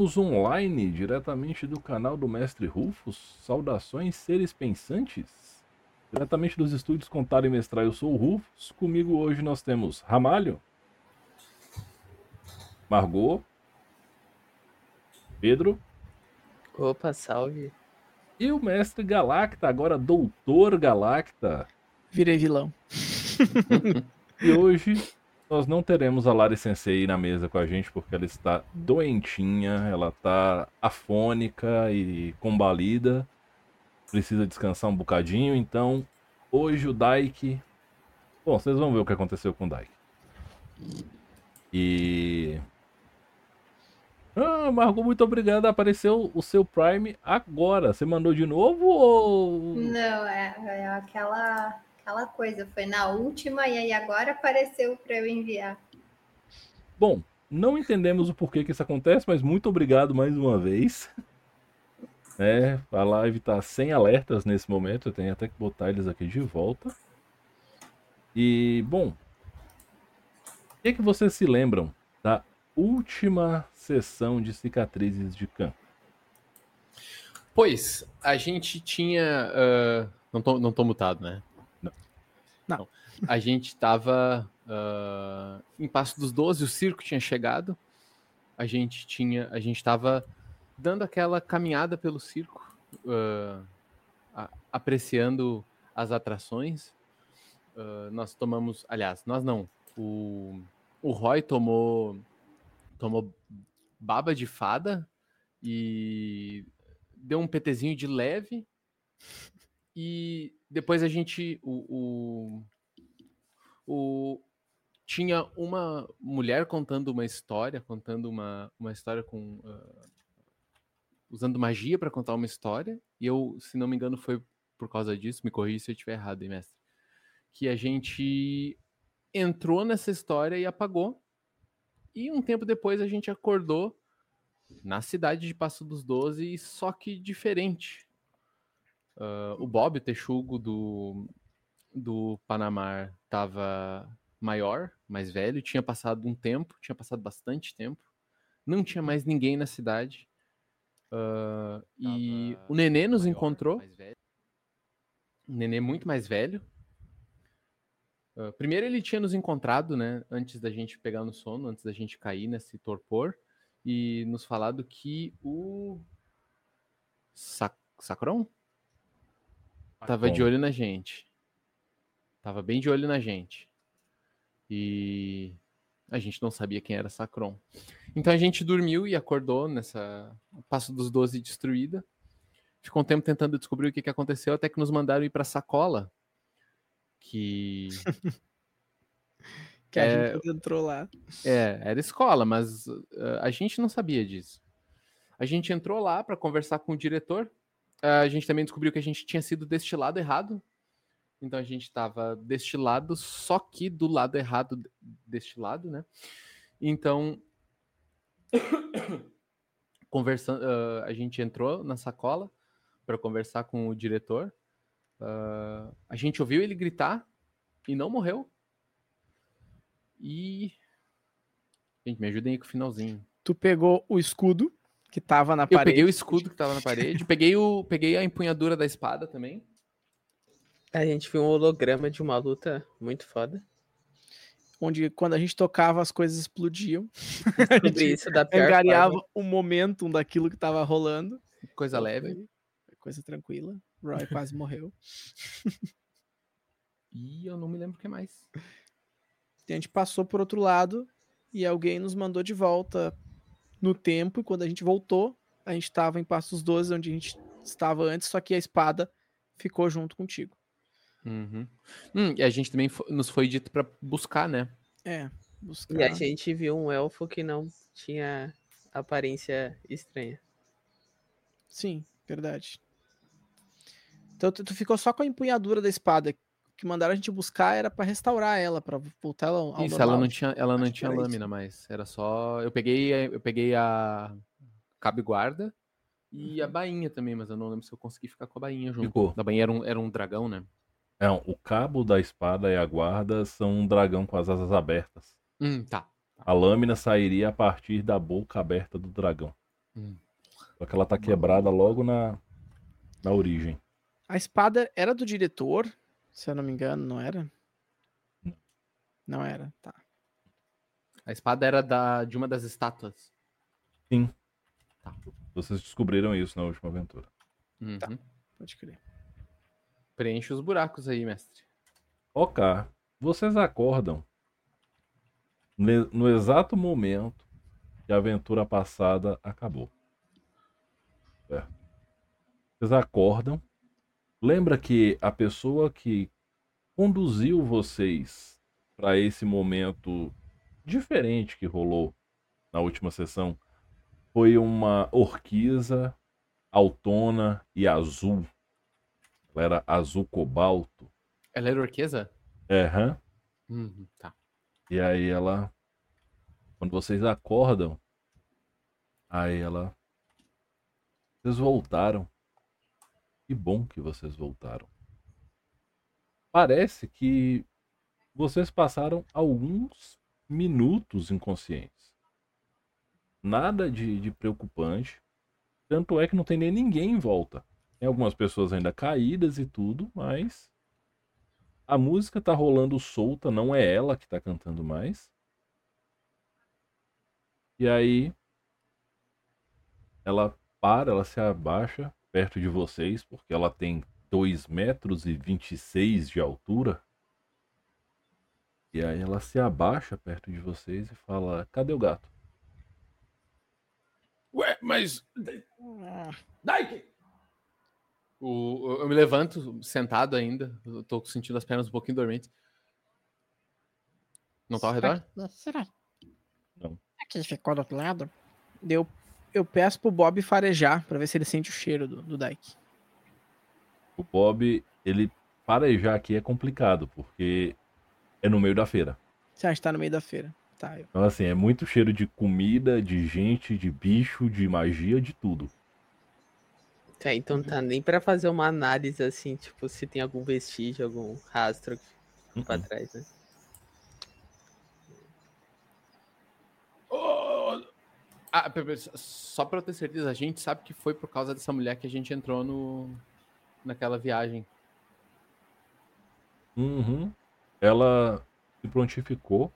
Estamos online, diretamente do canal do Mestre Rufus. Saudações, seres pensantes. Diretamente dos estúdios Contar e Mestrar, eu sou o Rufus. Comigo hoje nós temos Ramalho, Margot, Pedro. Opa, salve. E o Mestre Galacta, agora Doutor Galacta. Virei vilão. e hoje nós não teremos a Lari Sensei na mesa com a gente porque ela está doentinha, ela está afônica e combalida. Precisa descansar um bocadinho, então hoje o Daik. Bom, vocês vão ver o que aconteceu com o Daik. E. Ah, Margot, muito obrigado. Apareceu o seu Prime agora. Você mandou de novo ou. Não, é, é aquela aquela coisa, foi na última e aí agora apareceu para eu enviar. Bom, não entendemos o porquê que isso acontece, mas muito obrigado mais uma vez. É, a live tá sem alertas nesse momento, eu tenho até que botar eles aqui de volta. E, bom, o que, é que vocês se lembram da última sessão de cicatrizes de Khan? Pois, a gente tinha. Uh, não, tô, não tô mutado, né? Não. A gente estava uh, ah, em Passo dos Doze, o circo tinha chegado. A gente tinha, a gente estava dando aquela caminhada pelo circo, uh, a, apreciando as atrações. Uh, nós tomamos, aliás, nós não. O, o Roy tomou tomou baba de fada e deu um PTzinho de leve e depois a gente. O, o, o, tinha uma mulher contando uma história, contando uma, uma história com. Uh, usando magia para contar uma história. E eu, se não me engano, foi por causa disso, me corrija se eu estiver errado, hein, mestre. Que a gente entrou nessa história e apagou. E um tempo depois a gente acordou na cidade de Passo dos Doze, só que diferente. Uh, o Bob, o texugo do, do Panamá, estava maior, mais velho, tinha passado um tempo, tinha passado bastante tempo, não tinha mais ninguém na cidade. Uh, e o Nenê nos maior, encontrou. Um Nenê muito mais velho. Uh, primeiro ele tinha nos encontrado, né, antes da gente pegar no sono, antes da gente cair nesse torpor, e nos falado que o Sac Sacron? Tava de olho na gente. Tava bem de olho na gente. E a gente não sabia quem era Sacron. Então a gente dormiu e acordou nessa passo dos 12 destruída. Ficou um tempo tentando descobrir o que, que aconteceu, até que nos mandaram ir para Sacola. Que. que a é... gente entrou lá. É, era escola, mas uh, a gente não sabia disso. A gente entrou lá para conversar com o diretor, a gente também descobriu que a gente tinha sido destilado errado. Então a gente estava destilado, só que do lado errado destilado, né? Então, conversando, uh, a gente entrou na sacola para conversar com o diretor. Uh, a gente ouviu ele gritar e não morreu. E. Gente, me ajudem aí com o finalzinho. Tu pegou o escudo que tava na eu parede. Eu peguei o escudo que tava na parede, peguei, o, peguei a empunhadura da espada também. A gente viu um holograma de uma luta muito foda. Onde quando a gente tocava as coisas explodiam. Sobre isso da pior Angariava forma. o momentum daquilo que tava rolando. Coisa leve. Coisa tranquila. Roy quase morreu. E eu não me lembro o que mais. A gente passou por outro lado e alguém nos mandou de volta no tempo, e quando a gente voltou, a gente estava em Passos 12, onde a gente estava antes, só que a espada ficou junto contigo. Uhum. Hum, e a gente também nos foi dito para buscar, né? É, buscar. E a gente viu um elfo que não tinha aparência estranha. Sim, verdade. Então tu, tu ficou só com a empunhadura da espada. Que mandaram a gente buscar era para restaurar ela, para voltar ela ao Isso, normal. ela não tinha, ela não tinha lâmina, mas era só. Eu peguei, eu peguei a cabe guarda e a uhum. bainha também, mas eu não lembro se eu consegui ficar com a bainha junto. Ficou. A bainha era um, era um dragão, né? É, o cabo da espada e a guarda são um dragão com as asas abertas. Hum, tá. A lâmina sairia a partir da boca aberta do dragão. Hum. Só que ela tá quebrada logo na, na origem. A espada era do diretor, se eu não me engano, não era? Não era, tá. A espada era da, de uma das estátuas. Sim. Tá. Vocês descobriram isso na última aventura. Uhum. Tá. Pode crer. Preenche os buracos aí, mestre. Ok. Vocês acordam no exato momento que a aventura passada acabou. É. Vocês acordam. Lembra que a pessoa que conduziu vocês para esse momento diferente que rolou na última sessão foi uma orquiza autona e azul. Ela era azul cobalto. Ela era orquiza? É, uhum. uhum, tá. E aí ela. Quando vocês acordam, aí ela. Vocês voltaram. Que bom que vocês voltaram. Parece que vocês passaram alguns minutos inconscientes. Nada de, de preocupante. Tanto é que não tem nem ninguém em volta. Tem algumas pessoas ainda caídas e tudo, mas a música tá rolando solta, não é ela que tá cantando mais. E aí ela para, ela se abaixa perto de vocês, porque ela tem 2 metros e 26 de altura. E aí ela se abaixa perto de vocês e fala: Cadê o gato? Ué, mas. Nike! O, eu me levanto sentado ainda. Eu tô sentindo as pernas um pouquinho dormentes. Não tá ao redor? Será? Não. Aqui ficou do outro lado. Eu, eu peço pro Bob farejar pra ver se ele sente o cheiro do, do Dyke. O Bob, ele farejar aqui é complicado, porque é no meio da feira. Você acha que tá no meio da feira? Tá. Eu... Então, assim, é muito cheiro de comida, de gente, de bicho, de magia, de tudo. É, então tá nem pra fazer uma análise assim, tipo, se tem algum vestígio, algum rastro uh -uh. pra trás, né? Oh! Ah, só pra eu ter certeza, a gente sabe que foi por causa dessa mulher que a gente entrou no naquela viagem. Uhum ela se prontificou,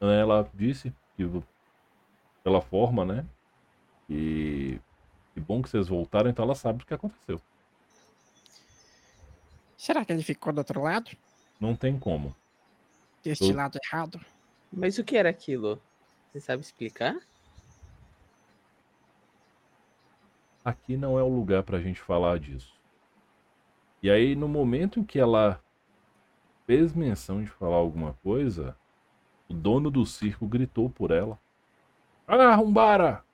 né? ela disse que pela forma, né? E que bom que vocês voltaram, então ela sabe o que aconteceu. Será que ele ficou do outro lado? Não tem como. Deste Eu... lado errado. Mas o que era aquilo? Você sabe explicar? Aqui não é o lugar pra gente falar disso. E aí, no momento em que ela fez menção de falar alguma coisa, o dono do circo gritou por ela. Rumbara!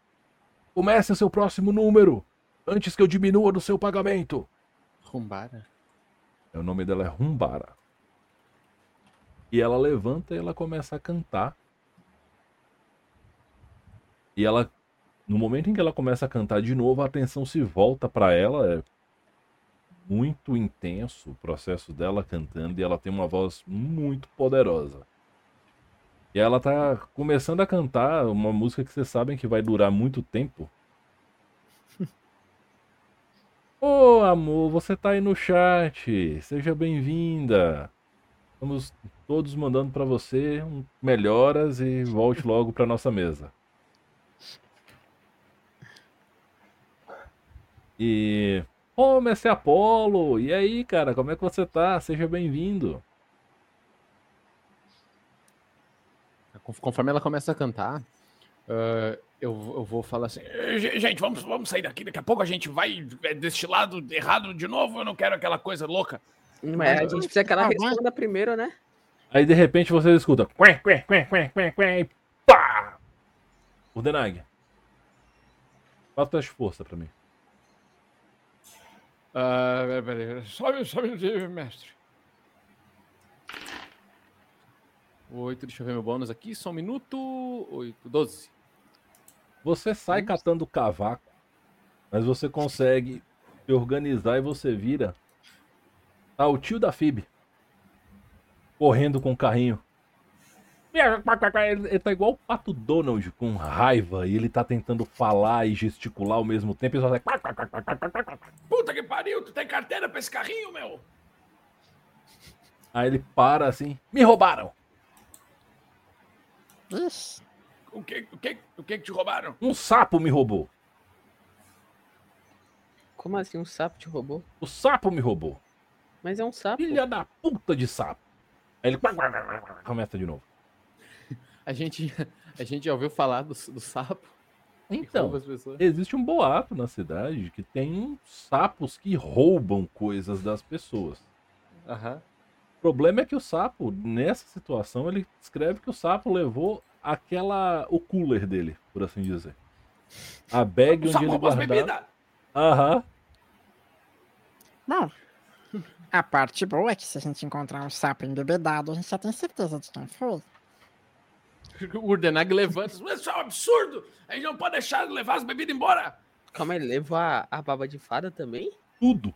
Comece seu próximo número, antes que eu diminua do seu pagamento. Rumbara? O nome dela é Rumbara. E ela levanta e ela começa a cantar. E ela, no momento em que ela começa a cantar de novo, a atenção se volta para ela. É muito intenso o processo dela cantando e ela tem uma voz muito poderosa. E ela tá começando a cantar uma música que vocês sabem que vai durar muito tempo. Ô oh, amor, você tá aí no chat. Seja bem-vinda. Estamos todos mandando para você melhoras e volte logo para nossa mesa. E Ô, Mestre Apolo, e aí, cara, como é que você tá? Seja bem-vindo. Conforme ela começa a cantar, uh, eu, eu vou falar assim: gente, vamos, vamos sair daqui, daqui a pouco a gente vai é, deste lado errado de novo, eu não quero aquela coisa louca. Mas a gente precisa que ela responda primeiro, né? Aí de repente você escuta: quen, quen, quen, quen, quen, quen, e pá! O Denag. Faz teste de força pra mim. Uh, peraí, só um minutinho, mestre. Oito, deixa eu ver meu bônus aqui, só um minuto. Oito, doze. Você sai catando cavaco, mas você consegue se organizar e você vira. Tá o tio da Fib correndo com o carrinho. Ele, tá igual o Pato Donald, com raiva, e ele tá tentando falar e gesticular ao mesmo tempo e só vai... Puta que pariu, tu tem carteira pra esse carrinho, meu? Aí ele para assim, me roubaram. O que, o que, o que que te roubaram? Um sapo me roubou. Como assim um sapo te roubou? O sapo me roubou. Mas é um sapo. Filha da puta de sapo. Aí ele começa de novo. A gente, a gente já ouviu falar do, do sapo. Então, existe um boato na cidade que tem sapos que roubam coisas das pessoas. Aham. O problema é que o sapo, nessa situação, ele escreve que o sapo levou aquela. o cooler dele, por assim dizer. A bag O onde ele guardava. Aham. Bom, a parte boa é que se a gente encontrar um sapo embebedado, a gente já tem certeza de quem foi. O Urdenag levanta. Isso é um absurdo! A gente não pode deixar de levar as bebidas embora! Calma aí, levou a, a baba de fada também? Tudo.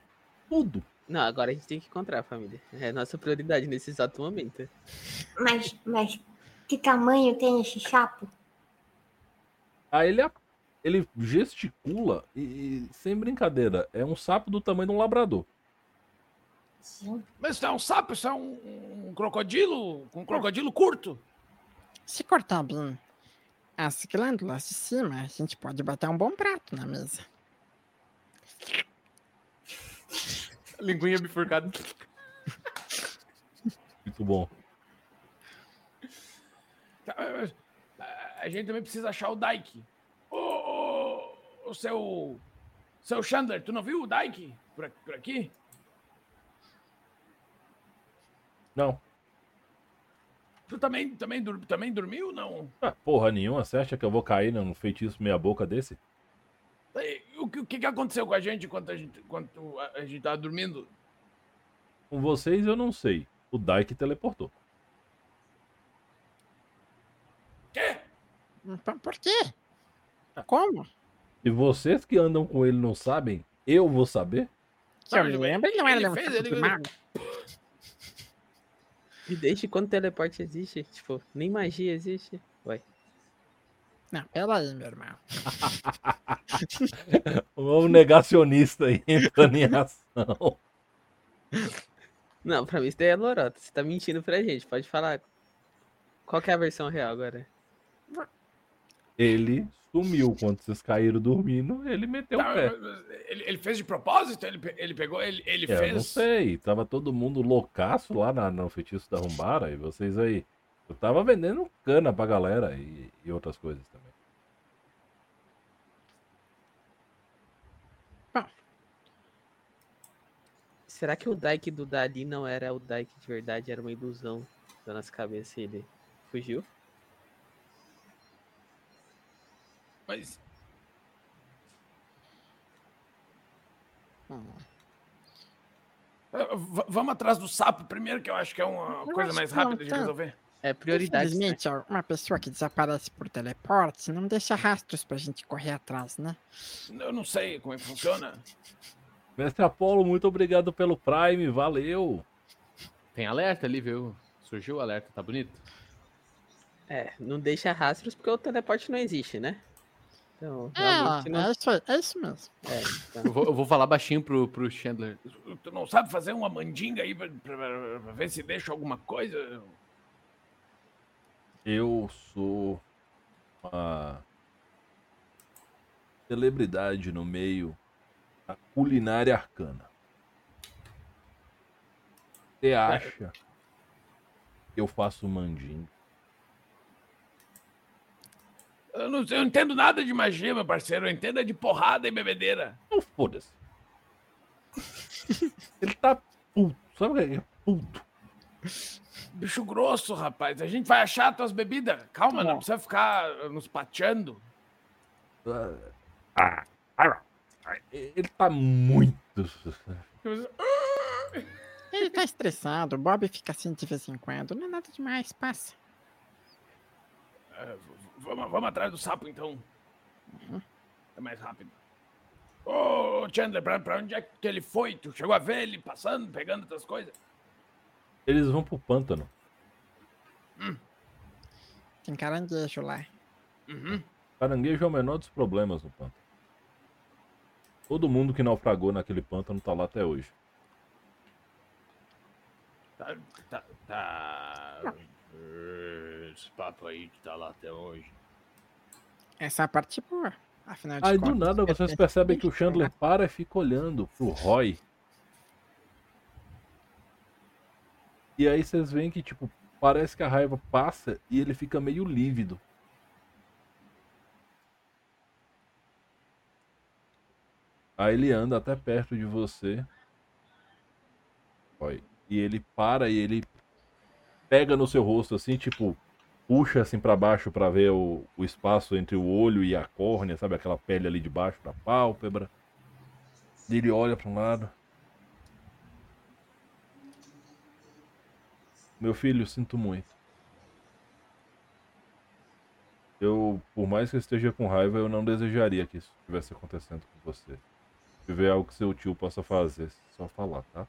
Tudo. Não, agora a gente tem que encontrar a família. É nossa prioridade nesse exato momento. Mas, mas que tamanho tem esse sapo? Aí ele, ele gesticula e, e, sem brincadeira, é um sapo do tamanho de um labrador. Sim. Mas isso é um sapo, isso é um, um crocodilo, um crocodilo curto. Se cortar bem as glândulas de cima, a gente pode botar um bom prato na mesa. Linguinha bifurcada. Muito bom. Tá, mas, a- gente também precisa achar o Dyke. O, o, o seu. Seu Chandler, tu não viu o Dyke por, por aqui? Não. Tu também, também, também dormiu, não? Ah, porra nenhuma. Você acha que eu vou cair num feitiço meia boca desse? E O que, o que aconteceu com a gente enquanto a gente, enquanto a, gente tava dormindo? Com vocês eu não sei. O Dyke teleportou. Quê? Então, por quê? Como? Se vocês que andam com ele não sabem, eu vou saber? Eu Não, ele- lembro, ele não era ele fez, ele- de mago. E desde quando teleporte existe? Tipo, nem magia existe. Vai. Não, peraí, meu irmão. O negacionista aí entrando em ação. Não, pra mim isso daí é lorota. Você tá mentindo pra gente. Pode falar. Qual que é a versão real agora? Ele sumiu quando vocês caíram dormindo, ele meteu o Tá, pé. mas ele, ele fez de propósito? Ele, ele pegou, ele, ele É, eu fez. não sei, tava todo mundo loucaço lá na, no feitiço da Rumbara e vocês aí. Eu tava vendendo cana pra galera e, e outras coisas também. Será que o Dyke do Dali não era o Dyke de verdade? Era uma ilusão da nossa cabeça e ele fugiu? Mas Hum. ah, v- vamos atrás do sapo primeiro, que eu acho que é uma Eu coisa mais rápida de tá. resolver. É prioridade. né? Infelizmente, ó, uma pessoa que desaparece por teleporte não deixa rastros pra gente correr atrás, né? Eu não sei como é que funciona. Mestre Apolo, muito obrigado pelo Prime, valeu! Tem alerta ali, viu? Surgiu o alerta, tá bonito? É, não deixa rastros porque o teleporte não existe, né? Então, É, não. é isso é isso mesmo. É, então, Eu vou, eu vou falar baixinho pro, pro Chandler. Tu não sabe fazer uma mandinga aí pra, pra- pra ver se deixa alguma coisa? Eu sou uma celebridade no meio da culinária arcana. Você acha que eu faço mandinga? Eu não, sei, eu não entendo nada de magia, meu parceiro. Eu entendo é de porrada e bebedeira. Não foda-se. Ele tá puto. Sabe o que é puto? Bicho grosso, rapaz. A gente vai achar tuas bebidas. Calma, não precisa ficar nos pateando. Ah, ah, ah, Ele tá muito. Ele tá estressado, o Bob fica assim de vez em quando. Não é nada demais, passa. É, vamos, vamos atrás do sapo, então. É mais rápido. Ô, Chandler, pra, pra onde é que ele foi? Tu chegou a ver ele passando, pegando outras coisas? Eles vão pro pântano. Tem caranguejo lá. Uhum. Caranguejo é o menor dos problemas no pântano. Todo mundo que naufragou naquele pântano tá lá até hoje. Tá, tá, tá. Esse papo aí que tá lá até hoje. Essa é a parte boa. Afinal de Aí do contas, nada é vocês percebem que o Chandler para e fica olhando pro Roy. E aí vocês veem que, tipo, parece que a raiva passa e ele fica meio lívido. Aí ele anda até perto de você. Roy. E ele para e ele pega no seu rosto assim, tipo, puxa assim pra baixo pra ver o, o espaço entre o olho e a córnea, sabe? Aquela pele ali de baixo da pálpebra. Ele olha pra um lado. Meu filho, sinto muito. Eu, por mais que eu esteja com raiva, eu não desejaria que isso estivesse acontecendo com você. Se tiver algo que seu tio possa fazer, só falar, tá?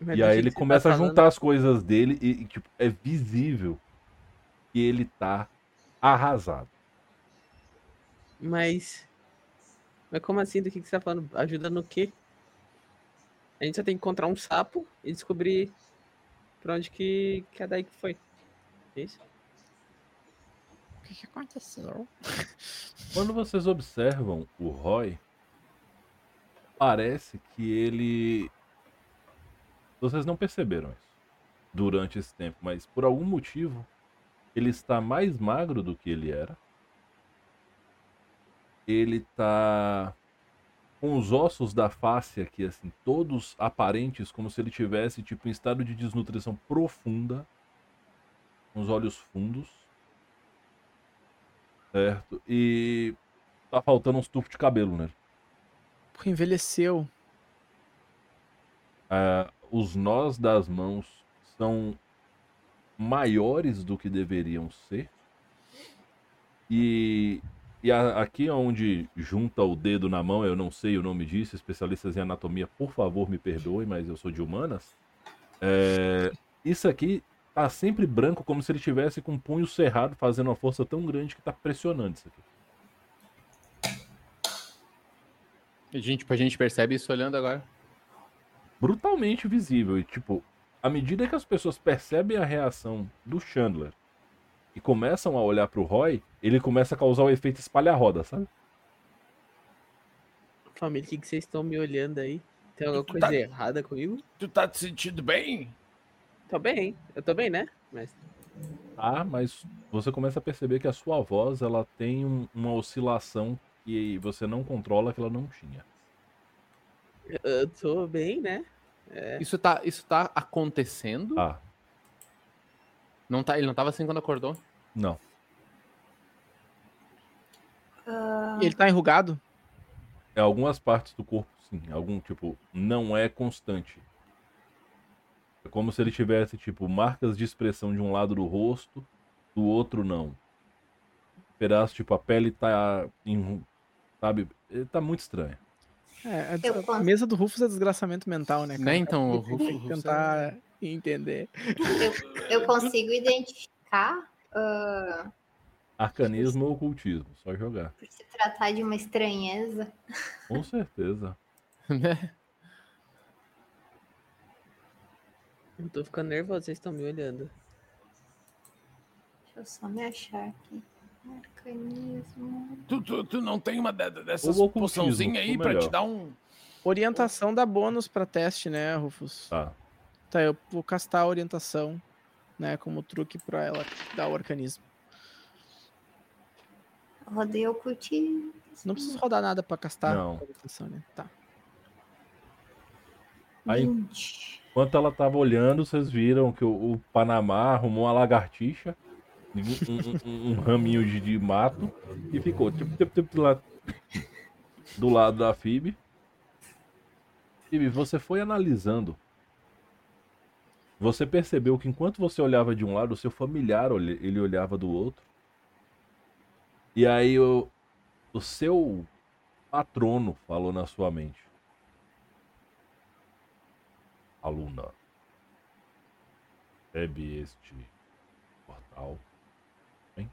Mas E aí ele que começa tá a juntar as coisas dele e, e, tipo, é visível que ele tá arrasado. Mas. Mas como assim? Do que, que você tá falando? Ajuda no quê? A gente só tem que encontrar um sapo e descobrir pra onde que, que a Daik foi. É Isso? O que, que aconteceu? Quando vocês observam o Roy, parece que ele. Vocês não perceberam isso durante esse tempo, mas por algum motivo ele está mais magro do que ele era. Ele tá com os ossos da face aqui assim, todos aparentes como se ele tivesse tipo em estado de desnutrição profunda, com os olhos fundos. Certo? E tá faltando uns tufos de cabelo nele. Porra, envelheceu. Ah, os nós das mãos são maiores do que deveriam ser. E, e a- aqui onde junta o dedo na mão, eu não sei o nome disso, especialistas em anatomia, por favor, me perdoem, mas eu sou de humanas. É, isso aqui tá sempre branco, como se ele tivesse com o punho cerrado, fazendo uma força tão grande que tá pressionando isso aqui. A gente, a gente percebe isso olhando agora. Brutalmente visível. E, tipo, à medida que as pessoas percebem a reação do Chandler e começam a olhar pro Roy, ele começa a causar o efeito espalha-roda, sabe? Família, o que, vocês estão me olhando aí? Tem alguma Tu coisa tá- errada comigo? Tu tá te sentindo bem? Tô bem, eu tô bem, né? Mas Ah, mas você começa a perceber que a sua voz, ela tem um- uma oscilação que você não controla, que ela não tinha. Eu tô bem, né? Isso tá, isso tá acontecendo? Ah, Não tá, ele não tava assim quando acordou? não. E ele tá enrugado? É algumas partes do corpo, sim. Algum, tipo, não é constante. É como se ele tivesse, tipo, marcas de expressão de um lado do rosto, do outro não. Pedaço, tipo, a pele tá. Em, sabe? Ele tá muito estranho. É, a, Eu a mesa do Rufus é desgraçamento mental, né? Cara? Né, então, o Rufus- é- tentar entender. eu consigo identificar ah, Arcanismo ou ocultismo, só jogar. por se tratar de uma estranheza. Com certeza. Né? Eu tô ficando nervoso, vocês estão me olhando. Deixa eu só me achar aqui. Tu, tu, tu não tem uma de- dessas poçãozinhas aí pra te dar um. Orientação dá bônus pra teste, né, Rufus? Tá. Tá, eu vou castar a orientação, né, como truque pra ela dar o arcanismo. Rodei ocultismo. Não precisa rodar nada pra castar Não. a orientação, né? Tá. Aí- 20. Enquanto ela tava olhando, vocês viram que o, o Panamá arrumou uma lagartixa, um, um- um- raminho de, de mato, e ficou tipo, tipo, tipo, lado, do lado da Phoebe. Phoebe, você foi analisando. Você percebeu que enquanto você olhava de um lado, o seu familiar ele olhava do outro. E aí o, o seu patrono falou na sua mente. Aluna, bebe este portão. Calma. Bem.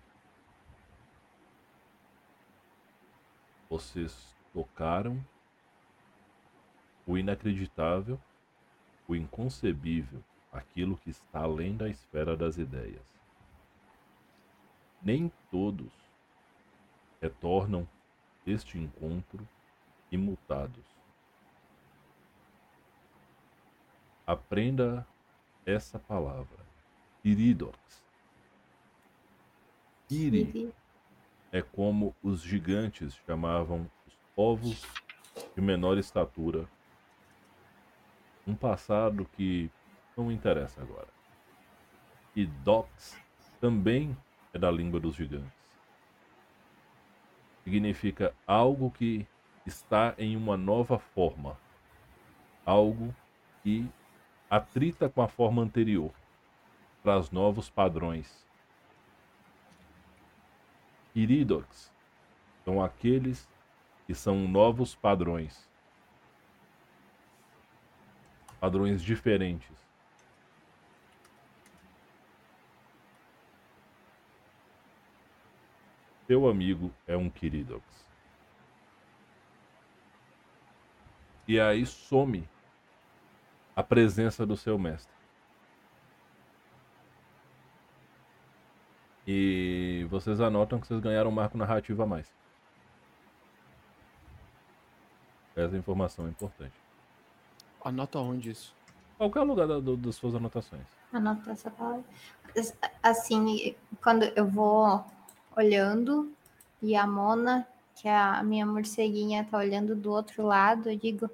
Vocês tocaram o inacreditável, o inconcebível, aquilo que está além da esfera das ideias. Nem todos retornam deste encontro imutados. Aprenda essa palavra. Iridox. Iri é como os gigantes chamavam os povos de menor estatura. Um passado que não interessa agora. E Dox também é da língua dos gigantes. Significa algo que está em uma nova forma. Algo que atrita com a forma anterior. Traz novos padrões. Iridox são aqueles que são novos padrões. Padrões diferentes. Seu amigo é um Quiridox. E aí some a presença do seu mestre. E vocês anotam que vocês ganharam um marco narrativo a mais. Essa informação é importante. Anota onde isso? Qualquer lugar da, do, das suas anotações. Anota essa palavra. Assim, quando eu vou olhando e a Mona, que é a minha morceguinha, tá olhando do outro lado, eu digo.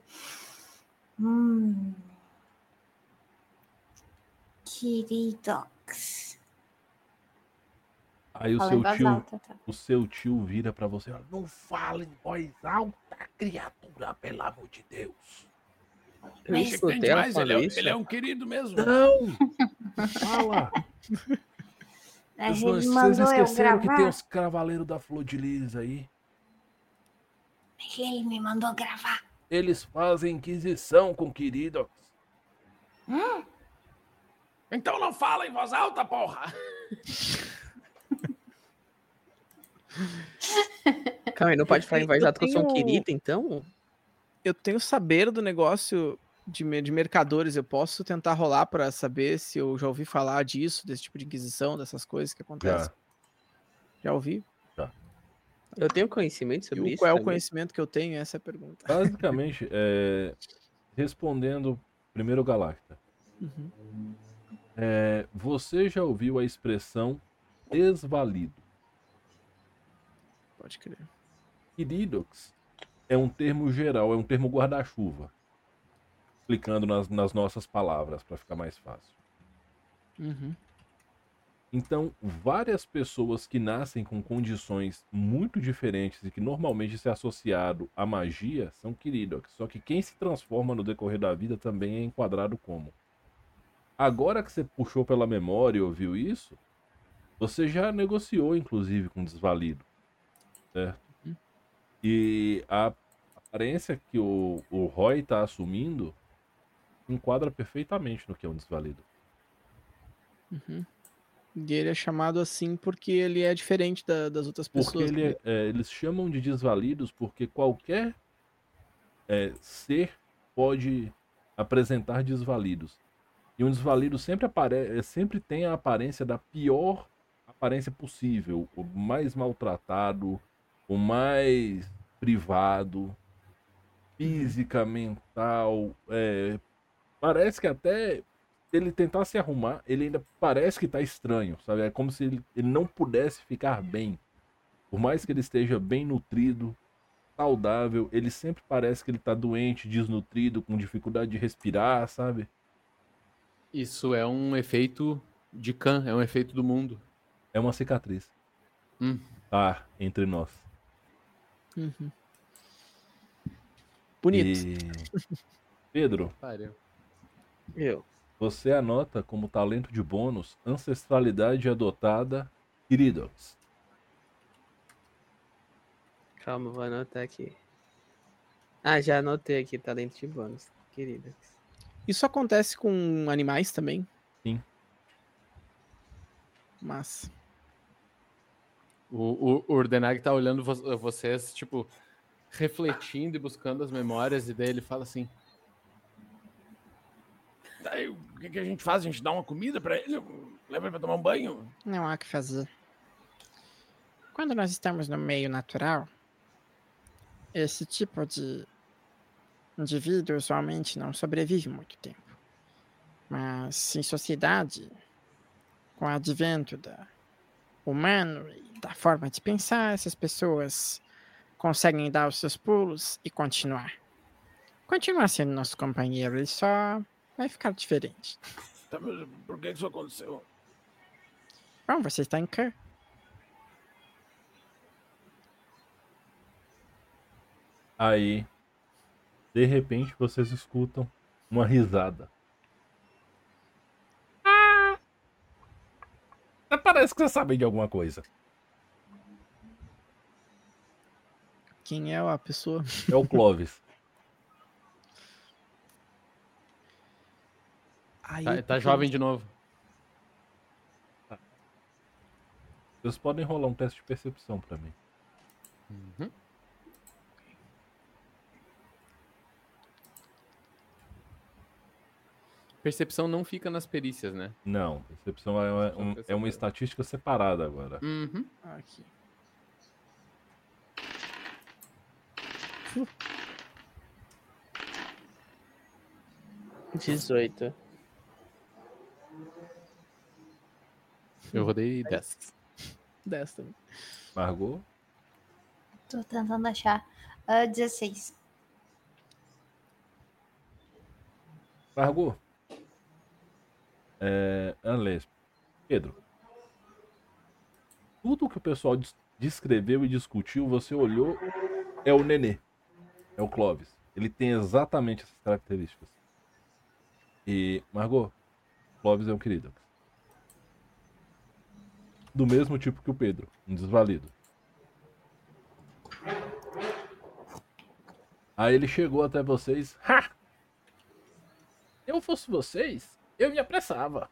Hum. Queridox. Aí o seu tio, alta, tá? o seu tio vira pra você, ó, não fala em voz alta, criatura, pelo amor de Deus. Escutei ela ele, é, ele é um querido mesmo. Não! Fala! A Os- gente Vocês mandou eu esqueceram que tem os cavaleiros da Flor de Lis aí? Ele me mandou gravar. Eles fazem inquisição com Quiridox. Então não fala em voz alta, porra! Calma aí, não pode falar em voz alta que eu sou um querido, então? Eu tenho saber do negócio de, de mercadores. Eu posso tentar rolar pra saber se eu já ouvi falar disso, desse tipo de inquisição, dessas coisas que acontecem. Já ouvi? Eu tenho conhecimento E sobre o- isso. qual é o também. conhecimento que eu tenho? Essa é a pergunta. Basicamente, é, respondendo primeiro o Galacta. Uhum. É, você já ouviu a expressão desvalido? Pode crer. Quiridox é um termo geral, é um termo guarda-chuva. Explicando nas, nas nossas palavras, para ficar mais fácil. Uhum. Então, várias pessoas que nascem com condições muito diferentes e que normalmente se é associado à magia são Quiridox. Só que quem se transforma no decorrer da vida também é enquadrado como. Agora que você puxou pela memória e ouviu isso, você já negociou, inclusive, com desvalido. Certo? E a aparência que o, o Roy está assumindo enquadra perfeitamente no que é um desvalido. Uhum. E ele é chamado assim porque ele é diferente da- das outras Porque pessoas. ele né? é- é, eles chamam de desvalidos porque qualquer é, ser pode apresentar desvalidos. E um desvalido sempre, apare sempre tem a aparência da pior aparência possível. O mais maltratado, o mais privado, física, mental. é, parece que até ele tentar se arrumar, ele ainda parece que tá estranho, sabe? É como se ele, ele não pudesse ficar bem. Por mais que ele esteja bem nutrido, saudável, ele sempre parece que ele tá doente, desnutrido, com dificuldade de respirar, sabe? Isso é um efeito de Khan, é um efeito do mundo. É uma cicatriz. Hum. Tá, entre nós. Uhum. Bonito. E... Pedro, Pariu. Eu. você anota como talento de bônus ancestralidade adotada Queridos. Calma, vou anotar aqui. Ah, já anotei aqui, talento de bônus, querida. Isso acontece com animais também? Mas. O, o, o Urdenag tá olhando vo- vocês, tipo, refletindo e buscando as memórias, e daí ele fala assim: Daí, o que, que a gente faz? A gente dá uma comida pra ele? Leva ele pra tomar um banho? Não há o que fazer. Quando nós estamos no meio natural, esse tipo de indivíduo usualmente não sobrevive muito tempo. Mas em sociedade, com o advento da humano e da forma de pensar, essas pessoas conseguem dar os seus pulos e continuar. Continuar sendo nosso companheiro, ele só vai ficar diferente. Tá, mas por que que isso aconteceu? Bom, você está em Kerr. Aí, de repente, vocês escutam uma risada. Ah! Parece que vocês sabem de alguma coisa. Quem é a pessoa? É o Clovis. Aí, tá, tá jovem de novo. Vocês podem rolar um teste de percepção pra mim. Uhum. Percepção não fica nas perícias, né? Não, percepção é uma, um- é uma estatística separada agora. Uhum. Aqui. Dezoito. Eu rodei 10. 10 também. Margot? Tô tentando achar. Ah, 16. Margot? É, Anles. Pedro. Tudo que o pessoal des- descreveu e discutiu, você olhou, é o Nenê. É o Clovis. Ele tem exatamente essas características. E, Margot, Clovis é um querido. Do mesmo tipo que o Pedro, um desvalido. Aí ele chegou até vocês. Ha! Eu fosse vocês, eu me apressava.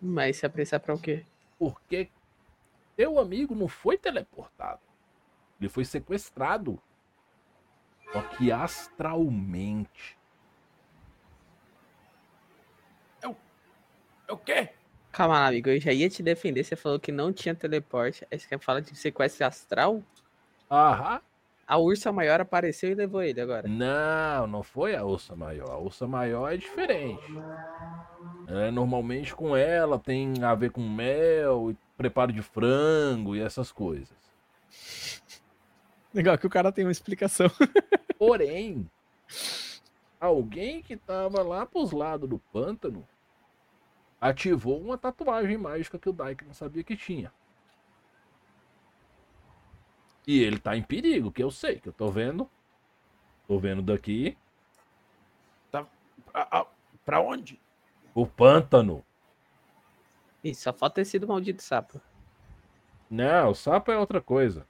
Mas se apressar pra o quê? Porque teu amigo não foi teleportado. Ele foi sequestrado. Só que astralmente. É o quê? Calma lá, amigo. Eu já ia te defender. Você falou que não tinha teleporte. Aí você quer falar de sequestro astral? Aham. A ursa maior apareceu e levou ele agora. Não, não foi a ursa maior. A ursa maior é diferente. É, normalmente com ela tem a ver com mel, e preparo de frango e essas coisas. Legal que o cara tem uma explicação. Porém, alguém que tava lá pros lados do pântano ativou uma tatuagem mágica que o Daik não sabia que tinha. E ele tá em perigo, que eu sei, que eu tô vendo. Tô vendo daqui. Pra, a- pra onde? O pântano. Ih, só falta ter sido maldito sapo. Não, o sapo é outra coisa.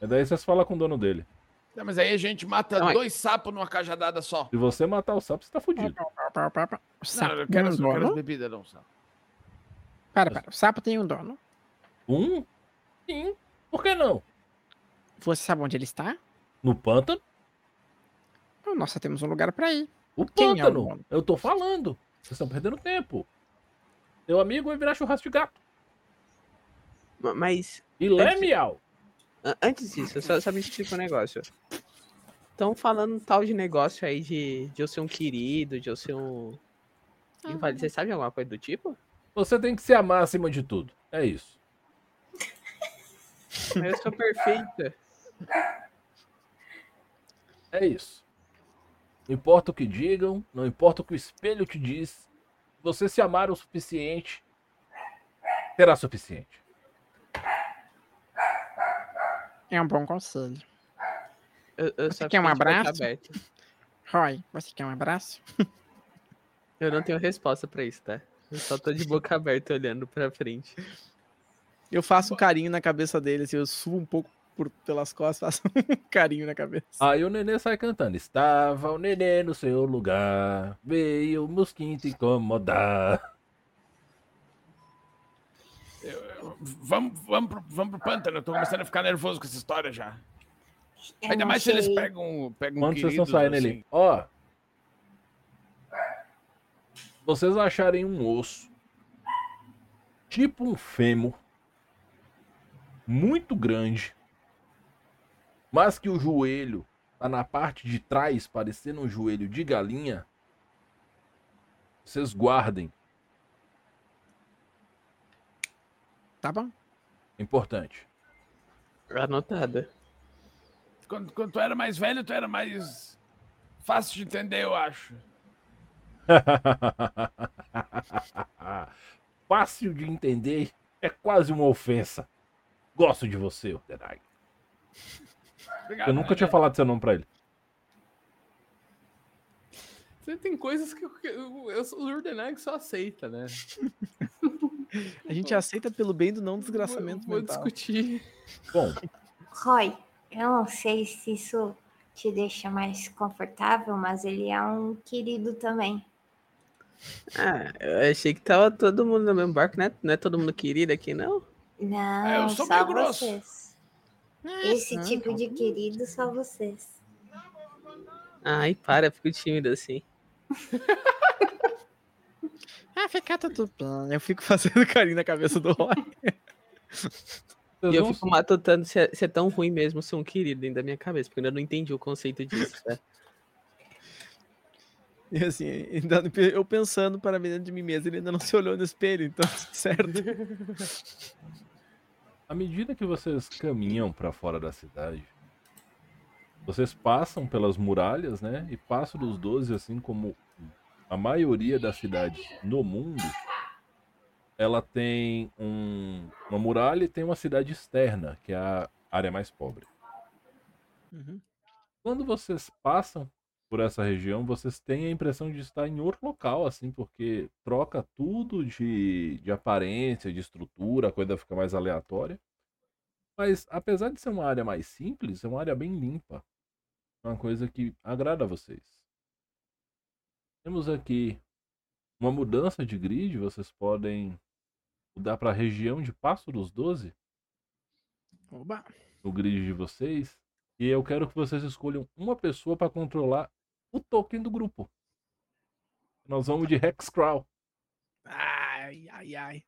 É daí vocês falam com o dono dele. Não, mas aí a gente mata Não, é- dois sapos numa cajadada só. Se você matar o sapo, você tá fudido. O Não, sapo eu quero, eu quero as bebidas, não, sapo. Para, para. O sapo tem um dono. Um? Sim. Por que não? Você sabe onde ele está? No pântano? Então, nós só temos um lugar pra ir. O Quem é o pântano. Eu tô falando. Vocês estão perdendo tempo. Teu amigo vai virar churrasco de gato. Ma- Mas, E lé Antes- antes disso, eu só, só me explica um negócio. Estão falando um tal de negócio aí de, de eu ser um querido, de eu ser um. inválido. Você sabe alguma coisa do tipo? Você tem que se amar acima de tudo. É isso. Mas eu sou perfeita. É isso. Não importa o que digam, não importa o que o espelho te diz. Se você se amar o suficiente, será suficiente. É um bom conselho. Eu, eu Você quer um abraço? Roy, você quer um abraço? Eu não tenho resposta pra isso, tá? Eu só tô de boca aberta olhando pra frente. Eu faço um carinho na cabeça dele, assim, eu subo um pouco por, pelas costas, faço um carinho na cabeça. Aí o nenê sai cantando. Estava o nenê no seu lugar, veio o mosquito incomodar. Eu- eu- vamos, vamos, pro, vamos pro pântano. Eu tô começando a ficar nervoso com essa história já. Eu Ainda mais se eles sei. pegam, pegam Quando vocês estão queridos, saindo assim. ali, ó. Vocês acharem um osso, tipo um fêmur, muito grande, mas que o joelho tá na parte de trás, parecendo um joelho de galinha. Vocês guardem, Tá bom. importante. Anotada. Quando, quando tu era mais velho, tu era mais fácil de entender, eu acho. Fácil de entender, é quase uma ofensa. Gosto de você, Odenai. Obrigado. Eu nunca tinha falado seu nome pra ele. Você tem coisas que eu, eu, o Urdenag só aceita, né? A gente aceita pelo bem do não desgraçamento Vou, vou mental. discutir. Bom, Roy, eu não sei se isso te deixa mais confortável, mas ele é um querido também. Ah, eu achei que tava todo mundo no mesmo barco, né? Não é todo mundo querido aqui, não? Não, É, eu sou só meio grosso. vocês. Esse Ah, tipo de querido, só vocês. Ai, para, eu fico tímido assim. Ah, fica tudo bem. Eu fico fazendo carinho na cabeça do Roy. E eu vão- fico matutando se é, se é tão ruim mesmo ser um querido dentro da minha cabeça, porque eu ainda não entendi o conceito disso, né? E assim, ainda eu pensando para dentro de mim mesmo, ele ainda não se olhou no espelho, então certo. À medida que vocês caminham para fora da cidade, vocês passam pelas muralhas, né? E Passo dos Doze, assim como a maioria das cidades no mundo, ela tem um- uma muralha e tem uma cidade externa, que é a área mais pobre. Uhum. Quando vocês passam por essa região, vocês têm a impressão de estar em outro local, assim, porque troca tudo de, de aparência, de estrutura, a coisa fica mais aleatória. Mas apesar de ser uma área mais simples, é uma área bem limpa. É uma coisa que agrada a vocês. Temos aqui uma mudança de grid, vocês podem mudar para a região de Passo dos Doze Oba. no grid de vocês. E eu quero que vocês escolham uma pessoa para controlar o token do grupo. Nós vamos de Hexcrawl. Ai, ai, ai.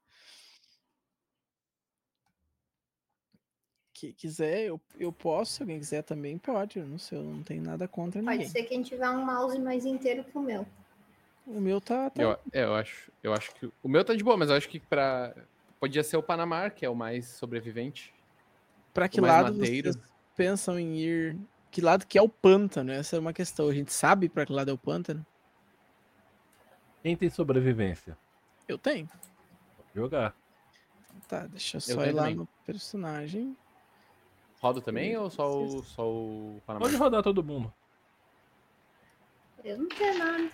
Que quiser, eu, eu posso. Se alguém quiser também, pode. Eu não sei, eu não tenho nada contra Pode ninguém. ser quem tiver um mouse mais inteiro que o meu. O meu tá. tá... Eu, é, eu acho, eu acho que o meu tá de boa, mas eu acho que para podia ser o Panamá, que é o mais sobrevivente. Pra que lado mateiro. vocês pensam em ir? Que lado que é o pântano? Essa é uma questão. A gente sabe pra que lado é o pântano? Quem tem sobrevivência? Eu tenho. Pode jogar. Tá, deixa eu Eu só tenho ir lá também. no personagem. Roda também ou só o, só o Panamá? Pode rodar todo mundo. Eu não tenho nada.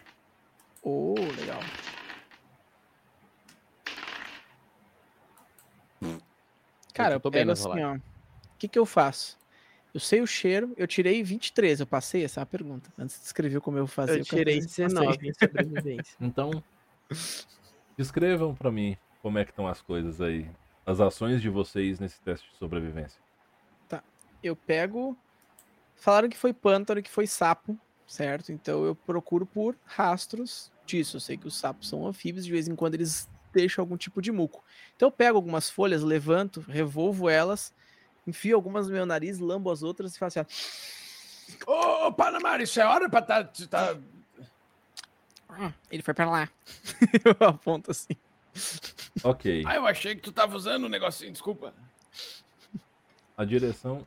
Oh, legal. Cara, eu tô bem pego nas assim, ó. O que que eu faço? Eu sei o cheiro, eu tirei 23, eu passei? Essa é a pergunta. Antes de escrever como eu vou fazer. Eu quero tirei saber se passei. 19 em sobrevivência. Então, descrevam pra mim como é que estão as coisas aí. As ações de vocês nesse teste de sobrevivência. Eu pego. Falaram que foi pântano, que foi sapo, certo? Então eu procuro por rastros disso. Eu sei que os sapos são anfíbios, de vez em quando eles deixam algum tipo de muco. Então eu pego algumas folhas, levanto, revolvo elas, enfio algumas no meu nariz, lambo as outras e faço assim, ó. Ô, Panamá, isso é hora pra tá, tá... "Ah, ele foi pra lá. eu aponto assim. Ok. Ah, eu achei que tu tava usando um negocinho, desculpa. A direção.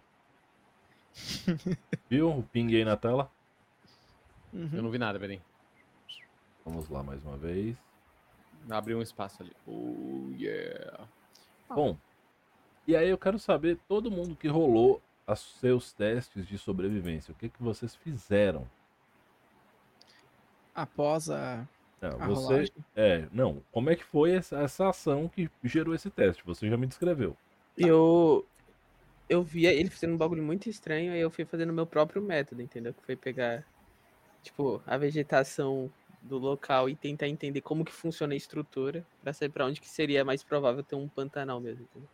Viu o ping aí na tela? Uhum. Eu não vi nada, peraí. Vamos lá mais uma vez. Abriu um espaço ali. Oh, yeah. Bom, e aí eu quero saber, todo mundo que rolou os seus testes de sobrevivência, o que, que vocês fizeram? Após a, Não, a você, rolagem. é, não, como é que foi essa, essa ação que gerou esse teste? Você já me descreveu. Eu, eu via ele fazendo um bagulho muito estranho, aí eu fui fazendo o meu próprio método, entendeu? Que foi pegar, tipo, a vegetação do local e tentar entender como que funciona a estrutura pra saber pra onde que seria mais provável ter um pantanal mesmo. entendeu?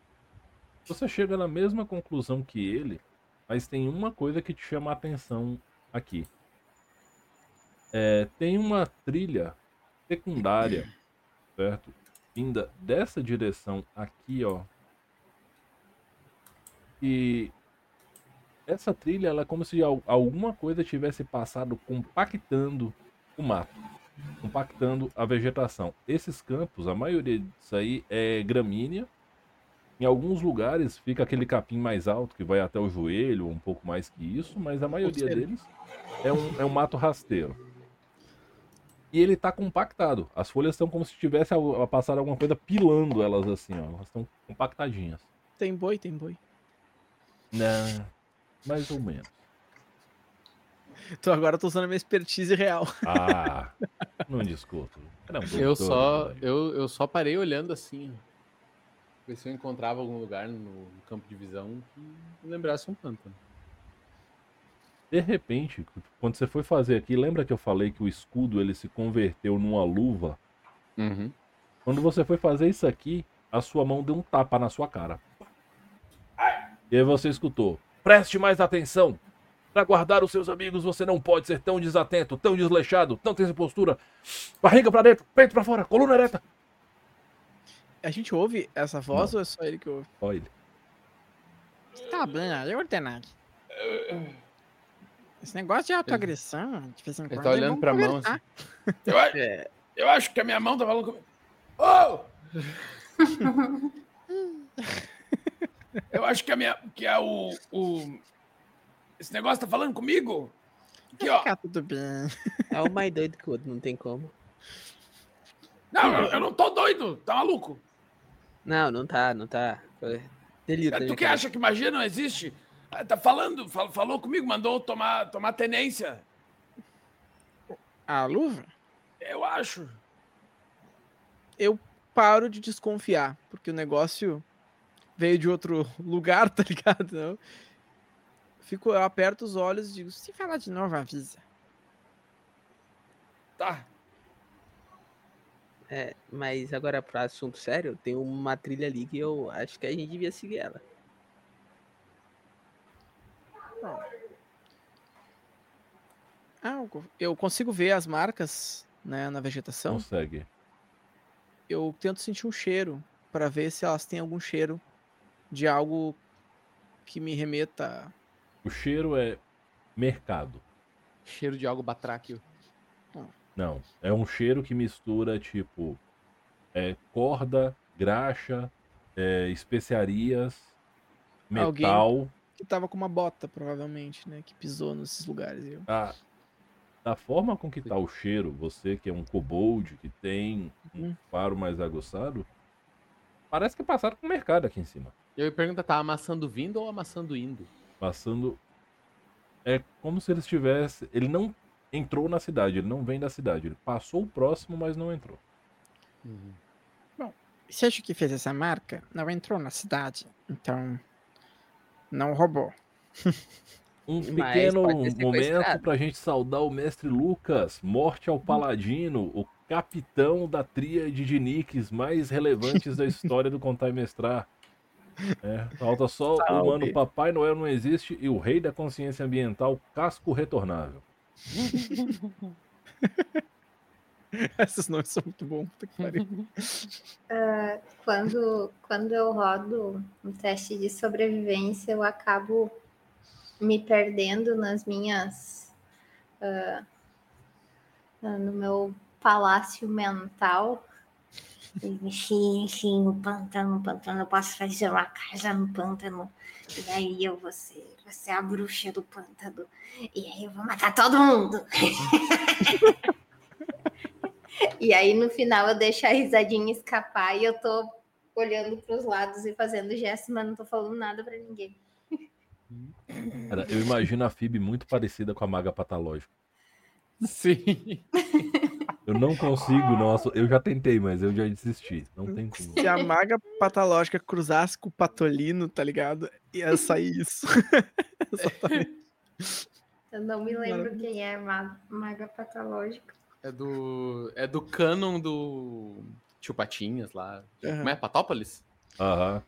Você chega na mesma conclusão que ele, mas tem uma coisa que te chama a atenção aqui. É, tem uma trilha secundária, certo? Vinda dessa direção aqui, ó. E essa trilha, ela é como se al- alguma coisa tivesse passado compactando o mato, compactando a vegetação. Esses campos, a maioria disso aí é gramínea. Em alguns lugares fica aquele capim mais alto que vai até o joelho, ou um pouco mais que isso, mas a maioria deles é um, é um mato rasteiro. E ele tá compactado. As folhas estão como se tivesse a, a passar alguma coisa pilando elas assim, ó. Elas estão compactadinhas. Tem boi, tem boi. Não, mais ou menos. Então agora eu tô usando a minha expertise real. Ah, não discuto. Era um Eu só, né? eu, eu só parei olhando assim. ó. Ver se eu encontrava algum lugar no campo de visão que lembrasse um pântano. De repente, quando você foi fazer aqui, lembra que eu falei que o escudo ele se converteu numa luva? Uhum. Quando você foi fazer isso aqui, a sua mão deu um tapa na sua cara. E aí você escutou: Preste mais atenção. Para guardar os seus amigos, você não pode ser tão desatento, tão desleixado, tão sem postura. Barriga pra dentro, peito pra fora, coluna ereta. A gente ouve essa voz ou é só ele que ouve? Olha ele. Tá bem, aí ordenar. Esse negócio de autoagressão, de vez em Ele quando. tá é olhando pra mão assim. Eu, a- É, eu acho que a minha mão tá falando comigo. Oh! eu acho que a minha. Que é o, o. Esse negócio tá falando comigo? Aqui, ó. ficar tudo bem. é um mais doido que o outro, não tem como. Não, eu, eu não tô doido, tá maluco? Não, não tá, não tá. Foi Delírio. da tu que cabeça. acha que magia não existe? Ah, Tá falando, fal- falou comigo, mandou tomar, tomar tenência. A luva? Eu acho. Eu paro de desconfiar, porque o negócio veio de outro lugar, tá ligado? Fico, eu aperto os olhos e digo, Se falar de novo, avisa. Tá. É, mas agora pra assunto sério, tem uma trilha ali que eu acho que a gente devia seguir ela. algo. Eu consigo ver as marcas né, na vegetação. Consegue. Eu tento sentir um cheiro para ver se elas têm algum cheiro de algo que me remeta. O cheiro é mercado. Cheiro de algo batráquio. Não, é um cheiro que mistura tipo é, corda, graxa, é, especiarias, Alguém- metal. Que tava com uma bota, provavelmente, né? Que pisou nesses lugares. Eu... A, da forma com que tá o cheiro, você que é um kobold, que tem um Uhum. faro mais aguçado, parece que passaram com o mercado aqui em cima. Eu ia perguntar, tá amassando vindo ou amassando indo? Passando. É como se ele estivesse. Ele não entrou na cidade, ele não vem da cidade. Ele passou o próximo, mas não entrou. Se acha que fez essa marca, não entrou na cidade. Então, não roubou. Um pequeno momento sequestrado. pra gente saudar o mestre Lucas, morte ao paladino, o capitão da tríade de nicks mais relevantes da história do Contar e Mestrar. É, falta só o Salve. mano Papai Noel não existe e o rei da consciência ambiental, casco retornável. Esses nomes são muito bons. Puta que pariu. Quando, quando eu rodo um teste de sobrevivência, eu acabo me perdendo nas minhas. ah, no meu palácio mental. Sim, sim, o pântano, o pântano, eu posso fazer uma casa no pântano. E daí eu vou ser, vou ser a bruxa do pântano. E aí eu vou matar todo mundo. E aí no final eu deixo a risadinha escapar e eu tô olhando pros lados e fazendo gesto, mas não tô falando nada pra ninguém. Cara, eu imagino a Phoebe muito parecida com a maga patológica. Sim. Eu não consigo, nossa, eu já tentei, mas eu já desisti. Não tem como. Se a maga patológica cruzasse com o patolino, tá ligado? Ia sair isso. Exatamente. Eu não me lembro quem é a ma- maga patológica. É do. É do canon do. Tio Patinhas lá. Aham. Como é? Patópolis? Aham.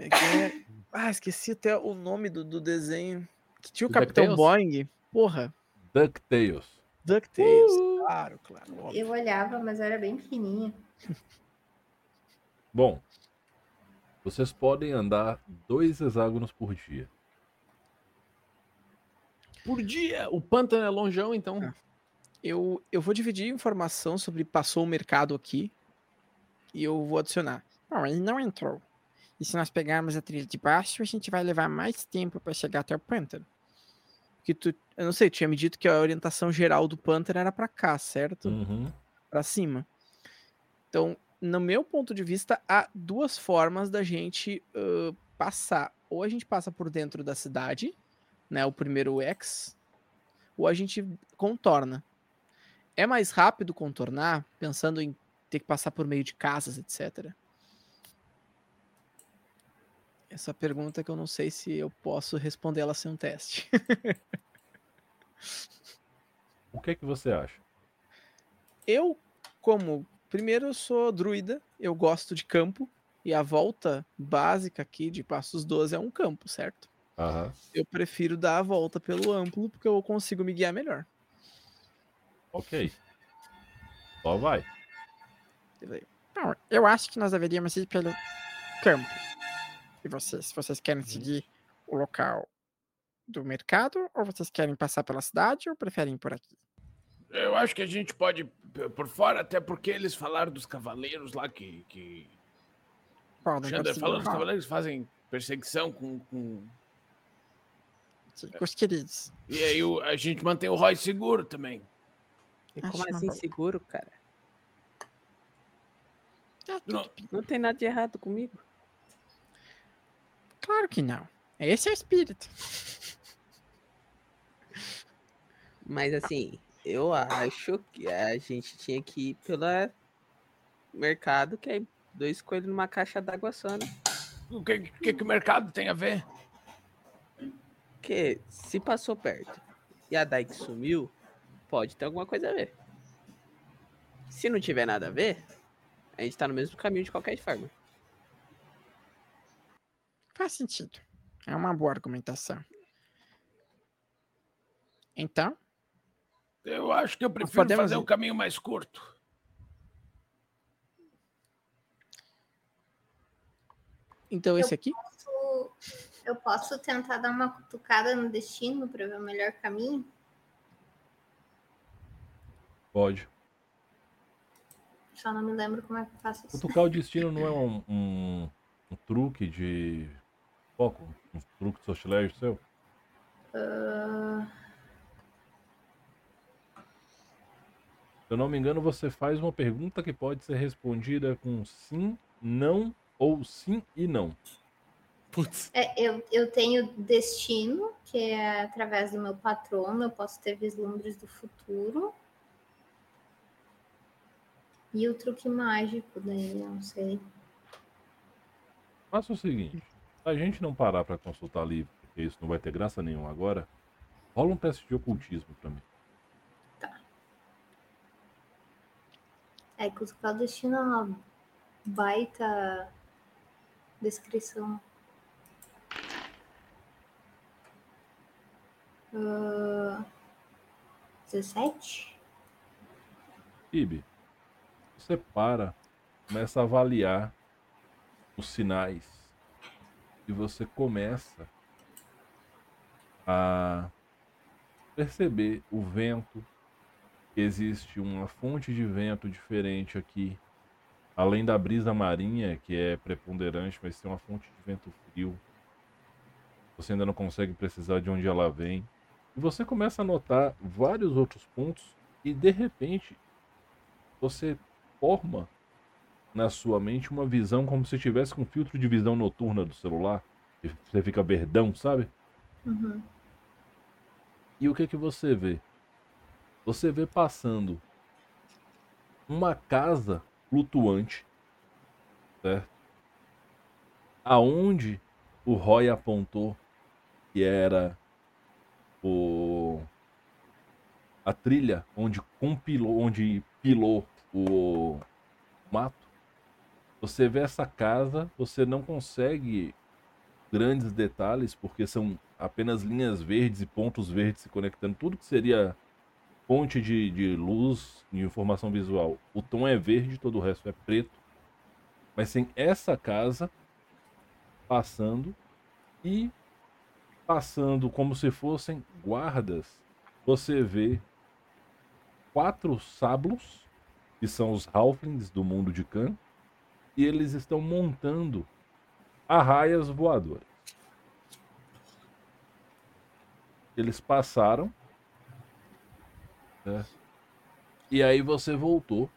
É que é- Ah, esqueci até o nome do, do desenho. Que tinha o Do Capitão DuckTales? Boing. Porra, DuckTales. DuckTales. Claro, claro. óbvio. Eu olhava, mas era bem pequenininha. Bom, vocês podem andar dois hexágonos por dia. Por dia! O pântano é longeão, então. É. Eu, eu vou dividir informação sobre passou o mercado aqui. E eu vou adicionar. Bom, ele não entrou. E se nós pegarmos a trilha de baixo, a gente vai levar mais tempo para chegar até o pântano. Que tu, eu não sei, tinha me dito que a orientação geral do pântano era pra cá, certo? Uhum. Pra cima. Então, no meu ponto de vista, há duas formas da gente ãh, passar. Ou a gente passa por dentro da cidade, né? O primeiro X, ou a gente contorna. É mais rápido contornar, pensando em ter que passar por meio de casas, etc. Essa pergunta que eu não sei se eu posso responder ela sem um teste. O que é que você acha? Eu, como primeiro, eu sou druida, eu gosto de campo, e a volta básica aqui de Passos 12 é um campo, certo? Aham. Eu prefiro dar a volta pelo amplo, porque eu consigo me guiar melhor. Ok. Só vai. Eu acho que nós deveríamos ir pelo campo. E vocês? Vocês querem seguir o local do mercado? Ou vocês querem passar pela cidade? Ou preferem ir por aqui? Eu acho que a gente pode p- por fora, até porque eles falaram dos cavaleiros lá que. que... O Podem Xander perseguir falou o dos cavaleiros que fazem perseguição com. com... Sim, com os queridos. E aí o- a gente mantém o Roy seguro também. E Acho como uma assim boa. seguro, cara? Tudo Não, Não tem nada de errado comigo. Claro que não. Esse é o espírito. Mas assim, eu acho que a gente tinha que ir pelo mercado, que é dois coelhos numa caixa d'água só, né? o que, que, que o mercado tem a ver? Porque se passou perto e a Dyke sumiu, pode ter alguma coisa a ver. Se não tiver nada a ver, a gente tá no mesmo caminho de qualquer forma. Faz sentido. É uma boa argumentação. Então, Eu acho que eu prefiro podemos fazer ir. um caminho mais curto. Então, esse aqui? Posso- Eu posso tentar dar uma cutucada no destino para ver o melhor caminho? Pode. Só não me lembro como é que eu faço isso. Cutucar o destino não é um, um, um truque de foco? Um truque de sortilégio seu? Ah, Se eu não me engano, você faz uma pergunta que pode ser respondida com sim, não ou sim e não. Putz. é, eu, eu tenho destino, que é através do meu patrono, eu posso ter vislumbres do futuro. E o truque mágico daí, não sei. Faça o seguinte: se a gente não parar pra consultar livro, porque isso não vai ter graça nenhuma agora, rola um teste de ocultismo pra mim. É, cutucar o destino é uma baita descrição. Ah, 17? Ibe, você para, começa a avaliar os sinais e você começa a perceber o vento, existe uma fonte de vento diferente aqui, além da brisa marinha, que é preponderante, mas tem uma fonte de vento frio. Você ainda não consegue precisar de onde ela vem. E você começa a notar vários outros pontos e de repente você forma na sua mente uma visão como se tivesse com filtro de visão noturna do celular. Você fica verdão, sabe? Uhum. E o que que você vê? Você vê passando uma casa flutuante, certo? Aonde o Roy apontou que era o a trilha onde compilou, onde pilou o mato, você vê essa casa, você não consegue grandes detalhes, porque são apenas linhas verdes e pontos verdes se conectando, tudo que seria fonte de, de luz e informação visual. O tom é verde, todo o resto é preto. Mas tem essa casa passando e passando como se fossem guardas, você vê quatro sablos, que são os halflings do mundo de Khan, e eles estão montando arraias voadoras. Eles passaram. Né? E aí você voltou.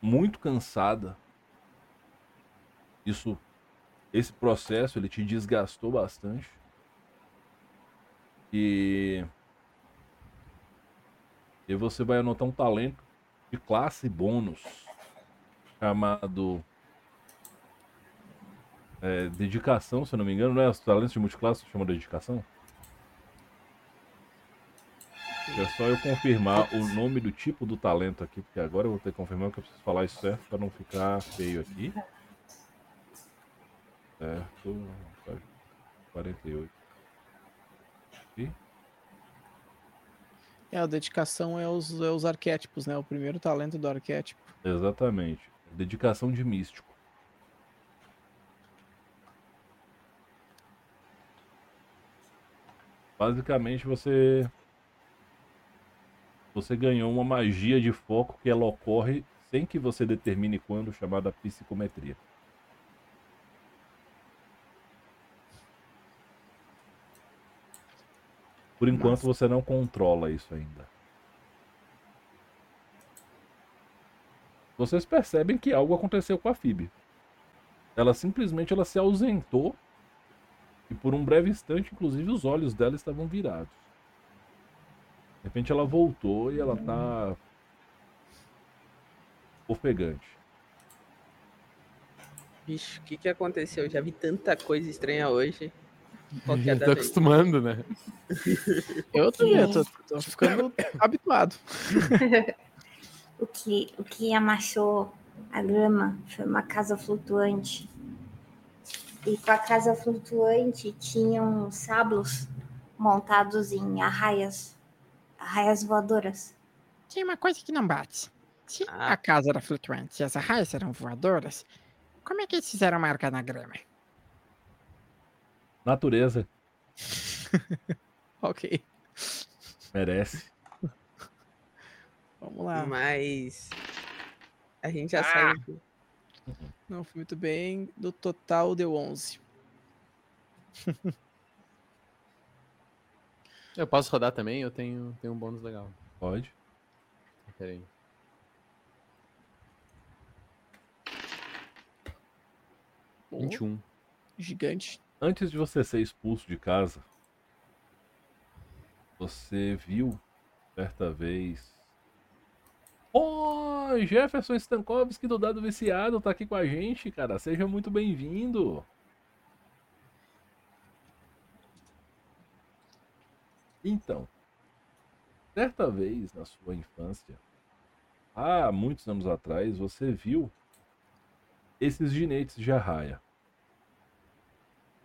Muito cansada. Isso. Esse processo ele te desgastou bastante. E. E você vai anotar um talento de classe bônus chamado é, dedicação, se eu não me engano, não é? Os talentos de multiclasse chamam de dedicação? É só eu confirmar o nome do tipo do talento aqui, porque agora eu vou ter que confirmar que eu preciso falar isso certo para não ficar feio aqui. Certo. 48. Aqui. É, a dedicação é os, é os arquétipos, né? O primeiro talento do arquétipo. Exatamente. Dedicação de místico. Basicamente você você ganhou uma magia de foco que ela ocorre sem que você determine quando, chamada psicometria. Por enquanto Nossa. você não controla isso ainda. Vocês percebem que algo aconteceu com a Fib. Ela simplesmente ela se ausentou e por um breve instante, inclusive, os olhos dela estavam virados. De repente ela voltou e ela tá ofegante. Bicho, o que que aconteceu? Eu já vi tanta coisa estranha hoje. Já tô acostumando, né? Eu também, tô, tô ficando habituado. o, que, o que amassou a grama foi uma casa flutuante. E com a casa flutuante tinham sablos montados em arraias, arraias voadoras. Tem uma coisa que não bate. Se ah. a casa era flutuante e as arraias eram voadoras, como é que eles fizeram marca na grama? Natureza. ok. Merece. Vamos lá. Mas a gente já ah. sabe. Não foi muito bem. Do total deu 11. eu posso rodar também? Eu tenho, tenho um bônus legal. Pode. Peraí. Oh, 21. Gigante. Antes de você ser expulso de casa, você viu certa vez. Oh, Jefferson Stankovski do Dado Viciado tá aqui com a gente, cara. Seja muito bem-vindo. Então, certa vez na sua infância, há muitos anos atrás, você viu esses ginetes de arraia.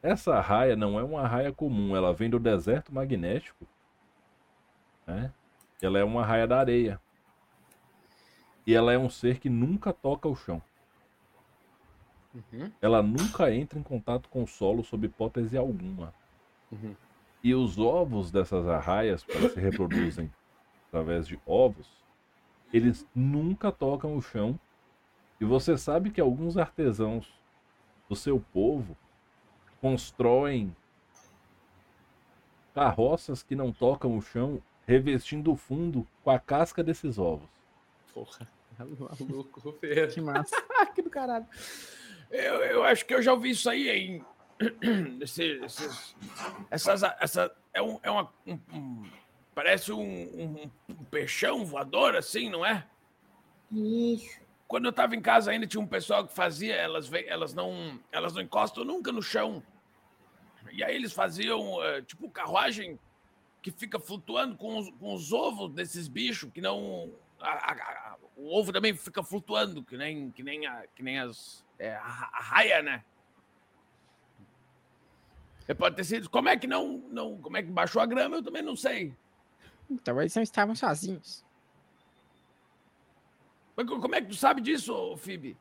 Essa raia não é uma raia comum, ela vem do deserto magnético. Né? Ela é uma raia da areia. E ela é um ser que nunca toca o chão. Uhum. Ela nunca entra em contato com o solo sob hipótese alguma. Uhum. E os ovos dessas arraias, que se reproduzem através de ovos, eles nunca tocam o chão. E você sabe que alguns artesãos do seu povo constroem carroças que não tocam o chão, revestindo o fundo com a casca desses ovos. Porra, tá maluco, Fer. Que massa. que do caralho. Eu, eu acho que eu já ouvi isso aí em. Esse, esses, essas, essa, é, um, é uma. Um, um, parece um, um, um peixão voador, assim, não é? Isso. Quando eu estava em casa ainda tinha um pessoal que fazia, elas, elas, não, elas não encostam nunca no chão. E aí eles faziam, uh, tipo, carruagem que fica flutuando com os, com os ovos desses bichos, que não. a- a- a- o ovo também fica flutuando, que nem, que nem, a, que nem as. é, a, a raia, né? É, pode ter sido. Como é que não, não. Como é que baixou a grama? Eu também não sei. Então eles não estavam sozinhos. Mas co- como é que tu sabe disso, Phoebe?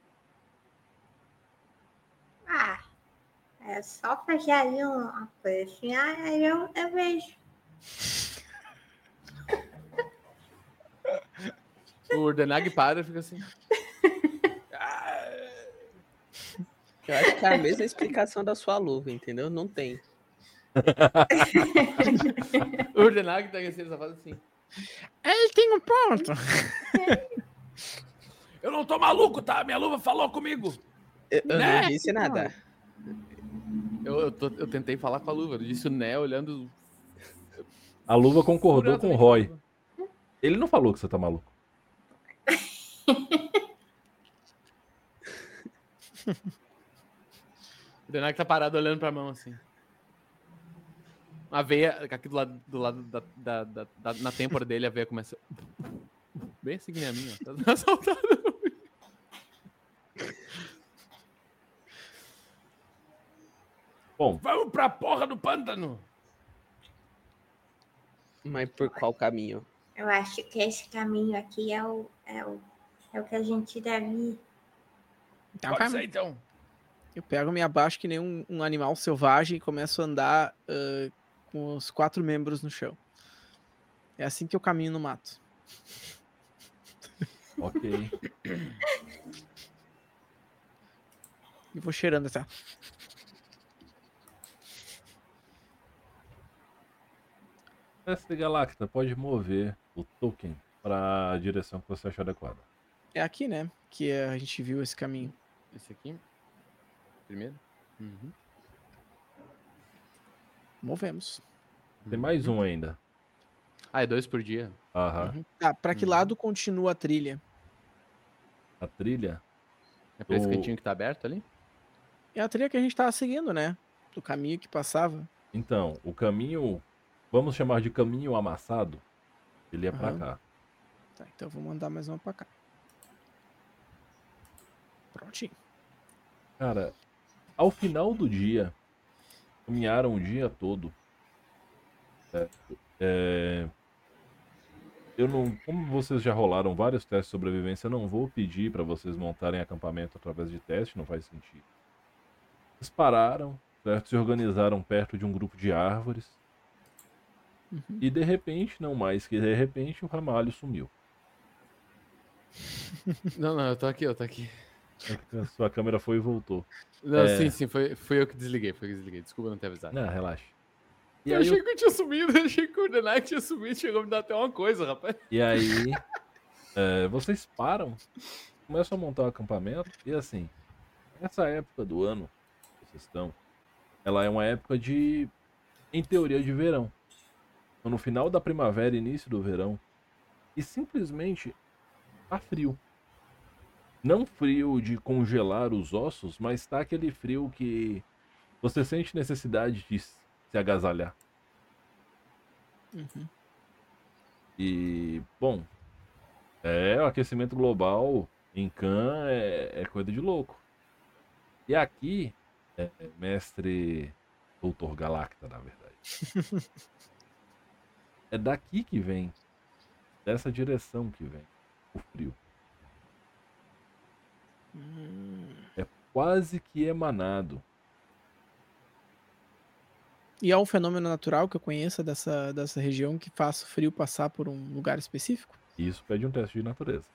Ah, é só fazer ali uma coisinha, aí eu, eu vejo. O Urdenag para e fica assim. Ah, Eu acho que é a mesma explicação da sua luva, entendeu? Não tem. O Urdenag tá assim, ele só faz assim. Ele tem um ponto. eu não tô maluco, tá? Minha luva falou comigo. Eu, eu Né? não disse nada. Eu, eu, tô- eu tentei falar com a luva, eu disse o Né olhando. A luva concordou com o Roy. luva. Ele não falou que você tá maluco. O Urdenag tá parado olhando pra mão assim. A veia, aqui do lado, do lado da, da, da- da- na têmpora dele, a veia começa. Bem assim que nem a minha, ó. Tá saltando. Bom, Vamos pra porra do pântano. Mas por qual caminho? Eu acho que esse caminho aqui é o, é o, é o que a gente deve ir. Então, Pode ser, então. Eu pego, me abaixo que nem um, um animal selvagem e começo a andar ah, com os quatro membros no chão. É assim que eu caminho no mato. ok. E vou cheirando até. Mestre Galacta, pode mover o token para a direção que você achar adequada. É aqui, né? Que a gente viu esse caminho. Esse aqui. Primeiro. Uhum. Movemos. Tem mais um ainda. Ah, é dois por dia. Aham. Tá, pra que Uhum. lado continua a trilha? A trilha. É pra esse O- cantinho que tá aberto ali? É a trilha que a gente tava seguindo, né? Do caminho que passava. Então, o caminho. Vamos chamar de caminho amassado. Ele é pra Aham. cá. Tá, então vou mandar mais uma pra cá. Prontinho. Cara, ao final do dia, caminharam o dia todo. É, é, eu não, como vocês já rolaram vários testes de sobrevivência, eu não vou pedir pra vocês montarem acampamento através de teste, não faz sentido. Eles pararam, certo? Se organizaram perto de um grupo de árvores. Uhum. E de repente, não mais que de repente, o ramalho sumiu. Não, não, eu tô aqui, eu tô aqui. A sua câmera foi e voltou. Não, É. sim, sim, foi, foi eu que desliguei, foi eu que desliguei. Desculpa não ter avisado. Não, relaxa. E eu aí, achei que eu tinha sumido, eu achei que o Urdenag tinha sumido, chegou a me dar até uma coisa, rapaz. E aí, é, vocês param, começam a montar o acampamento, e assim, essa época do ano que vocês estão, ela é uma época de, em teoria, de verão. No final da primavera, início do verão, e simplesmente tá frio. Não frio de congelar os ossos, mas tá aquele frio que você sente necessidade de se agasalhar. Uhum. E, bom, é, o aquecimento global em Khan é, é coisa de louco. E aqui, é, mestre Doutor Galacta, na verdade. é daqui que vem, dessa direção que vem o frio. Hum. Quase que emanado. E há um fenômeno natural que eu conheça dessa, dessa região que faça o frio passar por um lugar específico? Isso pede um teste de natureza.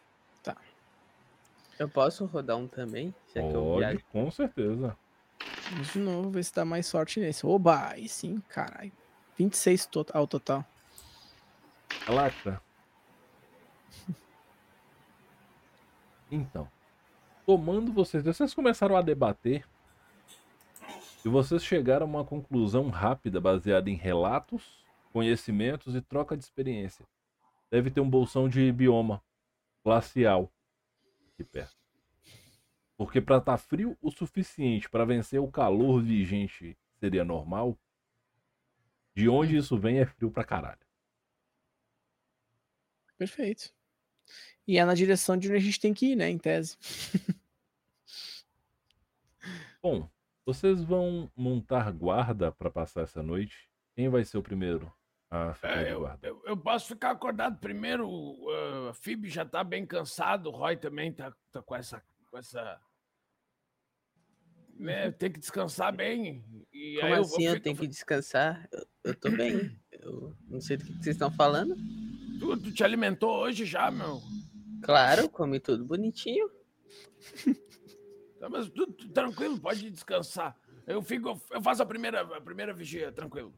Eu posso rodar um também? Eu Pode, viajo. com certeza. Vamos de novo, ver se dá mais sorte nesse. Oba, aí sim, caralho. 26 to ao total. Então, tomando vocês, vocês começaram a debater e vocês chegaram a uma conclusão rápida baseada em relatos, conhecimentos e troca de experiência. Deve ter um bolsão de bioma glacial aqui perto. Porque para estar frio o suficiente para vencer o calor vigente seria normal. De onde isso vem é frio pra caralho. Perfeito. E é na direção de onde a gente tem que ir, né? Em tese. Bom, vocês vão montar guarda pra passar essa noite? Quem vai ser o primeiro a ficar É, de eu, guarda? eu, eu posso ficar acordado primeiro. Uh, a Phoebe já tá bem cansado. O Roy também tá, tá com essa. Com essa... Né, tem que descansar bem. E Como aí eu, assim eu fico- tenho que descansar? Eu, eu tô bem. Eu não sei do que vocês estão falando. Tu, tu te alimentou hoje já, meu? Claro, comi tudo bonitinho. Tá, mas tu, tu- tranquilo, pode descansar. Eu fico, eu faço a primeira, a primeira vigia, tranquilo.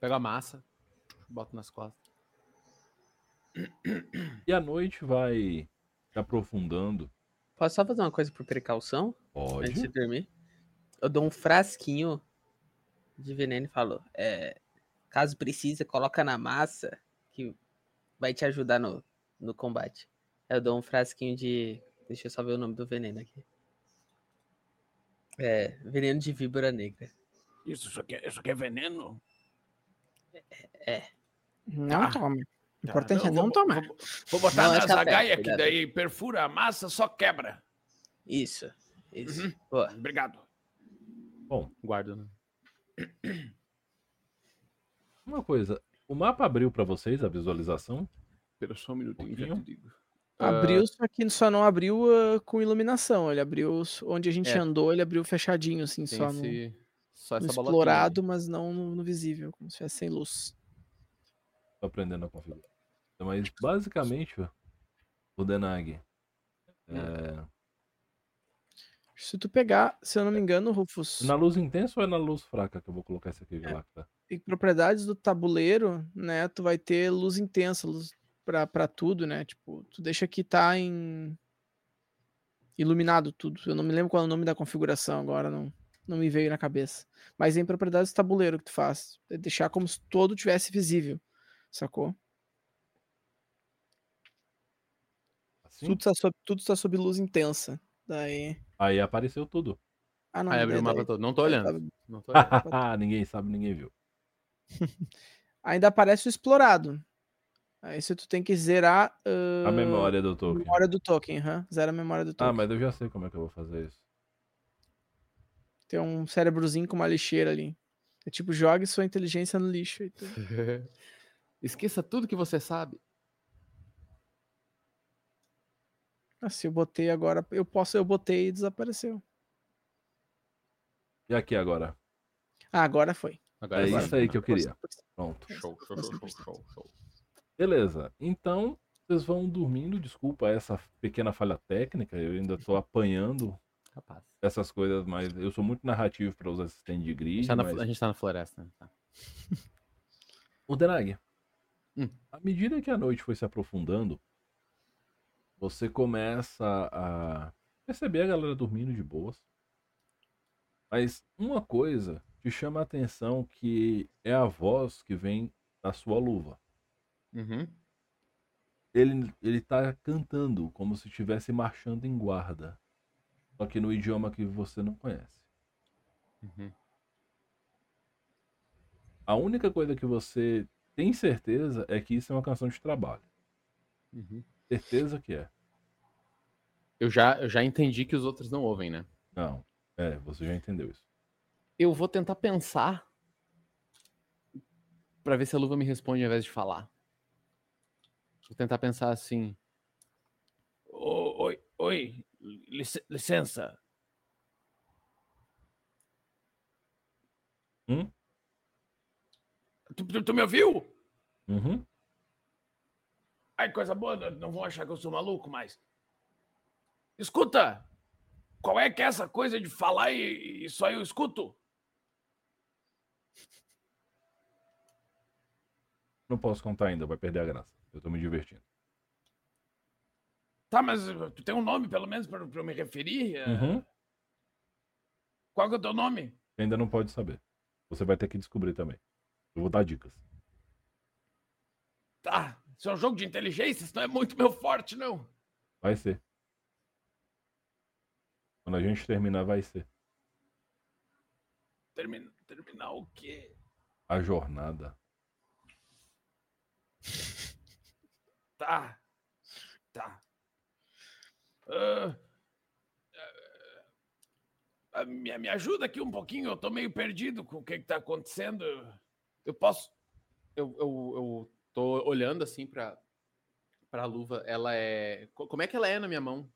Pega a massa, bota nas costas. E a noite vai se aprofundando. Posso só fazer uma coisa por precaução? Antes de Pode. dormir? Eu dou um frasquinho de veneno e falo: é, caso precise, coloca na massa que vai te ajudar no, no combate. Eu dou um frasquinho de. Deixa eu só ver o nome do veneno aqui. É, veneno de víbora negra. Isso, isso aqui, é- isso aqui é veneno? Não Ah, tome. O Tá, importante é eu não vou, tomar. Vou, vou botar Não, é na café, zagaia, que daí perfura a massa, só quebra. Isso, isso. Uhum. Boa. Obrigado. Bom, Guarda, né? uma coisa. O mapa abriu pra vocês a visualização? Espera só um minutinho, já te digo. Abriu, só que só não abriu ah, com iluminação. Ele abriu onde a gente É. andou, ele abriu fechadinho, assim, Tem só no, esse, só no essa bola explorado, mas não no, no visível, como se estivesse sem luz. Tô aprendendo a configurar. Mas basicamente, o Denag. É... Se tu pegar, se eu não me engano, Rufus, Na luz intensa ou é na luz fraca que eu vou colocar esse aqui, Galacta? Em propriedades do tabuleiro, né, tu vai ter luz intensa, luz pra, pra tudo, né? Tipo, tu deixa que tá em iluminado tudo. Eu não me lembro qual é o nome da configuração agora, não, não me veio na cabeça. Mas em propriedades do tabuleiro que tu faz. É deixar como se todo tivesse visível, sacou? Assim? Tudo está sob, tudo tá sob luz intensa. Daí. Aí apareceu tudo. Ah, não. Aí abriu é o mapa todo. Não tô olhando. Não tô olhando. ninguém sabe, ninguém viu. Ainda aparece o explorado. Aí se tu tem que zerar A ah, memória do a token. memória do token, aham. Zera a memória do Ah, token. mas eu já sei como é que eu vou fazer isso. Tem um cérebrozinho com uma lixeira ali. É tipo, jogue sua inteligência no lixo. e Esqueça tudo que você sabe. Ah, se eu botei agora, eu posso, eu botei e desapareceu. E aqui agora? Ah, agora foi. Agora É isso aí que eu queria. Pronto. Show, show, show, show, show, show. Beleza. Então, vocês vão dormindo. Desculpa essa pequena falha técnica. Eu ainda tô apanhando Capaz. essas coisas, mas eu sou muito narrativo para os assistentes de A grid. gente tá na, mas- a gente tá na floresta. né? Tá. O Denag, Hum. à medida que a noite foi se aprofundando, você começa a perceber a galera dormindo de boas. Mas uma coisa te chama a atenção que é a voz que vem da sua luva. Uhum. Ele, ele tá cantando como se estivesse marchando em guarda. Só que no idioma que você não conhece. Uhum. A única coisa que você tem certeza é que isso é uma canção de trabalho. Uhum. Certeza que é. Eu, já, eu já entendi que os outros não ouvem, né? Não. É, você já entendeu isso. Eu vou tentar pensar pra ver se a luva me responde ao invés de falar. Vou tentar pensar assim. Oi, oi, lic- licença. Hum? Tu, tu- tu me ouviu? Uhum. Ai, coisa boa, não- não vão achar que eu sou maluco, mas. Escuta! Qual é que é essa coisa de falar e, e só eu escuto? Não posso contar ainda, vai perder a graça. Eu tô me divertindo. Tá, mas uh, tu tem um nome, pelo menos, pra, pra eu me referir? Eh, Uhum. Qual que é o teu nome? Ainda não pode saber. Você vai ter que descobrir também. Eu vou dar dicas. Tá, isso é um jogo de inteligência, isso não é muito meu forte, não. Vai ser. Quando a gente terminar, vai ser. Termin, terminar o quê? A jornada. Tá. Tá. Ah, ah, me, me ajuda aqui um pouquinho, eu tô meio perdido com o que, que tá acontecendo. Eu posso. Eu, eu, eu tô olhando assim pra, pra luva. Ela é. co- Como é que ela é na minha mão?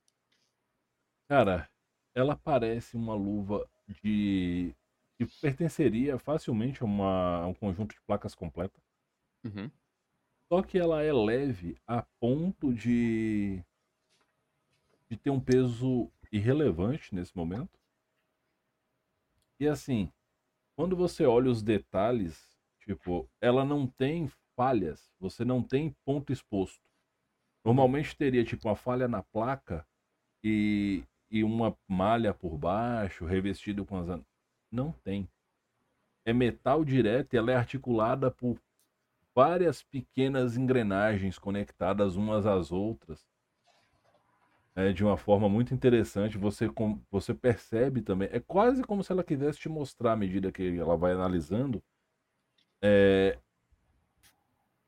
Cara, ela parece uma luva de. que pertenceria facilmente a, uma- a um conjunto de placas completa. Uhum. Só que ela é leve a ponto de. de ter um peso irrelevante nesse momento. E assim, quando você olha os detalhes, tipo, ela não tem falhas, você não tem ponto exposto. Normalmente teria tipo uma falha na placa e, e uma malha por baixo, revestido com as. Não tem. É metal direto e ela é articulada por várias pequenas engrenagens conectadas umas às outras. É, de uma forma muito interessante, você, com- você percebe também. É quase como se ela quisesse te mostrar à medida que ela vai analisando. É,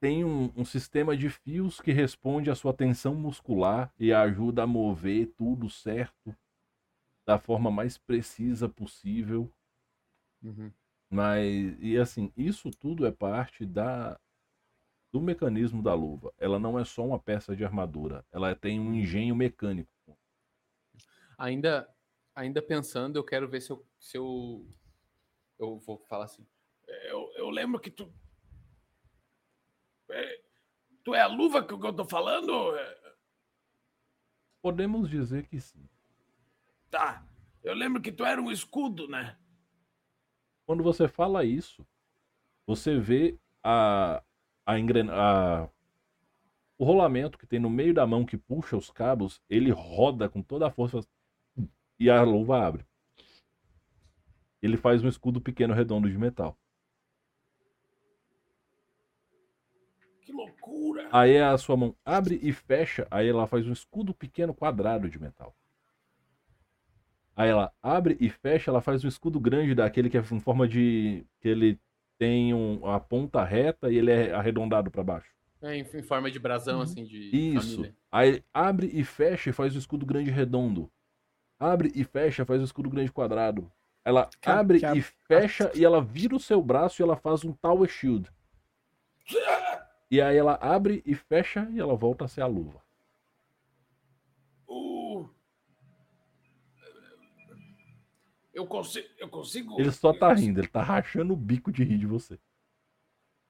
tem um, um sistema de fios que responde à sua tensão muscular e ajuda a mover tudo certo da forma mais precisa possível. Uhum. Mas, e assim, isso tudo é parte da do mecanismo da luva. Ela não é só uma peça de armadura, ela tem um engenho mecânico. Ainda, ainda pensando, eu quero ver se eu, se eu. Eu vou falar assim. Eu, eu lembro que tu. É, tu é a luva que eu tô falando? É, Podemos dizer que sim. Tá. Eu lembro que tu era um escudo, né? Quando você fala isso, você vê a, a, engren... a o rolamento que tem no meio da mão que puxa os cabos, ele roda com toda a força e a luva abre. Ele faz um escudo pequeno redondo de metal. Que loucura! Aí a sua mão abre e fecha, aí ela faz um escudo pequeno quadrado de metal. Aí ela abre e fecha, ela faz um escudo grande daquele que é em forma de que ele tem um, a ponta reta e ele é arredondado para baixo. É, em, em forma de brasão, assim, de Isso. família. Aí abre e fecha e faz um escudo grande redondo. Abre e fecha, faz um escudo grande quadrado. Ela Ca- abre ca- e fecha e ela vira o seu braço e ela faz um Tower Shield. E aí ela abre e fecha e ela volta a ser a luva. O... Eu consigo. Eu consigo. Ele só tá rindo, ele tá rachando o bico de rir de você.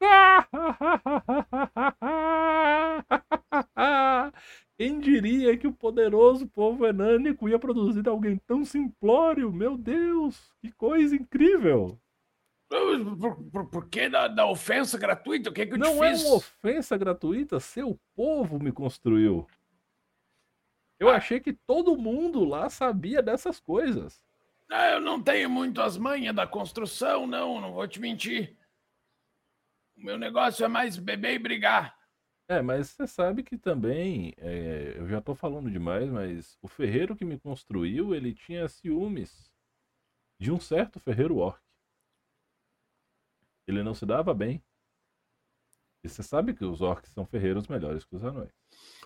Quem diria que o poderoso povo enânico ia produzir alguém tão simplório? Meu Deus, que coisa incrível! Por, por, por que da, da ofensa gratuita? O que, que eu Não te é uma ofensa gratuita, seu povo me construiu. Eu achei que todo mundo lá sabia dessas coisas. Ah, eu não tenho muito as manhas da construção, não, não vou te mentir. O meu negócio é mais beber e brigar. É, mas você sabe que também, é, eu já tô falando demais, mas o ferreiro que me construiu, ele tinha ciúmes de um certo ferreiro orc. Ele não se dava bem. E você sabe que os orcs são ferreiros melhores que os anões.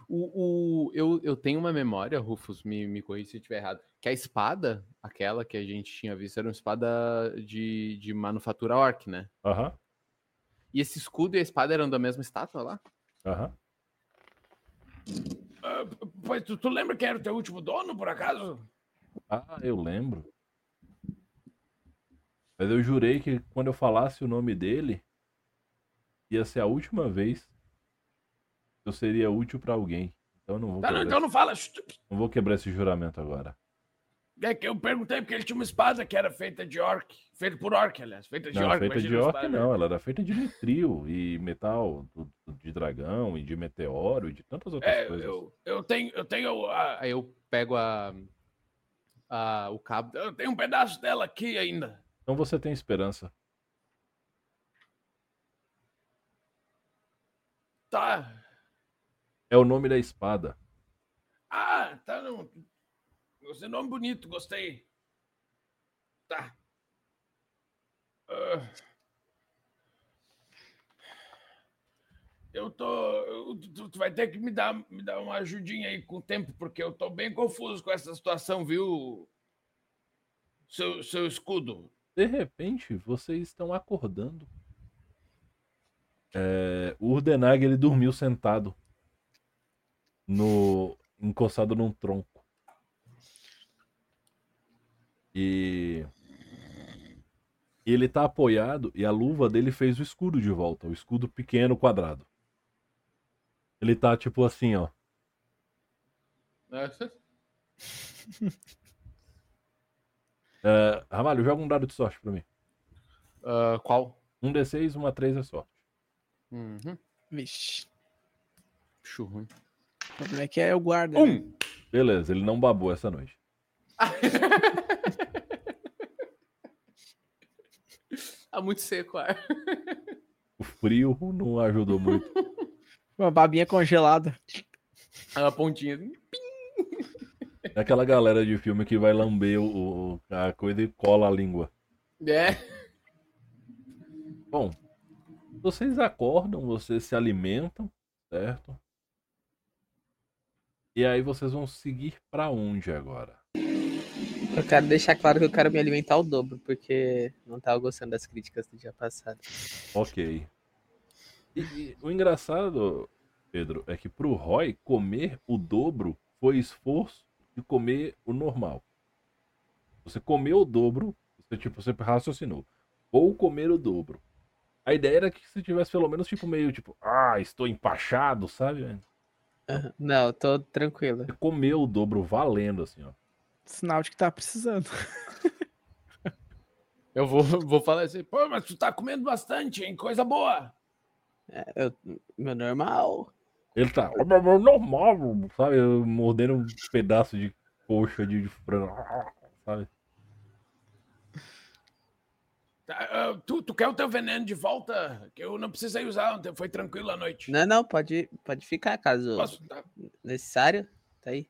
O, o, eu, eu tenho uma memória, Rufus, me, me corrija se eu estiver errado, que a espada, aquela que a gente tinha visto, era uma espada de, de manufatura orc, né? Aham, E esse escudo e a espada eram da mesma estátua lá? aham. Ah, pois tu, tu lembra quem era o teu último dono, por acaso? Ah, eu lembro. Mas eu jurei que quando eu falasse o nome dele, ia ser a última vez eu seria útil pra alguém. Então eu não vou, Tá, não, quebrar, então não fala. esse- não vou quebrar esse juramento agora. É que eu perguntei porque ele tinha uma espada que era feita de orc. Feita por orc, aliás. Feita de Não, orc. feita de orc espada. não, ela era feita de nitril e metal do- do- de dragão e de meteoro e de tantas outras É, coisas. eu, eu tenho, eu tenho, a- Aí eu pego a, a, o cabo. eu tenho um pedaço dela aqui ainda. Então você tem esperança. Tá. É o nome da espada. Ah, tá. Não. Gostei nome bonito, gostei. Tá. ah, eu tô. Tu, tu vai ter que me dar, me dar uma ajudinha aí com o tempo, porque eu tô bem confuso com essa situação, viu? Seu, seu escudo. De repente, vocês estão acordando. É, o Urdenag ele dormiu sentado no encostado num tronco. E ele tá apoiado e a luva dele fez o escudo de volta, o escudo pequeno quadrado. Ele tá tipo assim, ó. É, Ramalho, joga um dado de sorte pra mim. Ah, qual? Um D6, uma 3 é sorte. Uhum. Vixe. Bicho ruim. O problema é que é o guarda. né? Um! Beleza, ele não babou essa noite. Tá muito seco o ar. O frio não ajudou muito. Uma babinha congelada. A pontinha assim. É aquela galera de filme que vai lamber o, o- a coisa e cola a língua. É. Bom, vocês acordam, vocês se alimentam, certo? E aí vocês vão seguir pra onde agora? Eu quero deixar claro que eu quero me alimentar ao dobro, porque não tava gostando das críticas do dia passado. Ok. E, e o engraçado, Pedro, é que pro Roy comer o dobro foi esforço de comer o normal. Você comeu o dobro, você tipo, você raciocinou. Ou comer o dobro. A ideia era que você tivesse pelo menos tipo meio tipo, ah, estou empachado, sabe? Não, eu tô tranquilo. Você comeu o dobro valendo assim, ó. Sinal de que tá precisando. Eu vou, vou falar assim. Pô, mas tu tá comendo bastante, hein? Coisa boa. É, eu- meu normal. Ele tá normal, sabe? Mordendo um pedaço de coxa de de frango, sabe? Tá, ah, tu, tu quer o teu veneno de volta? Que eu não precisei usar ontem, foi tranquilo a noite. Não, não, pode, pode ficar, caso Posso dar? necessário. Tá aí.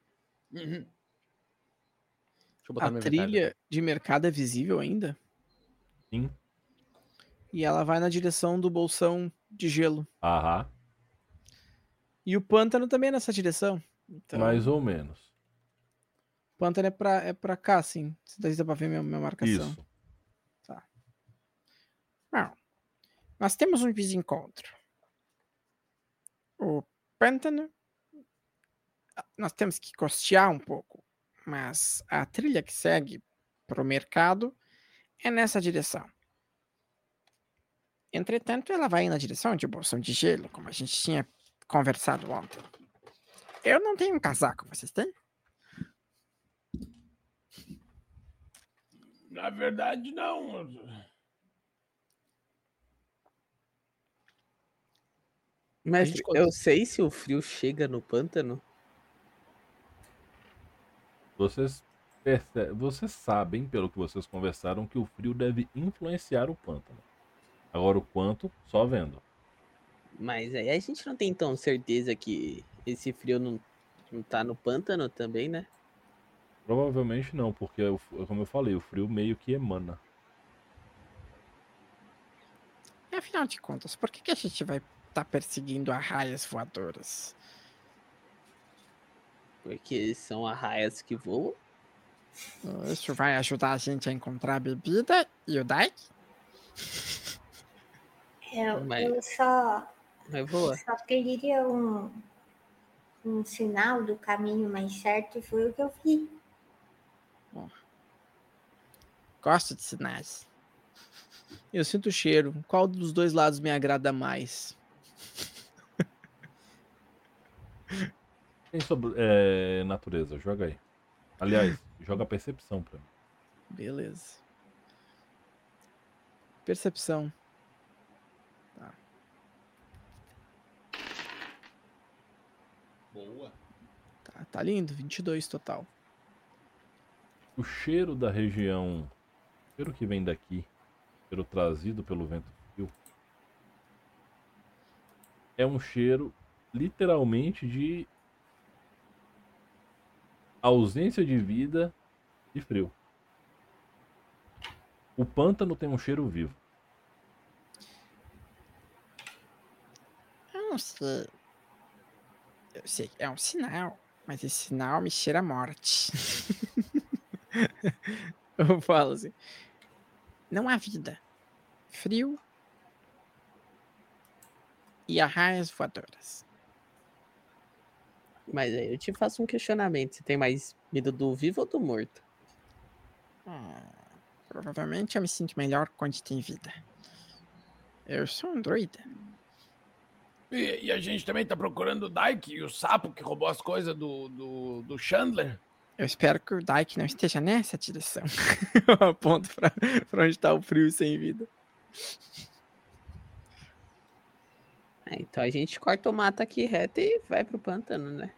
Uhum. Deixa eu botar A trilha de mercado é visível ainda? Sim. E ela vai na direção do bolsão de gelo. Aham. E o pântano também é nessa direção. Então, Mais ou menos. o pântano é pra, é pra cá, sim. Daí dá pra ver minha, minha marcação. Isso. Bom, nós temos um desencontro. O pântano. ah, Nós temos que costear um pouco, mas a trilha que segue para o mercado é nessa direção. Entretanto, ela vai na direção de bolsão de gelo, como a gente tinha conversado ontem. Eu não tenho um casaco, vocês têm? Na verdade, não. Gente eu sei se o frio chega no pântano. Vocês, perce- vocês sabem, pelo que vocês conversaram, que o frio deve influenciar o pântano. Agora o quanto, só vendo. Mas aí a gente não tem então certeza que esse frio não, não tá no pântano também, né? Provavelmente não, porque, como eu falei, o frio meio que emana. E afinal de contas, por que, que a gente vai estar perseguindo arraias voadoras? Porque são arraias que voam. Isso vai ajudar a gente a encontrar a bebida e o Dike? Eu, Mas- eu só, Mas voa. só pediria um, um sinal do caminho mais certo e foi o que eu fiz. Gosto de sinais. Eu sinto o cheiro. Qual dos dois lados me agrada mais? Tem sobre é, natureza, joga aí. Aliás, joga percepção pra mim. Beleza. Percepção. Boa. Tá, tá lindo. 22 total. O cheiro da região, o cheiro que vem daqui, cheiro trazido pelo vento frio, é um cheiro literalmente de ausência de vida e frio. O pântano tem um cheiro vivo. Eu não sei. Eu sei, é um sinal, mas esse sinal me cheira a morte. eu falo assim. Não há vida. Frio. E arraias voadoras. Mas aí eu te faço um questionamento. Você tem mais medo do vivo ou do morto? Ah, provavelmente eu me sinto melhor quando tem vida. Eu sou um druida. E, e a gente também tá procurando o Dyke e o sapo que roubou as coisas do, do, do Chandler. Eu espero que o Dyke não esteja nessa direção. Eu aponto pra, pra onde tá o frio sem vida. É, então a gente corta o mato aqui reto e vai pro pântano, né?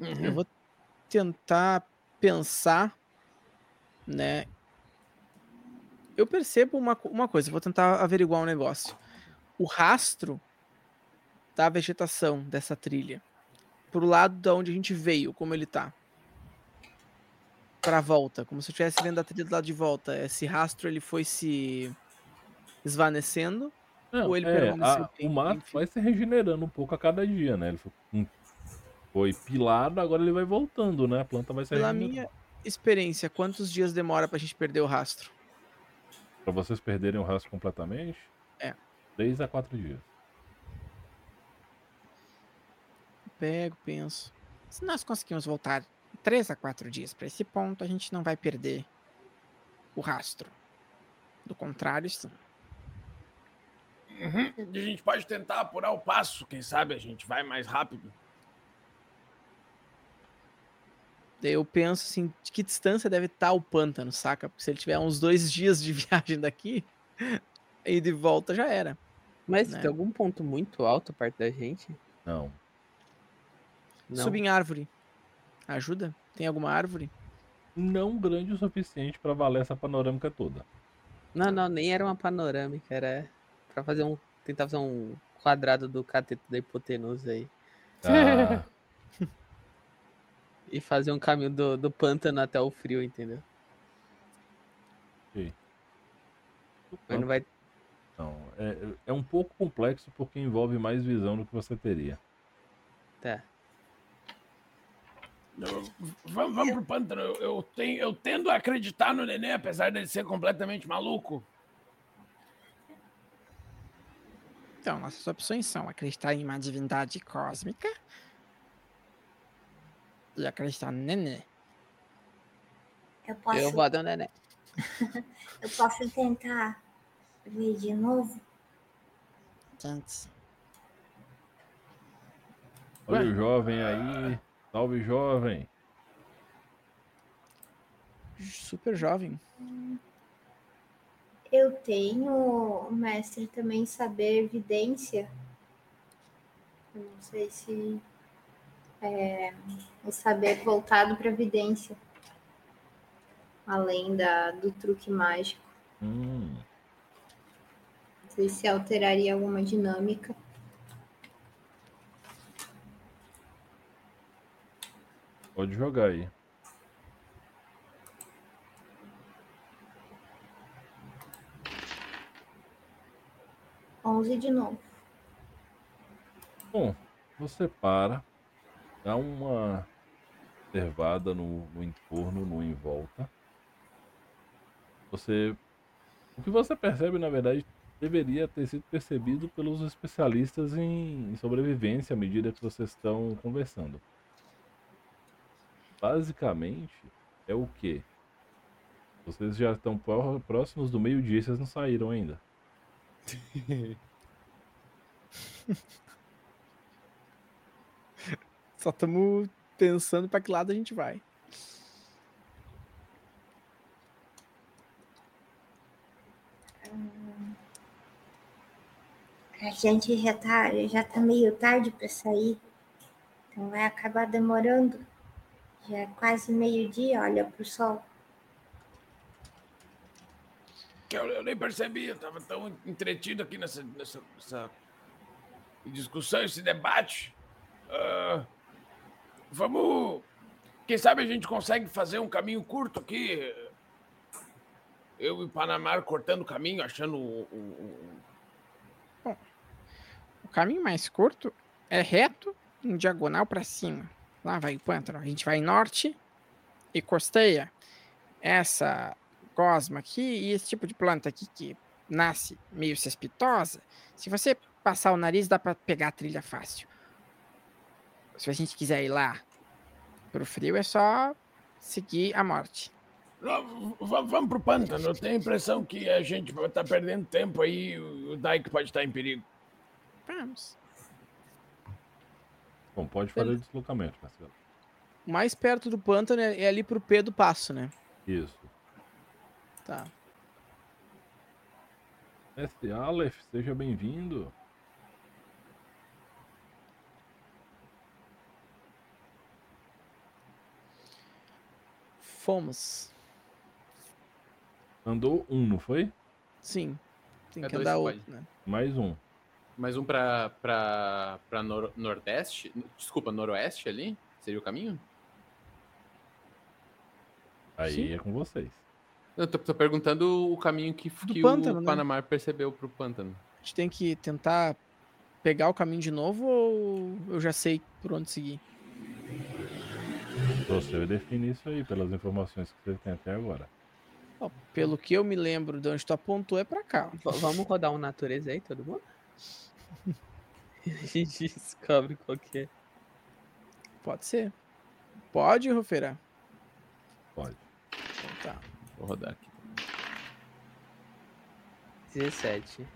Eu vou tentar pensar, né? Eu percebo uma, uma coisa, vou tentar averiguar um negócio. O rastro da vegetação dessa trilha, pro lado da onde a gente veio, como ele tá. Pra volta, como se eu estivesse vendo a trilha do lado de volta. Esse rastro ele foi se esvanecendo. Não, Ou ele é, permaneceu a- bem, o mato enfim. vai se regenerando um pouco a cada dia, né? Ele foi, foi pilado, agora ele vai voltando, né? A planta vai se Pela minha experiência, quantos dias demora pra gente perder o rastro? Pra vocês perderem o rastro completamente? É. 3 a 4 dias. Pego, penso. Se nós conseguimos voltar 3 a 4 dias para esse ponto, a gente não vai perder o rastro. Do contrário, sim. Uhum. A gente pode tentar apurar o passo, quem sabe a gente vai mais rápido. Daí eu penso assim, de que distância deve estar o pântano, saca? Porque se ele tiver uns dois dias de viagem daqui, e de volta já era. Mas Né? tem algum ponto muito alto perto da gente? Não. Não. Subir em árvore. Ajuda? Tem alguma árvore? Não grande o suficiente pra valer essa panorâmica toda. Não, não, nem era uma panorâmica, era pra fazer um. Tentar fazer um quadrado do cateto da hipotenusa aí. Ah, E fazer um caminho do, do pântano até o frio, entendeu? Mas não vai. não, é, é um pouco complexo porque envolve mais visão do que você teria. Tá. Eu- vamos, vamos pro pântano. Eu, eu, tenho, eu tendo a acreditar no neném, apesar dele ser completamente maluco. Então, nossas opções são acreditar em uma divindade cósmica e acreditar no nenê. Eu posso, Eu vou dar um neném. eu posso tentar ver de novo? Gente, Olha o jovem aí. Salve, jovem. Super jovem. Eu tenho, mestre, também saber evidência. Eu não sei se é o saber voltado para evidência. Além da, do truque mágico. Hum, Não sei se alteraria alguma dinâmica. pode jogar aí. Onze de novo. Bom, você para, dá uma observada no, no entorno, no em volta. Você. O que você percebe, na verdade, deveria ter sido percebido pelos especialistas em, em sobrevivência à medida que vocês estão conversando. Basicamente, é o quê? Vocês já estão pró- próximos do meio-dia e vocês não saíram ainda. Só estamos pensando pra que lado a gente vai. A gente já tá, já tá meio tarde para sair. Então vai acabar demorando. Já é quase meio-dia, olha pro sol. Eu, eu nem percebi, eu tava tão entretido aqui nessa, nessa, nessa discussão, esse debate. Ah, vamos. Quem sabe a gente consegue fazer um caminho curto aqui. Eu e o Panamá cortando o caminho, achando o. o- o- caminho mais curto é reto, em diagonal para cima. Lá vai o pântano. A gente vai norte e costeia essa gosma aqui e esse tipo de planta aqui que nasce meio cespitosa. Se você passar o nariz, dá para pegar a trilha fácil. Se a gente quiser ir lá pro frio, é só seguir a morte. Não, v- Vamos pro pântano. Eu tenho a impressão que a gente vai estar perdendo tempo aí. O Dyke pode estar em perigo. Vamos. Bom, pode fazer o deslocamento, Marcelo. Mais perto do pântano é, é ali pro P do passo, né? Isso. Tá. Mestre Aleph, seja bem-vindo. Fomos. Andou um, não foi? Sim. Tem É que dois andar outro, né? Mais um. Mais um pra, pra, pra nor- nordeste? Desculpa, noroeste ali? Seria o caminho? Aí Sim. é com vocês. Eu tô, tô perguntando o caminho que, que pântano, o né? Panamá percebeu pro pântano. A gente tem que tentar pegar o caminho de novo ou eu já sei por onde seguir? Você define isso aí pelas informações que você tem até agora. Ó, pelo que eu me lembro de onde tu apontou é pra cá. V- vamos rodar um natureza aí, todo mundo? a gente descobre qual que é. Pode ser. Pode, Rufeira? Pode. Então tá. Vou rodar aqui. 17.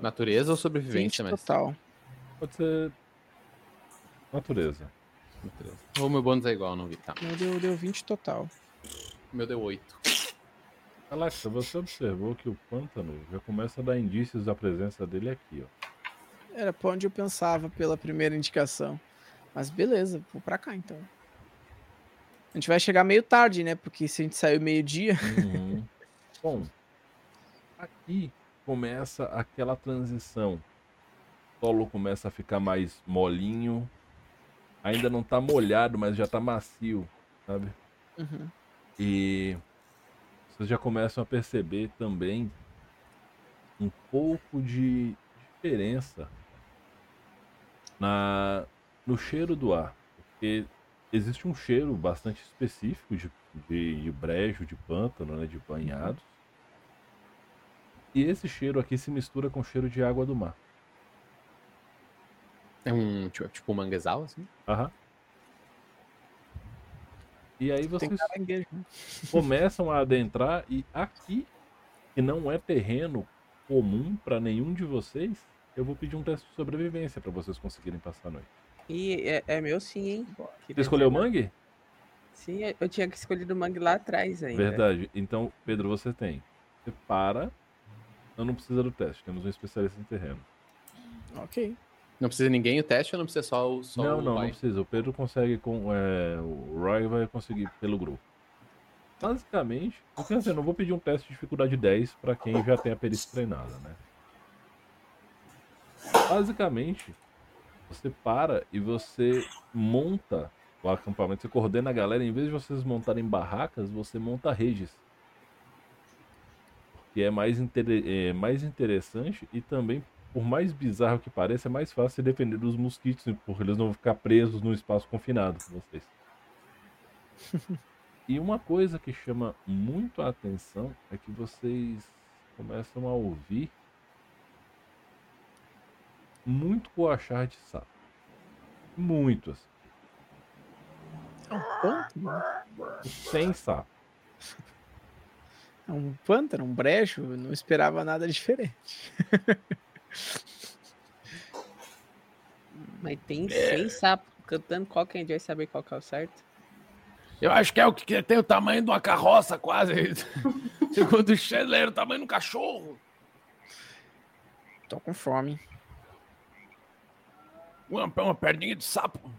Natureza ou 20 sobrevivência, mas. total. Pode ser. Natureza. Ou meu bônus é igual, não vi. Tá. Meu deu, deu 20 total. O meu deu 8. Alexa, você observou que o pântano já começa a dar indícios da presença dele aqui, ó. Era pra onde eu pensava pela primeira indicação. Mas beleza, vou pra cá então. A gente vai chegar meio tarde, né? Porque se a gente saiu meio-dia. Uhum. Bom, aqui começa aquela transição. O solo começa a ficar mais molinho. Ainda não tá molhado, mas já tá macio, sabe? Uhum. E vocês já começam a perceber também um pouco de diferença na no cheiro do ar. Porque existe um cheiro bastante específico de, de, de brejo, de pântano, né, de banhados. E esse cheiro aqui se mistura com o cheiro de água do mar. É um tipo, tipo um manguezal, assim? Aham. E aí vocês né? começam a adentrar e aqui, que não é terreno comum para nenhum de vocês, eu vou pedir um teste de sobrevivência para vocês conseguirem passar a noite. E é, é meu sim, hein? Você Queria escolheu o mangue? Sim, eu tinha que escolher o mangue lá atrás ainda. Verdade. Então, Pedro, você tem. Você para. Não, não precisa do teste. Temos um especialista em terreno. Ok. Não precisa ninguém o teste ou não precisa só o só não, o não, não precisa. O Pedro consegue com. é, o Roy vai conseguir pelo grupo. Basicamente, eu quero dizer, não vou pedir um teste de dificuldade 10 para quem já tem a perícia treinada, né? Basicamente, você para e você monta o acampamento, você coordena a galera, em vez de vocês montarem barracas, você monta redes. Porque é mais, intere- é mais interessante e também, por mais bizarro que pareça, é mais fácil se defender dos mosquitos, porque eles não vão ficar presos num espaço confinado com vocês. e uma coisa que chama muito a atenção é que vocês começam a ouvir muito coachar de sapo. Muito assim. É um pântano? Sem sapo. É um pântano, um brejo. Não esperava nada diferente. Mas tem seis sapos cantando, qual que a gente vai saber qual que é o certo? Eu acho que é o que tem o tamanho de uma carroça, quase. Segundo o Chandler, o tamanho de um cachorro. Tô com fome. Uma, uma perninha de sapo.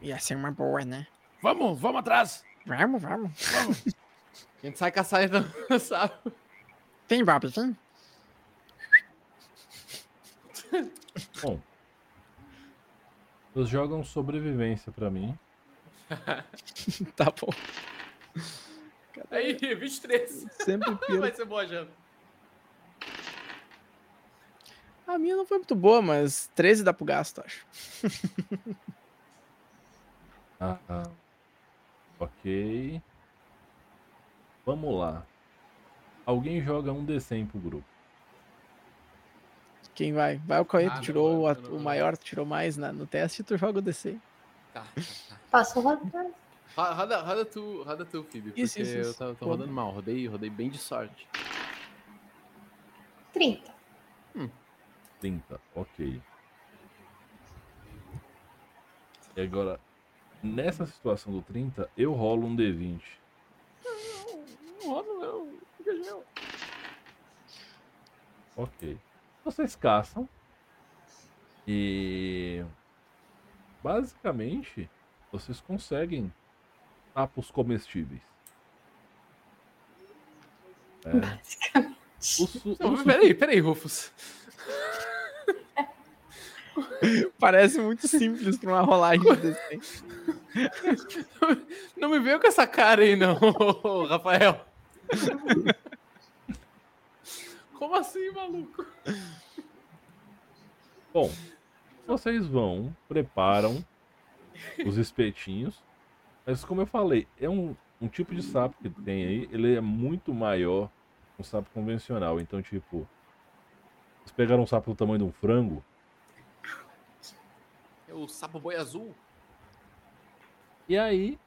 Ia ser uma boa, né? Vamos, vamos atrás. Vamos, vamos. A gente sai caçar então, sabe? Tem Bob, tem? Bom. Vocês jogam sobrevivência pra mim. Tá bom. Aí, 23. Sempre pira. Vai ser boa janta. A minha não foi muito boa, mas 13 dá pro gasto, acho. Ah, ah. Ok. Vamos lá. Alguém joga um D100 pro grupo. Quem vai? Vai o Cauê, Ah, tu não, tirou eu o, não- o maior, tu tirou mais na- no teste, tu joga o DC. Tá, tá, tá. Posso rodar? Ro- Roda, roda tu, roda tu, Phoebe, porque Isso, isso, eu tô, tô Roda. rodando mal. Rodei, rodei bem de sorte. 30. 30, ok. E agora, nessa situação do 30, eu rolo um D20. Não roda não. Fica gel. Ok. Vocês caçam. E. Basicamente, vocês conseguem sapos comestíveis. É. Su- Não, su- peraí, peraí, Rufus. Parece muito simples pra uma rolagem de DC. Não me veio com essa cara aí, não, Rafael. Como assim, maluco? Bom, vocês vão, preparam os espetinhos. Mas como eu falei, é um, um tipo de sapo que tem aí, ele é muito maior que um sapo convencional. Então, tipo, vocês pegaram um sapo do tamanho de um frango, É o sapo boi azul. e aí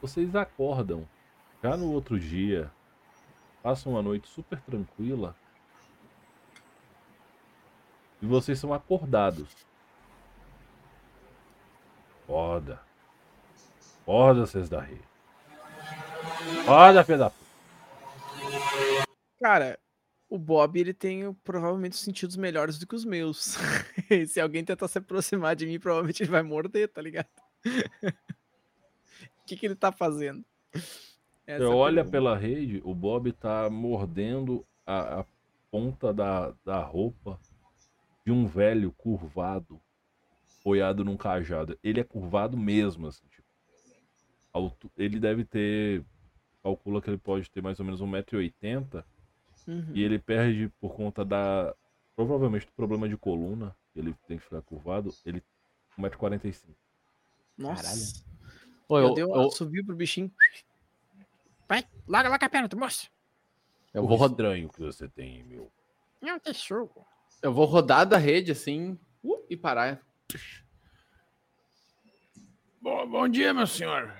vocês acordam já no outro dia, passam uma noite super tranquila. E vocês são acordados. Foda. Foda, vocês da rede. Foda, filha da. Cara, o Bob, ele tem provavelmente os sentidos melhores do que os meus. Se alguém tentar se aproximar de mim, provavelmente ele vai morder, tá ligado? O que, que ele tá fazendo? Essa Você é a olha pergunta. pela rede, o Bob tá mordendo a, a ponta da, da roupa de um velho curvado, apoiado num cajado. Ele é curvado mesmo, assim, tipo. altu- Ele deve ter. Calcula que ele pode ter mais ou menos 1,80m. Uhum. E ele perde por conta da. Provavelmente do problema de coluna. Ele tem que ficar curvado. Ele. 1,45m. Nossa. Ô, Eu, eu, dei eu, uma, subiu pro bichinho. Vai, larga lá com a perna, tu moço. eu vou rodar. estranho que você tem, meu. Não tem jogo. Eu vou rodar da rede assim uh, e parar. Bom, bom dia, meu senhor.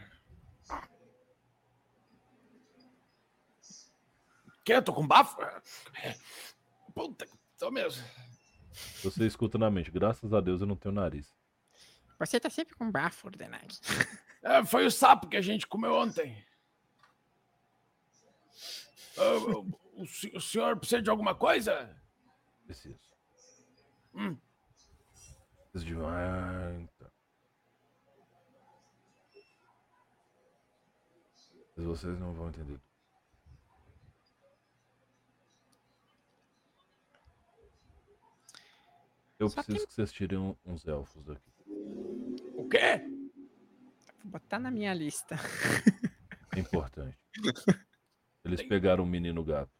Quer? Tô com bafo? Puta, tô mesmo. Você escuta na mente. Graças a Deus eu não tenho nariz. Você tá sempre com bafo, Ordenag. É, foi o sapo que a gente comeu ontem. Ah, o, o se- o senhor precisa de alguma coisa? Preciso. Hum. Preciso de muita. Mas vocês não vão entender. Eu Só preciso que vocês tirem uns elfos daqui. O quê? Vou botar na minha lista. É importante. Eles pegaram um menino gato.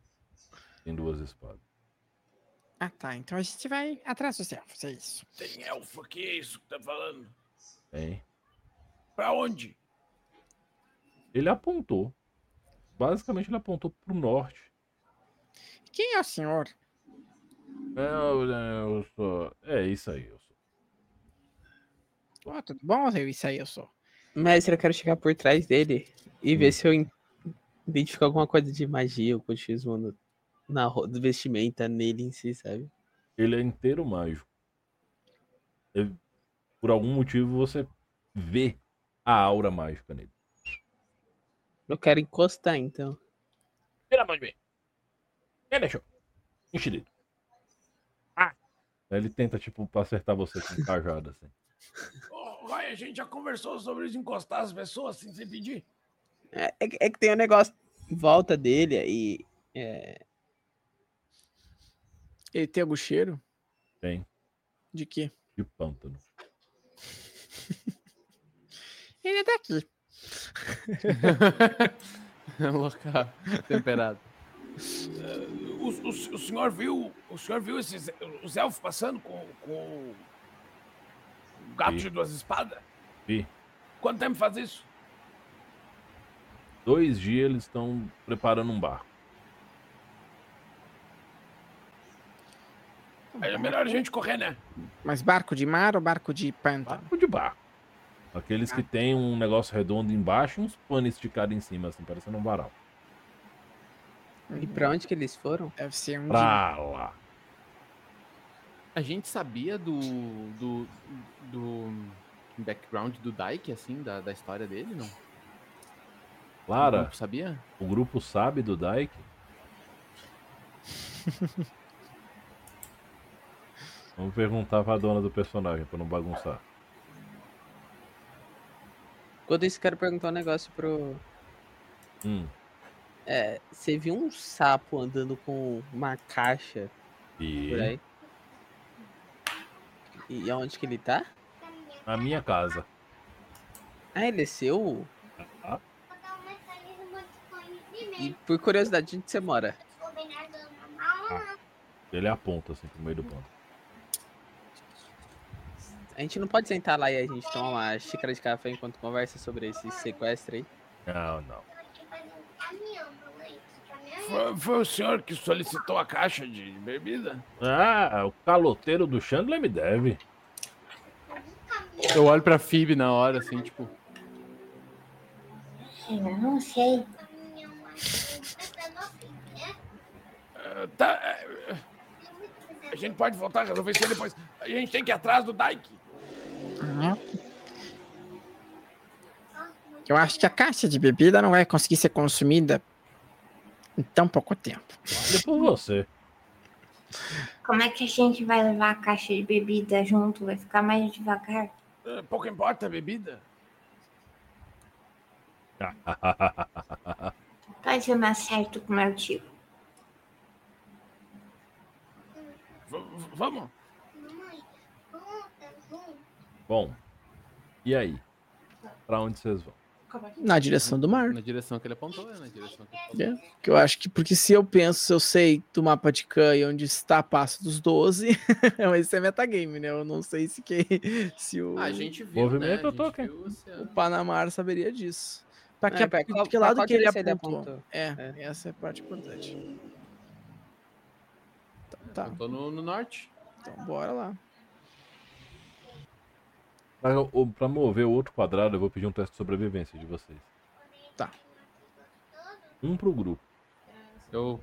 Tem duas espadas. Ah, tá. Então a gente vai atrás dos elfos, é isso. Tem elfo aqui, é isso que tá falando. Hein? Pra onde? Ele apontou. Basicamente ele apontou pro norte. Quem é o senhor? Eu, eu sou. É isso aí, eu sou. Ó, tudo bom? Eu, isso aí eu sou. Mestre, eu quero chegar por trás dele e Hum. ver se eu identifico alguma coisa de magia ou cultismo no, na vestimenta nele em si, sabe? Ele é inteiro mágico. Ele- por algum motivo você vê a aura mágica nele. Eu quero encostar, então. Tira a mão de mim. Quem deixou? Enxerido. Ah! Ele tenta, tipo, acertar você com um cajado, assim. Ô, vai, a gente já conversou sobre encostar as pessoas assim sem pedir. É, é que- é que tem um negócio em volta dele aí. É, Ele tem algum cheiro? Tem. De quê? De pântano. Ele é daqui. Local temperado. o, o, o senhor viu. O senhor viu esses, os elfos passando com, com o gato Vi. de duas espadas? Vi. Quanto tempo faz isso? Dois dias eles estão preparando um barco. É melhor a gente correr, né? Mas barco de mar ou barco de pântano? Barco de barco. Aqueles que tem um negócio redondo embaixo e uns panos esticados em cima, assim, parecendo um varal. E pra onde que eles foram? Deve ser um. Pra lá. A gente sabia do, do, do background do Dyke, assim, da, da história dele, não? O Clara, grupo sabia? o grupo sabe do Dyke? Vamos perguntar pra dona do personagem, pra não bagunçar. Quando isso, quero perguntar um negócio pro. Hum, É, você viu um sapo andando com uma caixa e por aí? E aonde que ele tá? na minha casa. Ah, ele é seu? Ah. E por curiosidade, onde você mora? Ele aponta assim pro meio do ponto. A gente não pode sentar lá e a gente tomar uma xícara de café enquanto conversa sobre esse sequestro aí? Não, não. Foi, foi o senhor que solicitou a caixa de bebida? Ah, o caloteiro do Chandler me deve. Eu olho pra Phoebe na hora, assim, tipo. Eu não sei. Tá. é, A gente pode voltar a resolver isso aí depois. A gente tem que ir atrás do Dyke. Eu acho que a caixa de bebida não vai conseguir ser consumida em tão pouco tempo. Olha por você. Como é que a gente vai levar a caixa de bebida junto? Vai ficar mais devagar? Ah, Pouco importa a bebida. Pode ser mais certo com meu tio. V- vamos. Bom, e aí? Pra onde vocês vão? Na direção do mar. Na direção que ele apontou, é na direção que ele apontou. É, que eu acho que, porque se eu penso, eu sei do mapa de Khan onde está a Passo dos 12, mas isso é metagame, né? Eu não sei se, quem, se o, Ah, a gente viu, Movimento né? A eu tô gente aqui. viu o o Panamar saberia disso. Pra que, É, pra que pra lado que ele apontou? apontou? É, É. essa é a parte importante. Tá, tá, Apontou no, no norte. então bora lá. Pra, pra mover o outro quadrado, eu vou pedir um teste de sobrevivência de vocês. Tá. Um pro grupo. Eu.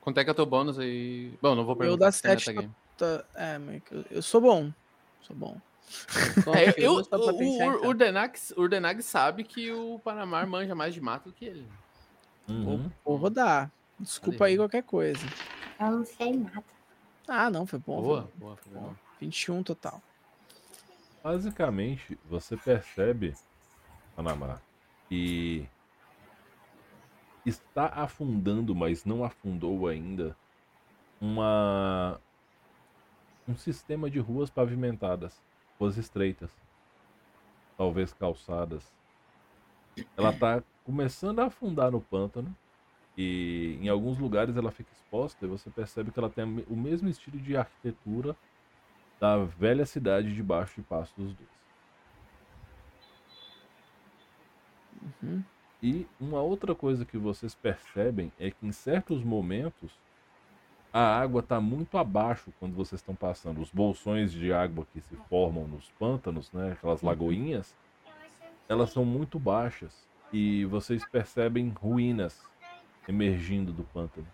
Quanto é que é o teu bônus aí? Bom, não vou Eu perguntar. dá se é 7 metagame. Tá, é, eu, eu sou bom. Sou bom. É, eu, eu, o, o, sabe que o Panamar manja mais de mato do que ele. Uhum. Vou, vou rodar. Desculpa aí qualquer coisa. Eu não sei nada. Ah, não, foi bom. Boa, foi boa, foi bom. bom. 21 total. Basicamente, você percebe, Panamá, que está afundando, mas não afundou ainda, uma um sistema de ruas pavimentadas, ruas estreitas, talvez calçadas. Ela está começando a afundar no pântano e em alguns lugares ela fica exposta e você percebe que ela tem o mesmo estilo de arquitetura da velha cidade debaixo de Passo dos Dois. Uhum. E uma outra coisa que vocês percebem é que em certos momentos a água está muito abaixo quando vocês estão passando. Os bolsões de água que se formam nos pântanos, né, aquelas lagoinhas, elas são muito baixas e vocês percebem ruínas emergindo do pântano.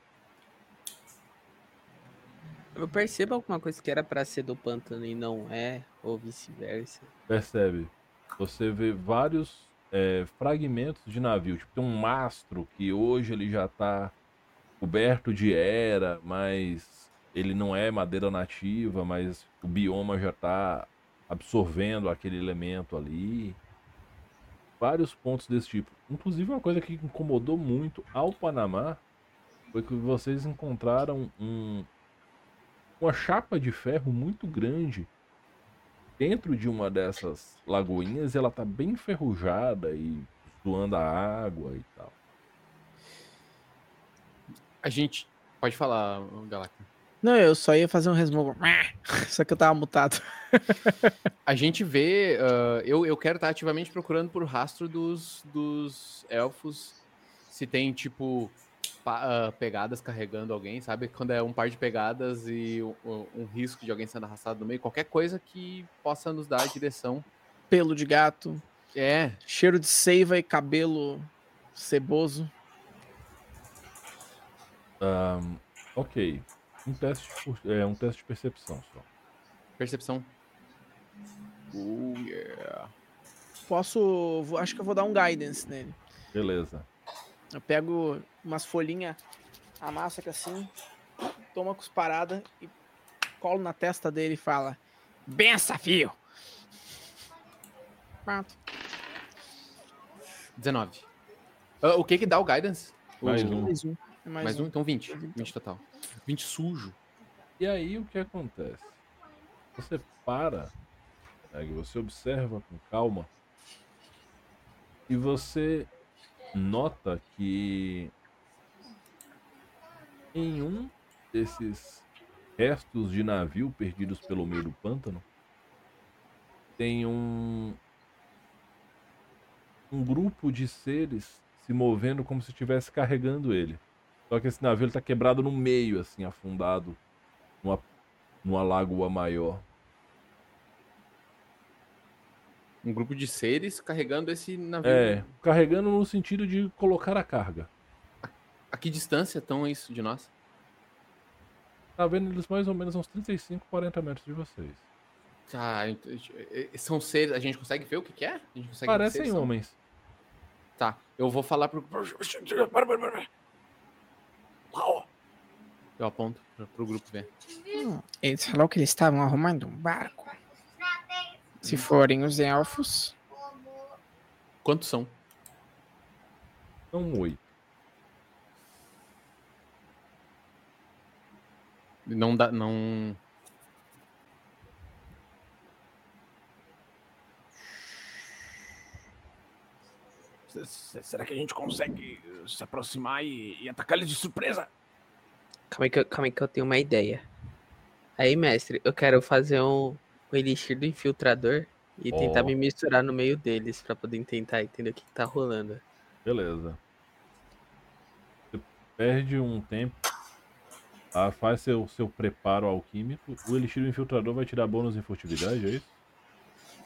Eu percebo alguma coisa que era pra ser do pântano e não é, ou vice-versa. Percebe? Você vê vários é, fragmentos de navio. Tipo, tem um mastro que hoje ele já está coberto de era, mas ele não é madeira nativa, mas o bioma já está absorvendo aquele elemento ali. Vários pontos desse tipo. Inclusive, uma coisa que incomodou muito ao Panamá foi que vocês encontraram um, uma chapa de ferro muito grande dentro de uma dessas lagoinhas. Ela tá bem enferrujada e suando a água e tal. A gente. Pode falar, Galacta. Não, eu só ia fazer um resumo. Só que eu tava mutado. A gente vê. Uh, eu, eu quero estar ativamente procurando por rastro dos, dos elfos. Se tem, tipo, pa, uh, pegadas carregando alguém, sabe? Quando é um par de pegadas e um, um, risco de alguém sendo arrastado no meio, qualquer coisa que possa nos dar a direção. Pelo de gato. É. Cheiro de seiva e cabelo ceboso. Um, ok. Um teste, é, um teste de percepção só. Percepção. Oh, yeah. Posso. Vou, acho que eu vou dar um guidance nele. Beleza. Eu pego umas folhinhas, amassa aqui assim, toma com os paradas e colo na testa dele e fala: Bença, fio! Pronto. 19. Uh, o que que dá o guidance? Mais o... um. Mais um. Mais, Mais um. um, então 20. 20 total. 20 sujo. E aí o que acontece? Você para, né, você observa com calma e você nota que em um desses restos de navio perdidos pelo meio do pântano tem um um grupo de seres se movendo como se estivesse carregando ele. Só que esse navio está quebrado no meio, assim, afundado numa, numa lagoa maior. Um grupo de seres carregando esse navio. É, carregando no sentido de colocar a carga. A, a que distância estão isso de nós? Tá vendo eles mais ou menos uns 35, 40 metros de vocês. Tá, são seres. A gente consegue ver o que, que é? Parecem homens. São? Tá, eu vou falar pro. Eu aponto pro grupo ver. Hum, eles falaram que eles estavam arrumando um barco. Se forem os elfos. Quantos são? São oito. Não dá. Não. Será que a gente consegue se aproximar e, e atacar eles de surpresa? Calma aí, que eu, calma aí que eu tenho uma ideia. Aí, mestre, eu quero fazer um, um elixir do infiltrador e oh. tentar me misturar no meio deles para poder tentar entender o que, que tá rolando. Beleza. Você perde um tempo. Ah, faz seu, seu preparo alquímico. O elixir do infiltrador vai tirar bônus em furtividade, é isso?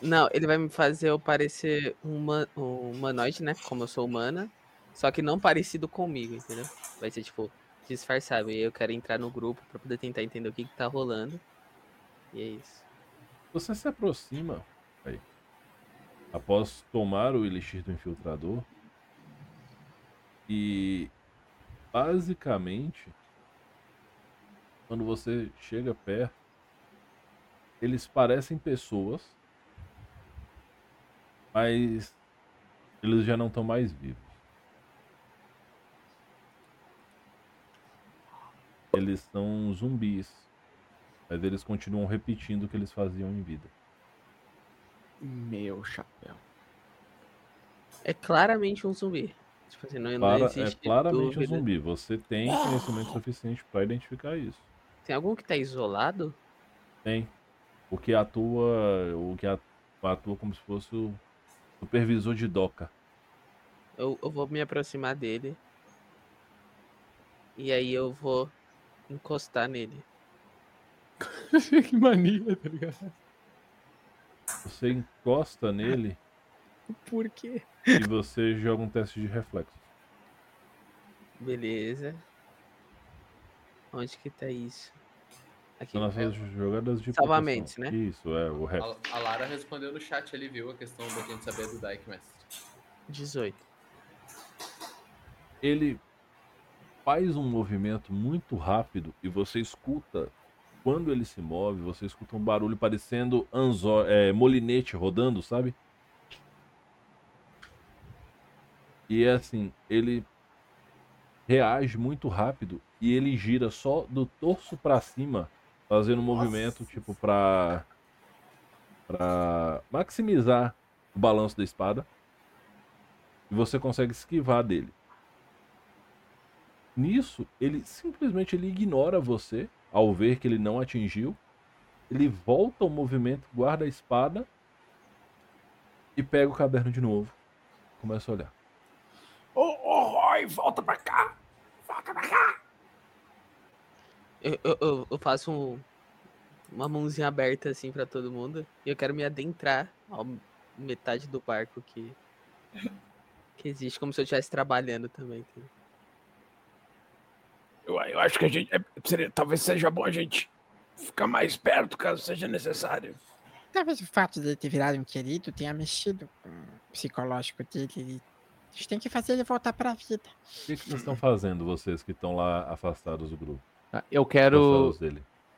Não, ele vai me fazer eu parecer um, um humanoide, né? Como eu sou humana. Só que não parecido comigo, entendeu? Vai ser tipo disfarçável. E eu quero entrar no grupo para poder tentar entender o que, que tá rolando. E é isso. Você se aproxima aí. Após tomar o elixir do infiltrador. E basicamente, quando você chega perto, eles parecem pessoas mas eles já não estão mais vivos. Eles são zumbis, mas eles continuam repetindo o que eles faziam em vida. Meu chapéu. É claramente um zumbi. Tipo assim, não, Clara, não é claramente dúvida. um zumbi. Você tem conhecimento suficiente para identificar isso. Tem algum que tá isolado? Tem. O que atua, o que atua como se fosse o Supervisor de DOCA. Eu, eu vou me aproximar dele. E aí eu vou encostar nele. que mania, tá ligado? Você encosta nele. Por quê? E você joga um teste de reflexo. Beleza. Onde que tá isso? Aqui. São nossas jogadas de Salvamentos, né? Isso, é, o resto. A, a, Lara respondeu no chat ali, viu? A questão da gente saber do Dyke Mestre. 18. Ele faz um movimento muito rápido e você escuta, quando ele se move, você escuta um barulho parecendo anzó, é, molinete rodando, sabe? E é assim, ele reage muito rápido e ele gira só do torso para cima fazendo um movimento tipo para para maximizar o balanço da espada e você consegue esquivar dele. Nisso, ele simplesmente ele ignora você ao ver que ele não atingiu. Ele volta ao movimento, guarda a espada e pega o caderno de novo. Começa a olhar. Ô, ô, Roy, volta pra cá! Volta pra cá! Eu, eu- eu- eu faço um- uma mãozinha aberta assim pra todo mundo. E eu quero me adentrar a metade do barco que, que existe, como se eu estivesse trabalhando também. entendeu? Eu, eu acho que a gente. é, seria- talvez seja bom a gente ficar mais perto caso seja necessário. Talvez o fato de ele ter virado um querido tenha mexido com o psicológico dele. Ele... A gente tem que fazer ele voltar pra vida. O que, que vocês estão fazendo, vocês que estão lá afastados do grupo? Ah, Eu quero.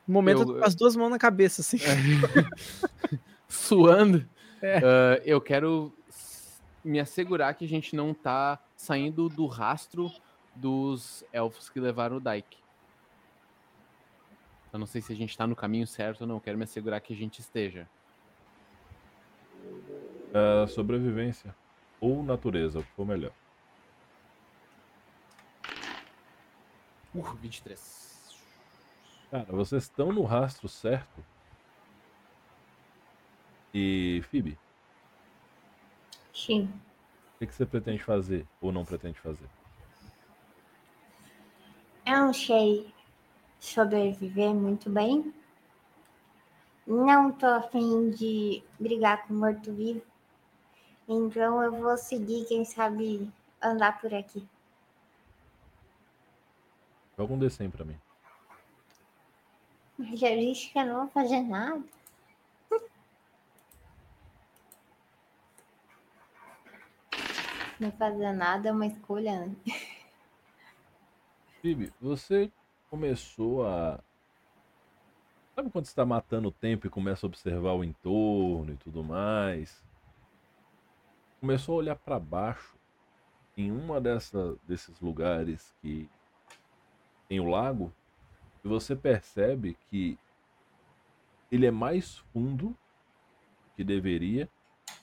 No momento, Eu- com as duas mãos na cabeça, assim. suando, É. ah, eu quero me assegurar que a gente não tá saindo do rastro dos elfos que levaram o Dyke. Eu não sei se a gente tá no caminho certo ou não. Quero me assegurar que a gente esteja. Ah, sobrevivência ou natureza, o que for melhor. Uh, 23. Cara, vocês estão no rastro certo. E, Phoebe, Sim. o que, que você pretende fazer ou não pretende fazer? Eu não sei sobreviver muito bem. Não tô afim de brigar com morto-vivo. Então eu vou seguir, quem sabe, andar por aqui. Joga um D100 pra mim. Mas já disse que eu não vou fazer nada. Não fazer nada é uma escolha, né? Phoebe, você começou a. Sabe quando você está matando o tempo e começa a observar o entorno e tudo mais? Começou a olhar para baixo em uma dessa, desses lugares que tem o lago e você percebe que ele é mais fundo que deveria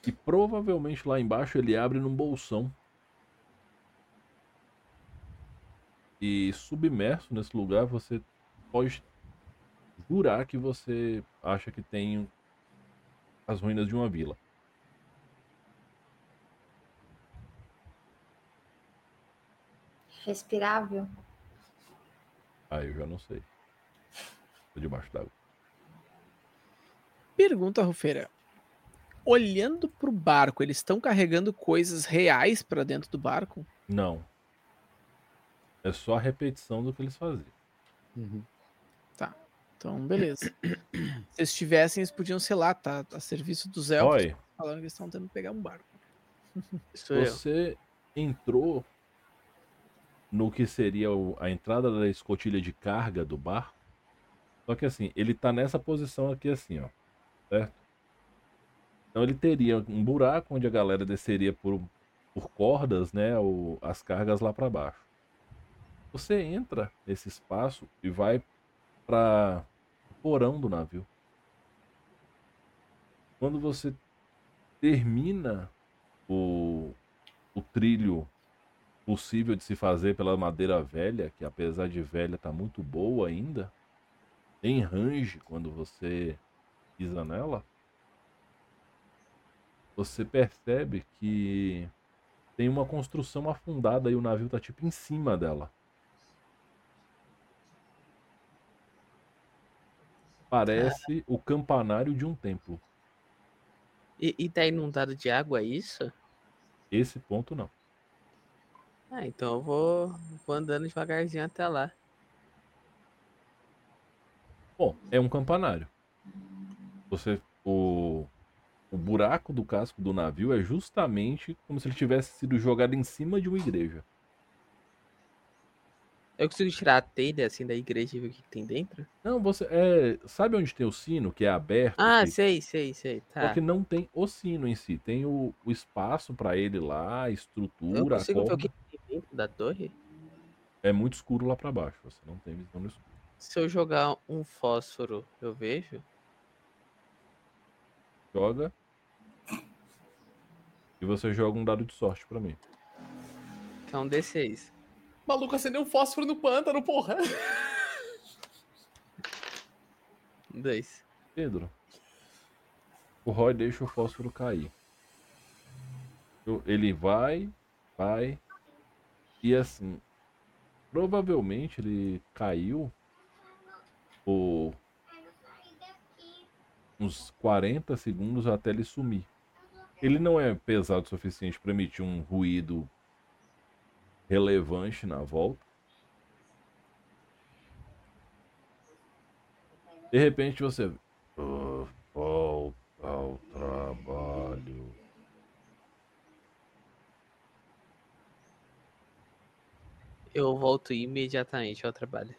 e provavelmente lá embaixo ele abre num bolsão. E submerso nesse lugar, você pode jurar que você acha que tem as ruínas de uma vila. Respirável. Ah, eu já não sei. Tô debaixo d'água. Pergunta, Rufeira. Olhando pro barco, eles estão carregando coisas reais pra dentro do barco? Não. É só a repetição do que eles faziam. Uhum. Então, beleza. Se eles tivessem, eles podiam, sei lá, tá a serviço dos elfos, Oi, falando que eles estão tentando pegar um barco. Sou eu. você entrou no que seria a entrada da escotilha de carga do barco. Só que assim, ele tá nessa posição aqui assim, ó. Certo? Então ele teria um buraco onde a galera desceria por, por cordas, né? O, as cargas lá para baixo. Você entra nesse espaço e vai para o porão do navio. Quando você termina o, o trilho possível de se fazer pela madeira velha, que apesar de velha tá muito boa ainda, tem range quando você pisa nela, você percebe que tem uma construção afundada e o navio tá tipo em cima dela. Parece o campanário de um templo. E, e tá inundado de água, é isso? Esse ponto não. Ah, então eu vou, vou andando devagarzinho até lá. Bom, é um campanário. Você o o buraco do casco do navio é justamente como se ele tivesse sido jogado em cima de uma igreja. Eu consigo tirar a telha assim da igreja e ver o que, tem dentro? Não, você é, sabe onde tem o sino que é aberto? Ah, que, sei, sei, sei. Só Tá. que não tem o sino em si, tem o, o espaço para ele lá, a Eu estrutura, a consigo ver o que tem dentro da torre? É muito escuro lá para baixo, você não tem visão no escuro. Se eu jogar um fósforo, eu vejo? Joga. E você joga um dado de sorte para mim. Que é um D6. Maluco acendeu um fósforo no pântano, porra. Dois. Pedro. O Roy deixa o fósforo cair. Ele vai, vai. E assim. Provavelmente ele caiu por uns 40 segundos até ele sumir. Ele não é pesado o suficiente para emitir um ruído relevante na volta. De repente você. "Ah, Volta ao trabalho. Eu volto imediatamente ao trabalho.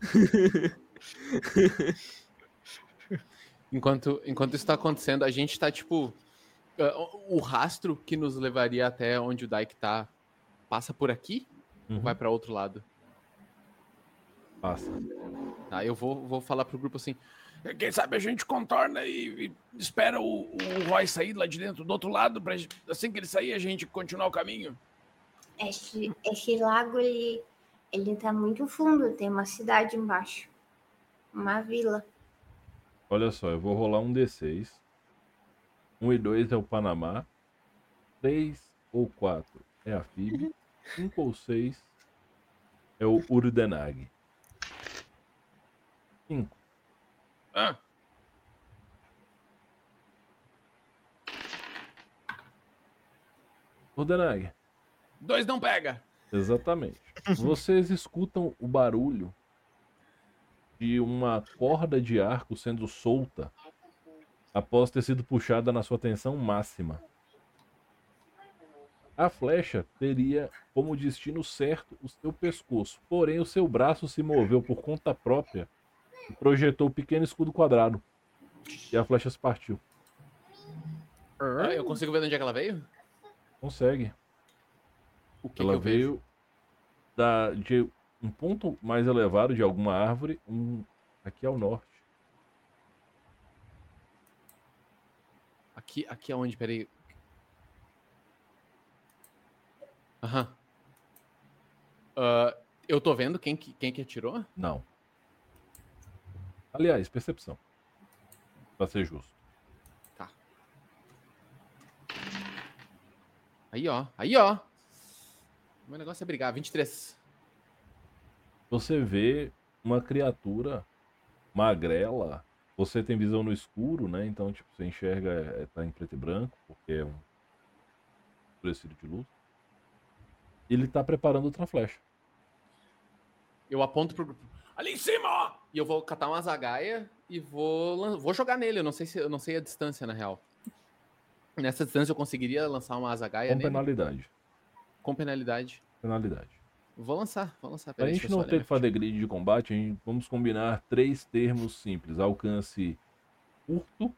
Enquanto, enquanto isso tá acontecendo, a gente tá tipo. ah, o- o rastro que nos levaria até onde o Dyke tá passa por aqui ou Uhum, vai pra outro lado? Passa. Tá, eu vou, vou falar pro grupo assim. Quem sabe a gente contorna e, e espera o, o Roy sair lá de dentro do outro lado, pra, assim que ele sair, a gente continuar o caminho. Esse, esse lago, ele, ele tá muito fundo. Tem uma cidade embaixo. Uma vila. Olha só, eu vou rolar um D6. 1 e 2 é o Panamá. 3 ou 4 é a FIB. 5 ou 6 é o Urdenag. 5. Ah, Urdenag. dois não pega. Exatamente. Vocês escutam o barulho de uma corda de arco sendo solta após ter sido puxada na sua tensão máxima. A flecha teria como destino certo o seu pescoço, porém o seu braço se moveu por conta própria e projetou o pequeno escudo quadrado. E a flecha se partiu. "Ah, eu consigo ver de onde é que ela veio? Consegue. O que, Ela que vejo? veio da, de um ponto mais elevado de alguma árvore, um, aqui ao norte. Aqui, aqui aonde? Peraí. Aham. Ah, eu tô vendo quem que, quem que atirou? Não. Aliás, percepção. Pra ser justo. Aí, ó. Aí, ó. O meu negócio é brigar. 23. Você vê uma criatura magrela. Você tem visão no escuro, né? Então, tipo, você enxerga, é, tá em preto e branco, porque é um escurecido de luz. Ele tá preparando outra flecha. Eu aponto pro grupo. Ali em cima, ó. E eu vou catar uma zagaia e vou, vou jogar nele. Eu não sei se eu não sei a distância, na real. Nessa distância eu conseguiria lançar uma zagaia Com nele? penalidade. Com penalidade. Penalidade. Vou lançar, vou lançar. Pra Peraí, gente não ter fazer grid de combate, a gente, vamos combinar três termos simples. Alcance curto,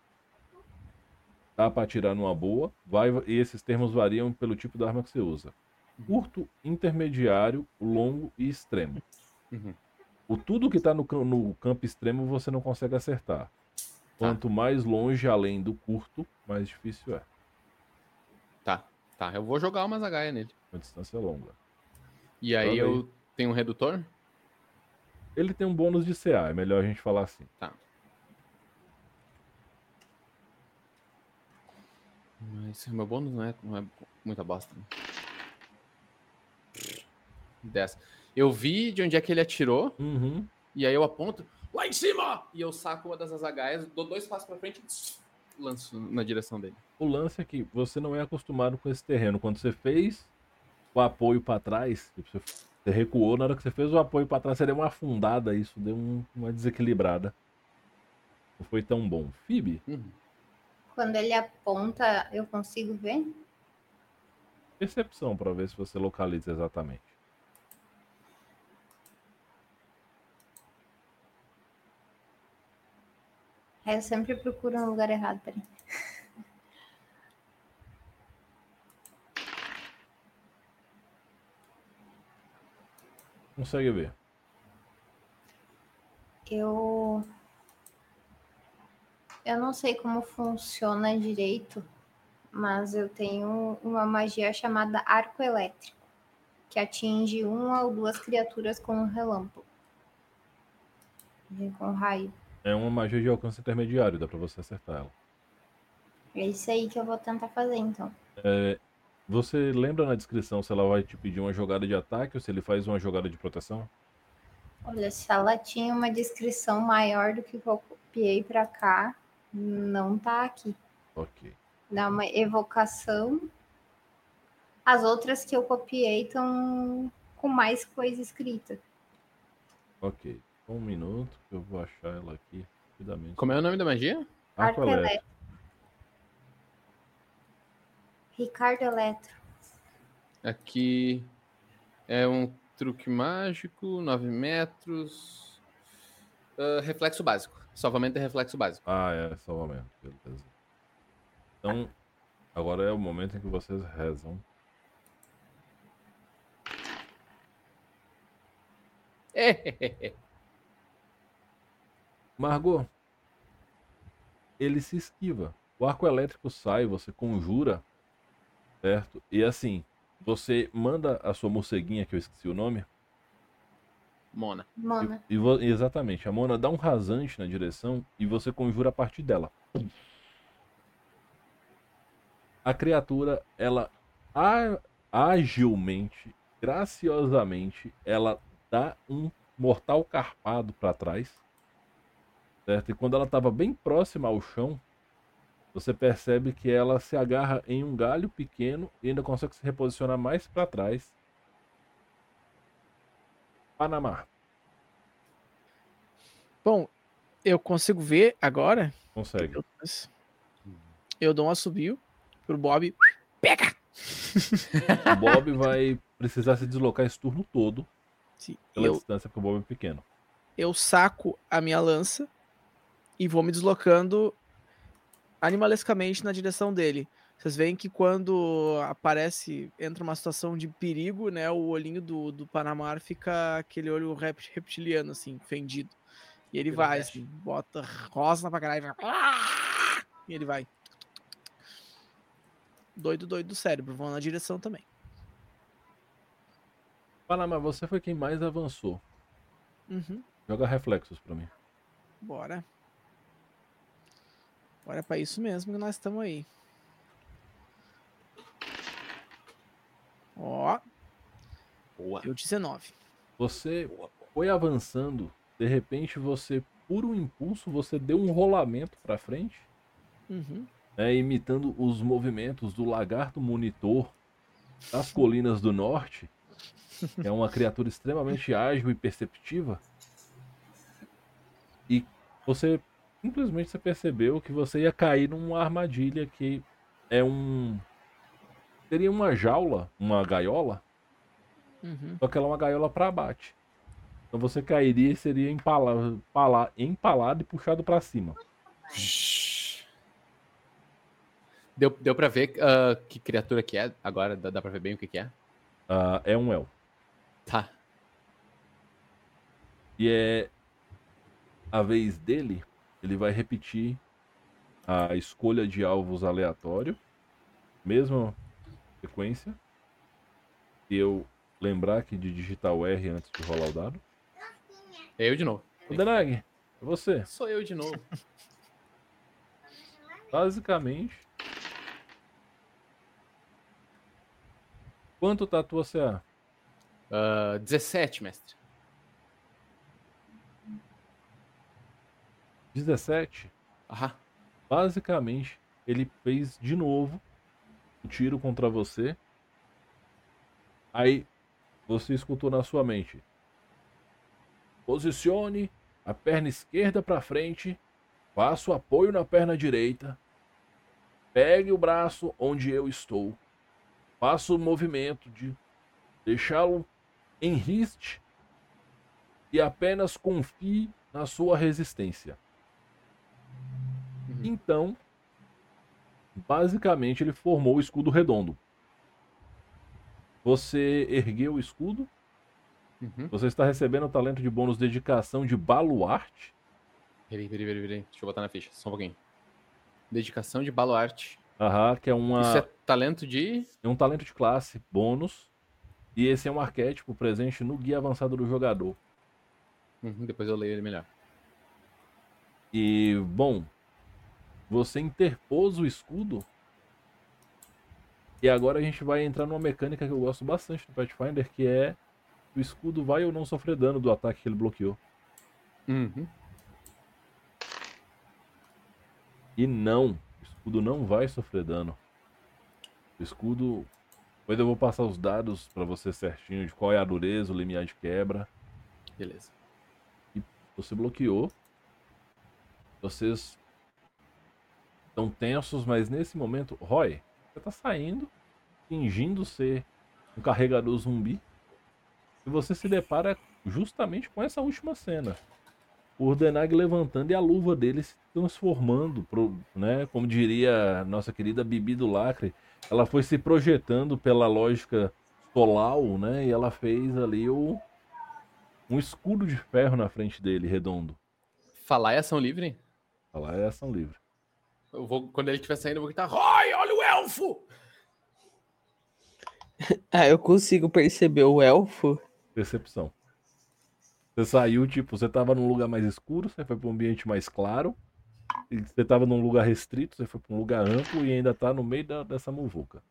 dá pra atirar numa boa, vai, e esses termos variam pelo tipo da arma que você usa. Curto, intermediário, longo e extremo. Uhum. O tudo que tá no, no campo extremo você não consegue acertar. Quanto mais longe além do curto, mais difícil é. Tá, tá. Eu vou jogar uma zagaia nele. Uma distância longa. E aí aí. eu tenho um redutor? Ele tem um bônus de CA, é melhor a gente falar assim. Mas o meu bônus não é, não é muita bosta. né? 10. Eu vi de onde é que ele atirou, Uhum. e aí eu aponto, Lá em cima! e eu saco uma das azagaias, dou dois passos pra frente e lanço na direção dele. O lance é que você não é acostumado com esse terreno. Quando você fez o apoio pra trás, tipo, você, recuou, na hora que você fez o apoio pra trás, você deu uma afundada, isso deu um- uma desequilibrada. Não foi tão bom. Fib, Uhum. Quando ele aponta, eu consigo ver? percepção pra ver se você localiza exatamente. Aí eu sempre procuro um lugar errado, peraí. Consegue ver. Eu. Eu não sei como funciona direito, mas eu tenho uma magia chamada arco elétrico. que atinge uma ou duas criaturas com um relâmpago. E Com raio. É uma magia de alcance intermediário, dá pra você acertar ela. É isso aí que eu vou tentar fazer, então. É, você lembra na descrição se ela vai te pedir uma jogada de ataque ou se ele faz uma jogada de proteção? Olha, se ela tinha uma descrição maior do que eu copiei pra cá, não tá aqui. Ok. Dá uma evocação. As outras que eu copiei estão com mais coisa escrita. Ok. Um minuto que eu vou achar ela aqui rapidamente. Como é o nome da magia? Arco Arco elétrico. Ricardo Eletro. Aqui é um truque mágico, 9 metros. Ah, reflexo básico. Salvamento é reflexo básico. Ah, é, salvamento. Beleza. Então, agora é o momento em que vocês rezam. Margot, ele se esquiva. O arco elétrico sai, você conjura, certo? E assim, você manda a sua morceguinha, que eu esqueci o nome, Mona. Mona. e vo- exatamente, a Mona dá um rasante na direção e você conjura a partir dela. A criatura, ela a- agilmente, graciosamente, ela dá um mortal carpado para trás, certo? E quando ela estava bem próxima ao chão, você percebe que ela se agarra em um galho pequeno e ainda consegue se reposicionar mais para trás. Panamá, Bom, eu consigo ver agora. consegue. Eu dou um assobio pro Bob. Pega! O Bob vai precisar se deslocar esse turno todo Sim, pela Eu, distância, porque o Bob é pequeno. eu saco a minha lança e vou me deslocando animalescamente na direção dele. Vocês veem que quando aparece, entra uma situação de perigo, né? O olhinho do, do Panamar fica aquele olho rept- reptiliano, assim, fendido. E ele vai, assim, bota rosa pra caralho. vai! E ele vai. Doido, doido do cérebro. Vão na direção também. Panamá, você foi quem mais avançou. Uhum. Joga reflexos pra mim. Bora. Bora pra isso mesmo que nós estamos aí. Ó, Boa. deu 19. Você foi avançando, de repente você, por um impulso, você deu um rolamento pra frente, Uhum. né, imitando os movimentos do lagarto monitor das colinas do norte, é uma criatura extremamente ágil e perceptiva. E você simplesmente você percebeu que você ia cair numa armadilha que é um seria uma jaula, uma gaiola, Uhum. só que ela é uma gaiola para abate. Então você cairia e seria empalado, empala- empalado e puxado para cima. Deu, deu pra ver ah, que criatura que é? Agora dá, dá pra ver bem o que, que é? Ah, é um elfo. Tá. E é a vez dele, ele vai repetir a escolha de alvos aleatório, mesma sequência. Se eu lembrar aqui de digitar o R antes de rolar o dado. É eu de novo. O Denag, é você. Sou eu de novo. Basicamente. Quanto tá a tua CA? Ah, 17, mestre. 17. Aham. Basicamente, ele fez de novo o tiro contra você. Aí você escutou na sua mente: Posicione a perna esquerda para frente, faça o apoio na perna direita, pegue o braço onde eu estou, faça o movimento de deixá-lo em riste e apenas confie na sua resistência. Então, basicamente ele formou o escudo redondo. Você ergueu o escudo, Uhum. você está recebendo o talento de bônus dedicação de baluarte. Peraí, peraí, peraí, peraí. Deixa eu botar na ficha, só um pouquinho. Dedicação de baluarte. Aham, que é, uma, Isso é talento de. é um talento de classe bônus. E esse é um arquétipo presente no guia avançado do jogador. Uhum, depois eu leio ele melhor. E, bom, você interpôs o escudo. E agora a gente vai entrar numa mecânica que eu gosto bastante do Pathfinder, que é o escudo vai ou não sofrer dano do ataque que ele bloqueou. Uhum. E não, o escudo não vai sofrer dano. O escudo. Depois eu vou passar os dados pra você certinho de qual é a dureza, o limiar de quebra. Beleza. Você bloqueou. Vocês estão tensos, mas nesse momento, Roy, você tá saindo, fingindo ser um carregador zumbi. E você se depara justamente com essa última cena. O Urdenag levantando e a luva dele se transformando, pro, né? Como diria nossa querida Bibi do Lacre, ela foi se projetando pela lógica Solau, né? E ela fez ali o, um escudo de ferro na frente dele, redondo. Falar é ação livre? Falar é ação livre. Eu vou, quando ele estiver saindo, eu vou gritar: Roy, olha o elfo! Ah, eu consigo perceber o elfo. Percepção. Você saiu, tipo, você tava num lugar mais escuro, você foi para um ambiente mais claro. E você tava num lugar restrito, você foi para um lugar amplo e ainda tá no meio da, dessa muvuca.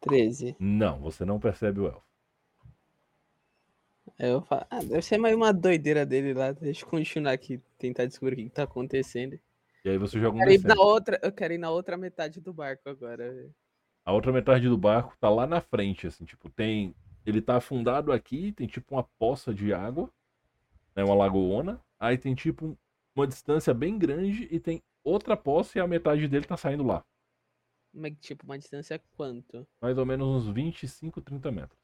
13. Não, você não percebe o elfo. Aí eu falo, ah, deve ser mais uma doideira dele lá. Deixa eu continuar aqui, tentar descobrir o que, que tá acontecendo. E aí você joga um Eu quero, ir na D100. outra, eu quero ir na outra metade do barco agora. A outra metade do barco tá lá na frente, assim, tipo, tem. Ele tá afundado aqui, tem tipo uma poça de água, né? Uma lagoona. Aí tem tipo um- uma distância bem grande e tem outra poça e a metade dele tá saindo lá. É que, tipo, uma distância quanto? Mais ou menos uns 25, 30 metros.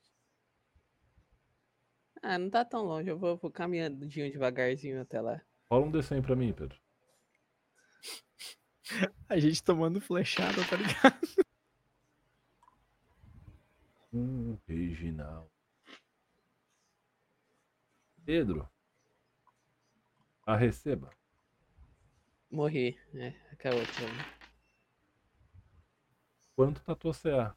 Ah, não tá tão longe. Eu vou, vou caminhando devagarzinho até lá. Rola um D100 pra mim, Pedro. A gente tomando flechada, tá ligado? Um regional. Pedro. A receba. Morri. É, né? Quanto tá tua CA?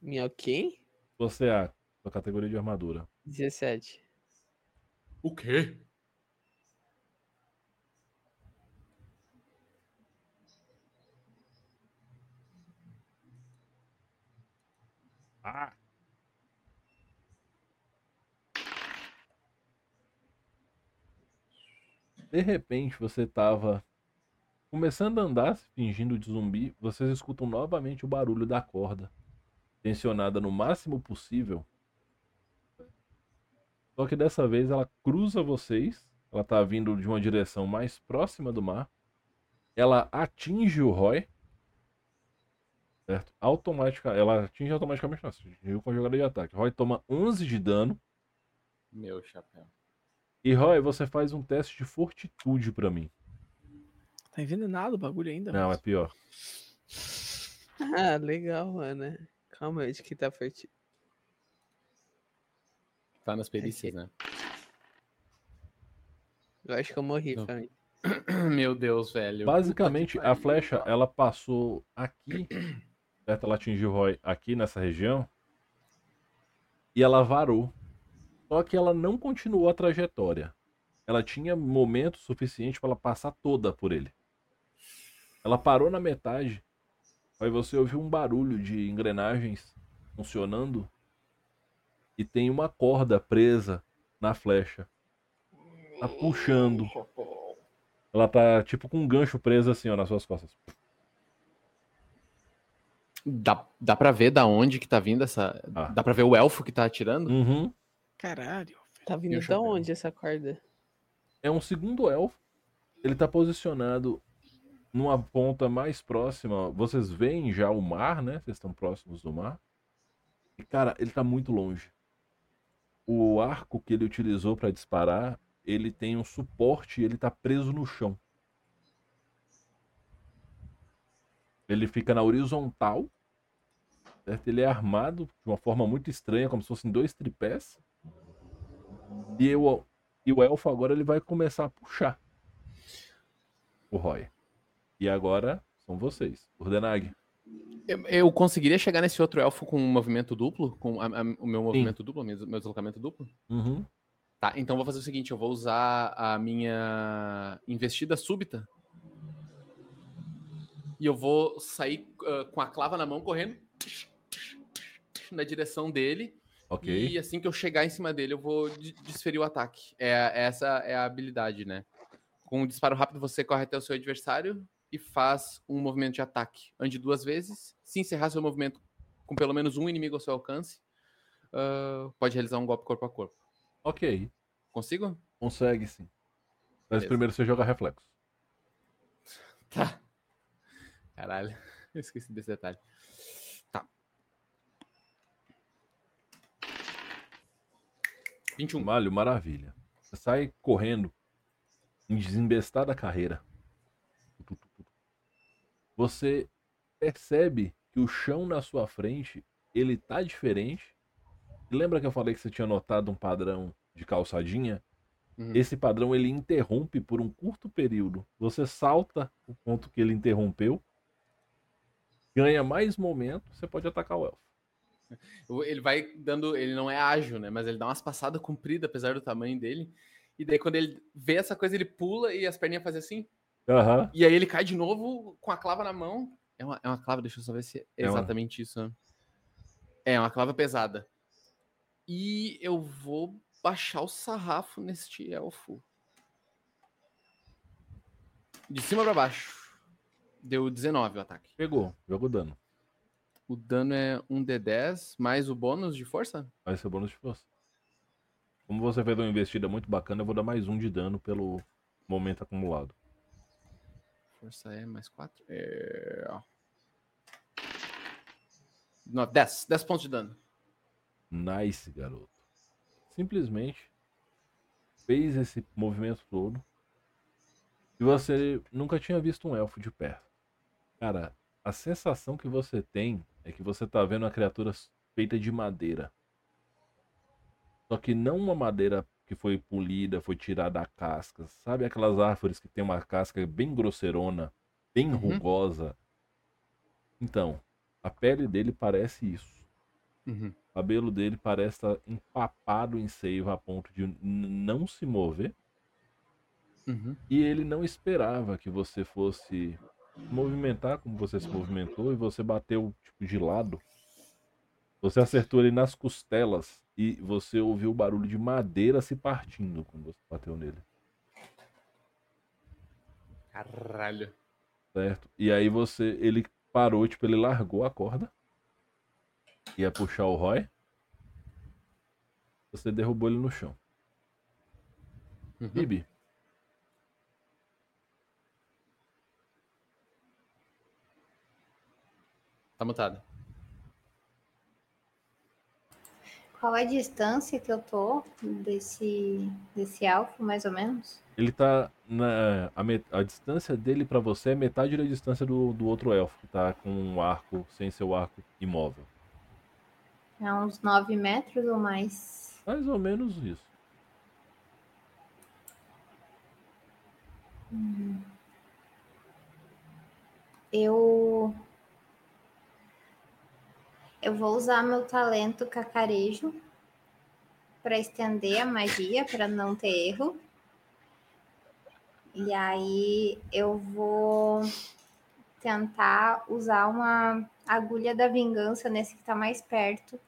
Minha quem? Tua CA, tua categoria de armadura. 17. O quê? Ah! De repente você tava começando a andar, fingindo de zumbi, vocês escutam novamente o barulho da corda, tensionada no máximo possível. Só que dessa vez ela cruza vocês, ela tá vindo de uma direção mais próxima do mar. Ela atinge o Roy. Certo? Automática, ela atinge automaticamente, não, atingiu com a jogada de ataque. Roy toma 11 de dano. Meu chapéu. E Roy, você faz um teste de fortitude pra mim. Tá envenenado o bagulho ainda. Não, é mas- pior. Ah, legal, mano. Calma aí, de que tá forte. Tá nas perícias, né? Eu acho que eu morri, Não. família. Meu Deus, velho. Basicamente, a flecha, ela passou aqui, certo? Ela atingiu o Roy aqui nessa região. E ela varou. Só que ela não continuou a trajetória. Ela tinha momento suficiente para ela passar toda por ele. Ela parou na metade. Aí você ouviu um barulho de engrenagens funcionando. E tem uma corda presa na flecha. Tá puxando. Ela tá tipo com um gancho preso assim, ó, nas suas costas. Dá, dá pra ver da onde que tá vindo essa. Ah. Dá pra ver o elfo que tá atirando? Uhum. Caralho. Tá vindo chapéu? onde essa corda? É um segundo elfo. Ele tá posicionado numa ponta mais próxima. Vocês veem já o mar, né? Vocês estão próximos do mar. E, cara, ele tá muito longe. O arco que ele utilizou para disparar, ele tem um suporte e ele tá preso no chão. Ele fica na horizontal. Certo? Ele é armado de uma forma muito estranha, como se fossem dois tripés. E, eu, e o elfo agora ele vai começar a puxar o Roy. E agora são vocês. Urdenag, Eu, eu conseguiria chegar nesse outro elfo com um movimento duplo? Com a- a- o meu movimento duplo, meu, meu deslocamento duplo? Uhum. Tá, então vou fazer o seguinte: eu vou usar a minha investida súbita. E eu vou sair ah, com a clava na mão, correndo na direção dele. Ok. E assim que eu chegar em cima dele, eu vou de- desferir o ataque. É, essa é a habilidade, né? Com um disparo rápido, você corre até o seu adversário e faz um movimento de ataque. Ande duas vezes. Se encerrar seu movimento com pelo menos um inimigo ao seu alcance, ah, pode realizar um golpe corpo a corpo. Ok. Consigo? Consegue sim. Mas Beleza. primeiro você joga reflexo. Tá. Caralho, eu esqueci desse detalhe. Tá. 21. Malho, maravilha. Você sai correndo, em desembestada carreira. Você percebe que o chão na sua frente, ele tá diferente. Lembra que eu falei que você tinha notado um padrão de calçadinha? Uhum. Esse padrão ele interrompe por um curto período. Você salta o ponto que ele interrompeu, ganha mais momento, você pode atacar o elfo. Ele vai dando. Ele não é ágil, né? Mas ele dá umas passadas compridas, apesar do tamanho dele. E daí, quando ele vê essa coisa, ele pula e as perninhas fazem assim. Aham. E aí ele cai de novo com a clava na mão. É uma, é uma clava, deixa eu só ver se é É uma- exatamente isso. né? É uma clava pesada. E eu vou baixar o sarrafo neste elfo. De cima pra baixo. Deu 19 o ataque. Pegou, jogou dano. O dano é 1d10 mais o bônus de força? Vai ser bônus de força. Como você fez uma investida muito bacana, eu vou dar mais um de dano pelo momento acumulado. Força é mais 4. É... Não, 10. 10 pontos de dano. Nice, garoto. Simplesmente fez esse movimento todo. E você nunca tinha visto um elfo de perto. Cara, a sensação que você tem é que você tá vendo uma criatura feita de madeira. Só que não uma madeira que foi polida, foi tirada a casca. Sabe aquelas árvores que tem uma casca bem grosseirona, bem Uhum. rugosa? Então, a pele dele parece isso. Uhum. O cabelo dele parece estar empapado em seiva a ponto de não se mover. Uhum. E ele não esperava que você fosse movimentar como você se movimentou e você bateu tipo de lado. Você acertou ele nas costelas e você ouviu o barulho de madeira se partindo quando você bateu nele, Caralho. certo? E aí você, ele parou, tipo, ele largou a corda. Ia puxar o Roy. Você derrubou ele no chão. Uhum. Bibi, Tá mutado. Qual a distância que eu tô desse, desse elfo, mais ou menos? Ele tá na. A, met- a distância dele pra você é metade da distância do, do outro elfo, que tá com um arco sem seu arco imóvel. É uns 9 metros ou mais? Mais ou menos isso. Eu. Eu vou usar meu talento cacarejo para estender a magia, para não ter erro. E aí eu vou tentar usar uma agulha da vingança nesse que tá mais perto.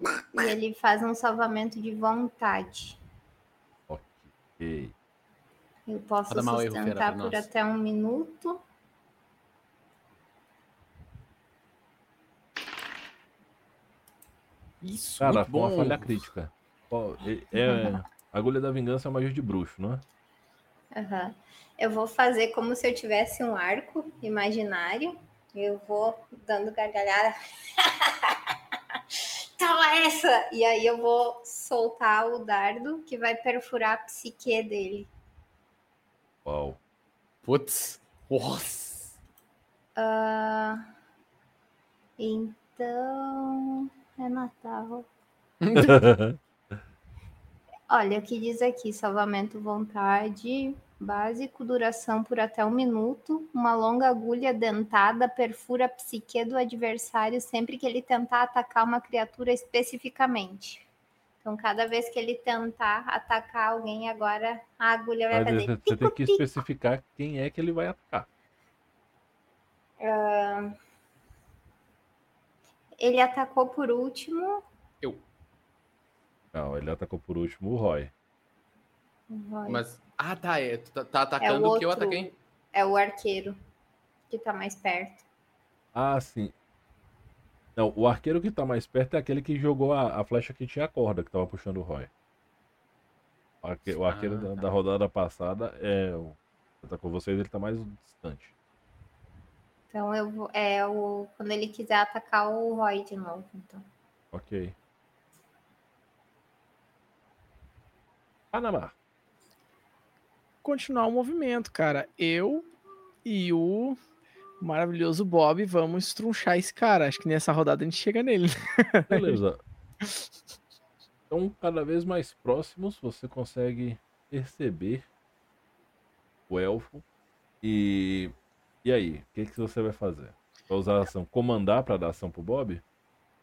E ele faz um salvamento de vontade. Ok. Eu posso erro, sustentar pra por até um minuto. Isso, Cara, muito foi uma bom. falha crítica. É, é- agulha da vingança é magia de bruxo, não é? Aham. Eu vou fazer como se eu tivesse um arco imaginário. Eu vou dando gargalhada. Toma essa! E aí eu vou soltar o dardo que vai perfurar a psique dele. Uau. Putz. Nossa. Ah, então. É Natal. Olha, o que diz aqui? Salvamento vontade. Básico, duração por até um minuto. Uma longa agulha dentada perfura a psique do adversário sempre que ele tentar atacar uma criatura especificamente. Então, cada vez que ele tentar atacar alguém, agora a agulha vai Mas fazer. você você tem que pico. especificar quem é que ele vai atacar. Ele atacou por último. Não, ele atacou por último o Roy. Vai. Mas. Ah, tá. É, tu tá, tá atacando o que eu ataquei. É o arqueiro que tá mais perto. Ah, sim. Não, o arqueiro que tá mais perto é aquele que jogou a, a flecha que tinha a corda, que tava puxando o Roy. O arque- o arqueiro Ah, da, tá. da rodada passada é o. Atacou vocês, ele tá mais distante. Então eu vou. É o. Quando ele quiser atacar o Roy de novo. Então. Ok. Panamá. Continuar o movimento, cara. Eu e o maravilhoso Bob vamos estrunchar esse cara. Acho que nessa rodada a gente chega nele. Beleza. Então, cada vez mais próximos, você consegue perceber o elfo. E. E aí? O que, que você vai fazer? Vai usar a ação comandar pra dar ação pro Bob?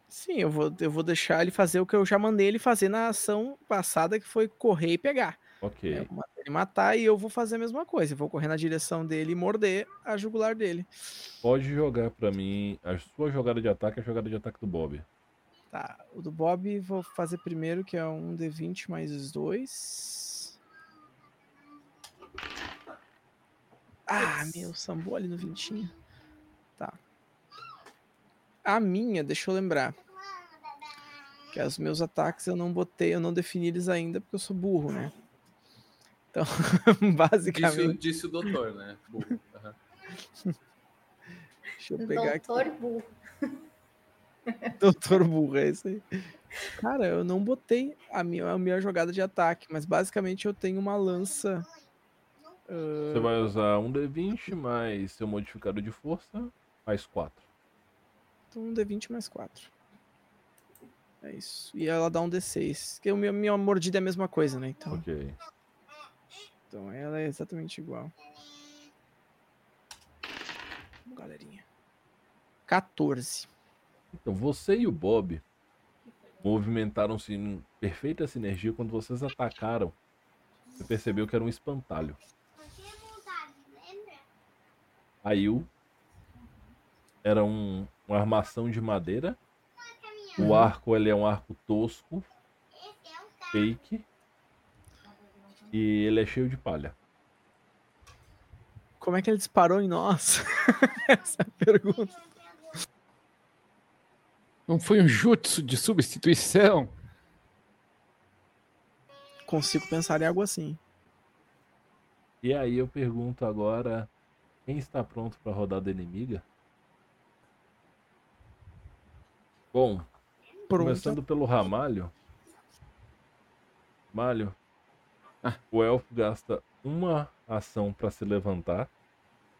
Sim, eu vou, eu vou deixar ele fazer o que eu já mandei ele fazer na ação passada, que foi correr e pegar. Ok. Mandar ele matar e eu vou fazer a mesma coisa. Eu vou correr na direção dele e morder a jugular dele. Pode jogar pra mim a sua jogada de ataque a jogada de ataque do Bob. Tá, o do Bob vou fazer primeiro, que é um D20 mais 2. Ah, meu, sambou ali no vintinho. Tá. A minha, deixa eu lembrar. Que os meus ataques eu não botei, eu não defini eles ainda porque eu sou burro, né? Então, Disse, basicamente, o- disse o doutor, né? Burro. Aham. deixa eu pegar aqui. Doutor Burro. Doutor Burro, é isso aí. Cara, eu não botei a minha, a minha jogada de ataque, mas basicamente eu tenho uma lança. Você vai usar um D20 mais seu modificador de força, mais 4. Então um D20 mais 4. É isso. E ela dá um D6. Que a minha, minha mordida é a mesma coisa, né? Então, Ok. então ela é exatamente igual. Galerinha. 14. Então, você e o Bob movimentaram-se em perfeita sinergia quando vocês atacaram. Você percebeu que era um espantalho. A Il era um, uma armação de madeira. O arco ele é um arco tosco, fake. E ele é cheio de palha. Como é que ele disparou em nós? Essa é a pergunta. Não foi um jutsu de substituição? Consigo pensar em algo assim. E aí eu pergunto agora, quem está pronto para a rodada inimiga? Bom, Pronto. começando pelo Ramalho. Malho, Ah. o elfo gasta uma ação para se levantar,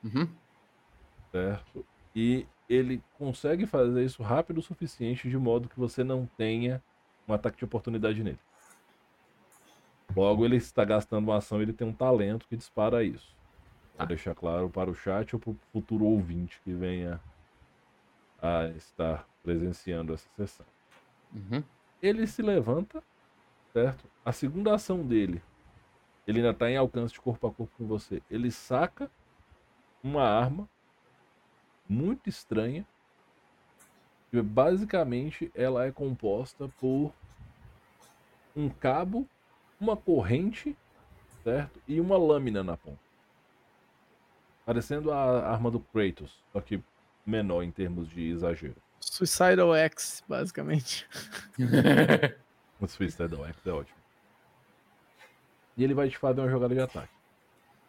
Uhum. certo? E ele consegue fazer isso rápido o suficiente de modo que você não tenha um ataque de oportunidade nele. Logo, ele está gastando uma ação, ele tem um talento que dispara isso. Vou Tá. deixar claro para o chat ou para o futuro ouvinte que venha a estar presenciando essa sessão. Uhum. Ele se levanta, certo? A segunda ação dele, ele ainda está em alcance de corpo a corpo com você. Ele saca uma arma muito estranha. que basicamente, ela é composta por um cabo, uma corrente, certo? E uma lâmina na ponta. Parecendo a arma do Kratos, só que menor em termos de exagero. Suicidal X, basicamente. O Suicide X é ótimo. E ele vai te fazer uma jogada de ataque.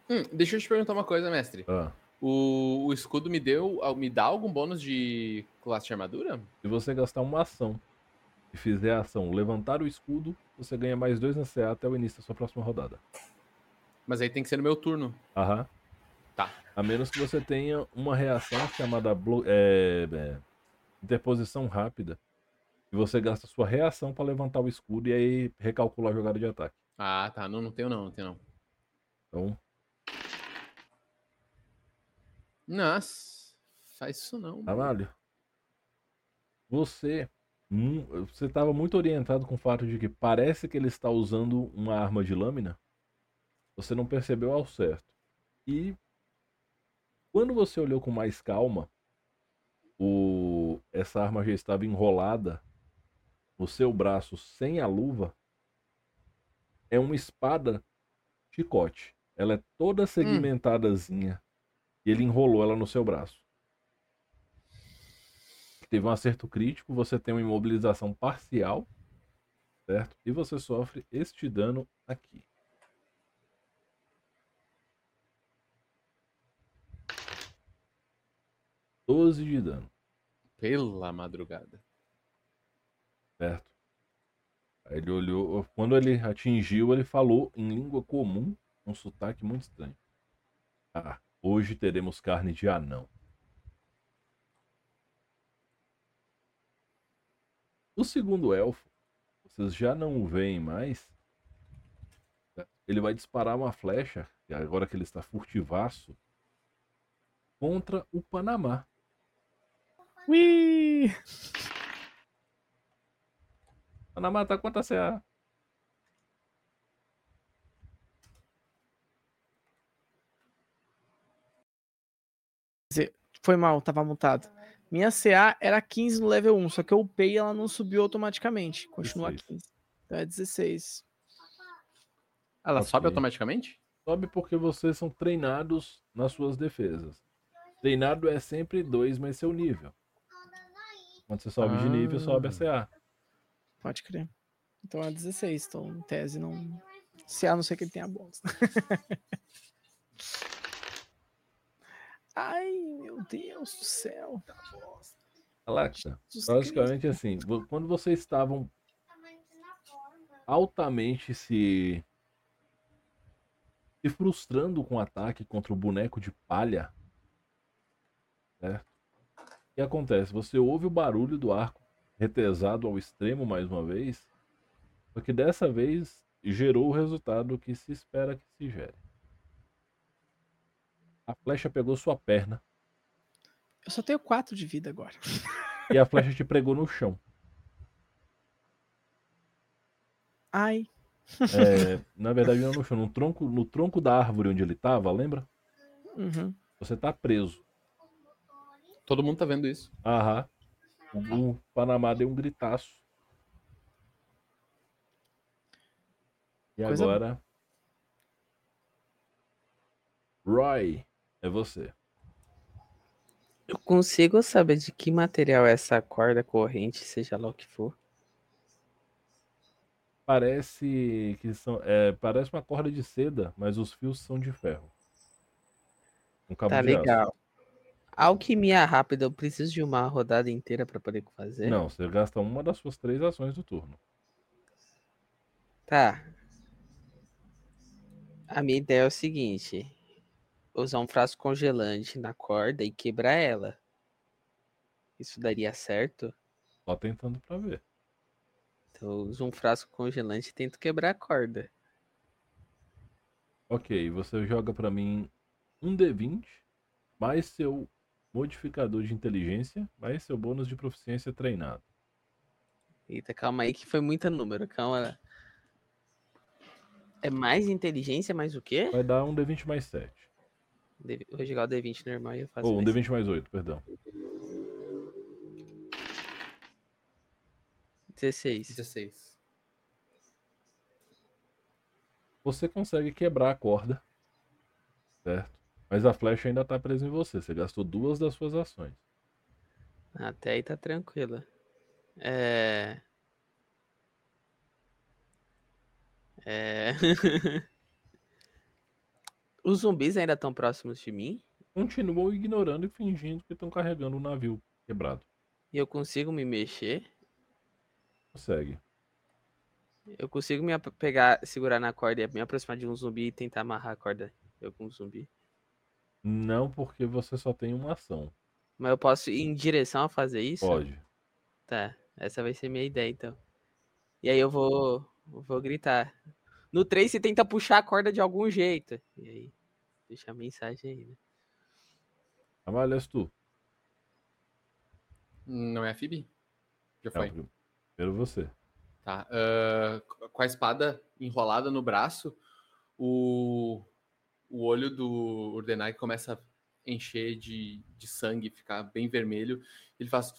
Hum, deixa eu te perguntar uma coisa, mestre. Ah, O, o escudo me deu. Me dá algum bônus de classe de armadura? se você gastar uma ação e fizer a ação levantar o escudo, você ganha mais dois na CA até o início da sua próxima rodada. Mas aí tem que ser no meu turno. Aham. A menos que você tenha uma reação chamada blo- é, é, interposição rápida. E você gasta sua reação para levantar o escudo e aí recalcular a jogada de ataque. Ah, tá. Não, não tenho não, não tenho não. Então, Nossa, faz isso não. mano. Caralho. Você. Você estava muito orientado com o fato de que parece que ele está usando uma arma de lâmina. Você não percebeu ao certo. E quando você olhou com mais calma, o... essa arma já estava enrolada no seu braço sem a luva. É uma espada chicote. Ela é toda segmentadazinha. E ele enrolou ela no seu braço. Teve um acerto crítico, você tem uma imobilização parcial, certo? E você sofre este dano aqui. Doze de dano, Pela madrugada. certo? Aí ele olhou. Quando ele atingiu, ele falou em língua comum, um sotaque muito estranho. Ah, hoje teremos carne de anão. O segundo elfo, vocês já não o veem mais. Ele vai disparar uma flecha, e agora que ele está furtivaço, contra o Panamá. Ui! Panamá tá quanto a CA? Foi mal, tava mutado. Minha CA era 15 no level 1, só que eu upei e ela não subiu automaticamente. Continua 16. 15. Então é 16. Ela Ok. sobe automaticamente? Sobe porque vocês são treinados nas suas defesas. Treinado é sempre dois mais seu nível. Quando você sobe de nível, sobe a CA. Pode crer. Então é 16. Então, em tese, não. CA a não ser que ele tenha bônus. Ai, meu Deus do céu. Alexa, basicamente assim, quando vocês estavam altamente se se frustrando com o ataque contra o boneco de palha, certo? O que acontece? Você ouve o barulho do arco retesado ao extremo mais uma vez, só que dessa vez gerou o resultado que se espera que se gere. A flecha pegou sua perna Eu só tenho 4 de vida agora. e a flecha te pregou no chão. Ai. É, na verdade, não no chão, no tronco, no tronco da árvore onde ele tava, lembra? Uhum. Você tá preso. Todo mundo tá vendo isso. Aham. O Panamá deu um gritaço. E Coisa agora. Roy, é você. Eu consigo saber de que material é essa corda corrente, seja lá o que for. Parece que são. É, parece uma corda de seda, mas os fios são de ferro. Um cabo Tá de aço. Alquimia rápida, eu preciso de uma rodada inteira pra poder fazer? Não, você gasta uma das suas três ações do turno. Tá. A minha ideia é o seguinte: usar um frasco congelante na corda e quebrar ela. Isso daria certo? Só tentando pra ver. Então eu uso um frasco congelante e tento quebrar a corda. Ok, você joga pra mim um D20 mais seu modificador de inteligência mais seu bônus de proficiência treinado. Eita, calma aí que foi muito número, calma. É mais inteligência, mais o quê? Vai dar um D20 mais 7. D- vou jogar o D20 normal e eu faço Ou um mais D20 mais 8, perdão. 16. 16. Você consegue quebrar a corda, certo? Mas a flecha ainda tá presa em você. Você gastou duas das suas ações. Até aí tá tranquilo. É. É. Os zumbis ainda estão próximos de mim? Continuam ignorando e fingindo que estão carregando o navio quebrado. E eu consigo me mexer? Consegue. Eu consigo me pegar, segurar na corda e me aproximar de um zumbi e tentar amarrar a corda eu com um zumbi. Não porque você só tem uma ação. Mas eu posso ir em direção a fazer isso? Pode. Tá, essa vai ser minha ideia então. E aí eu vou, vou gritar. No 3 você tenta puxar a corda de algum jeito. E aí, deixa a mensagem aí, né? Amalhas tu. Não é a Phoebe? Já É, foi. Primeiro você. Tá. ah, com a espada enrolada no braço, o, o olho do Urdenai começa a encher de, de sangue, ficar bem vermelho. Ele faz.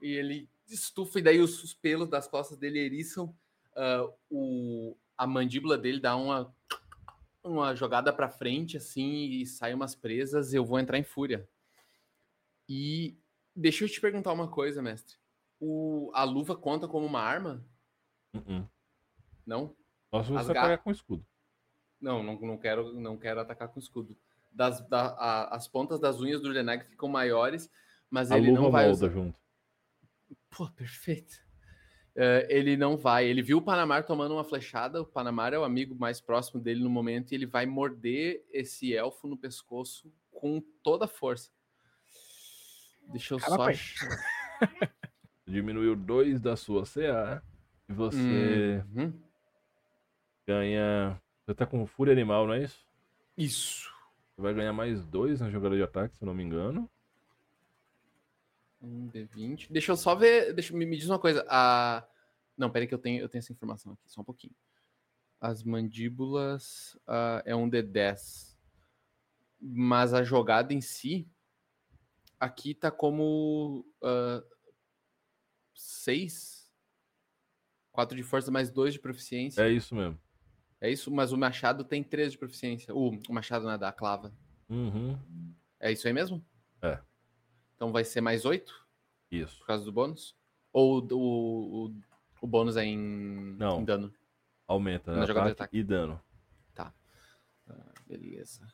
E ele estufa, e daí os, os pelos das costas dele eriçam. ah, o, a mandíbula dele dá uma, uma jogada pra frente, assim, e sai umas presas. Eu vou entrar em fúria. E deixa eu te perguntar uma coisa, mestre. O, a luva conta como uma arma? Não? Só se você As ga- atacar com escudo. Não, não, não quero, não quero atacar com escudo. Das, da- a- as pontas das unhas do Urdenag ficam maiores, mas A ele luva não vai molda usar. junto. Pô, perfeito. É, ele não vai. Ele viu o Panamar tomando uma flechada. O Panamar é o amigo mais próximo dele no momento e ele vai morder esse elfo no pescoço com toda a força. Deixa eu Cala só. Diminuiu dois da sua CA. E você Uhum. ganha. Você tá com fúria animal, não é isso? Isso. Você vai ganhar mais dois na jogada de ataque, se eu não me engano. Um D20. Deixa eu só ver. Deixa, me, me diz uma coisa. A... Não, peraí que eu tenho, eu tenho essa informação aqui, só um pouquinho. As mandíbulas ah, é um D10. Mas a jogada em si. Aqui tá como. 6. 4 de força mais 2 de proficiência. É isso mesmo. É isso? Mas o machado tem 3 de proficiência. O, o machado não é da clava. Uhum. É isso aí mesmo? É. Então vai ser mais 8? Isso. Por causa do bônus? Ou o, o, o bônus é em, Não. em dano? Aumenta né? ataque ataque. e dano. Ah, beleza.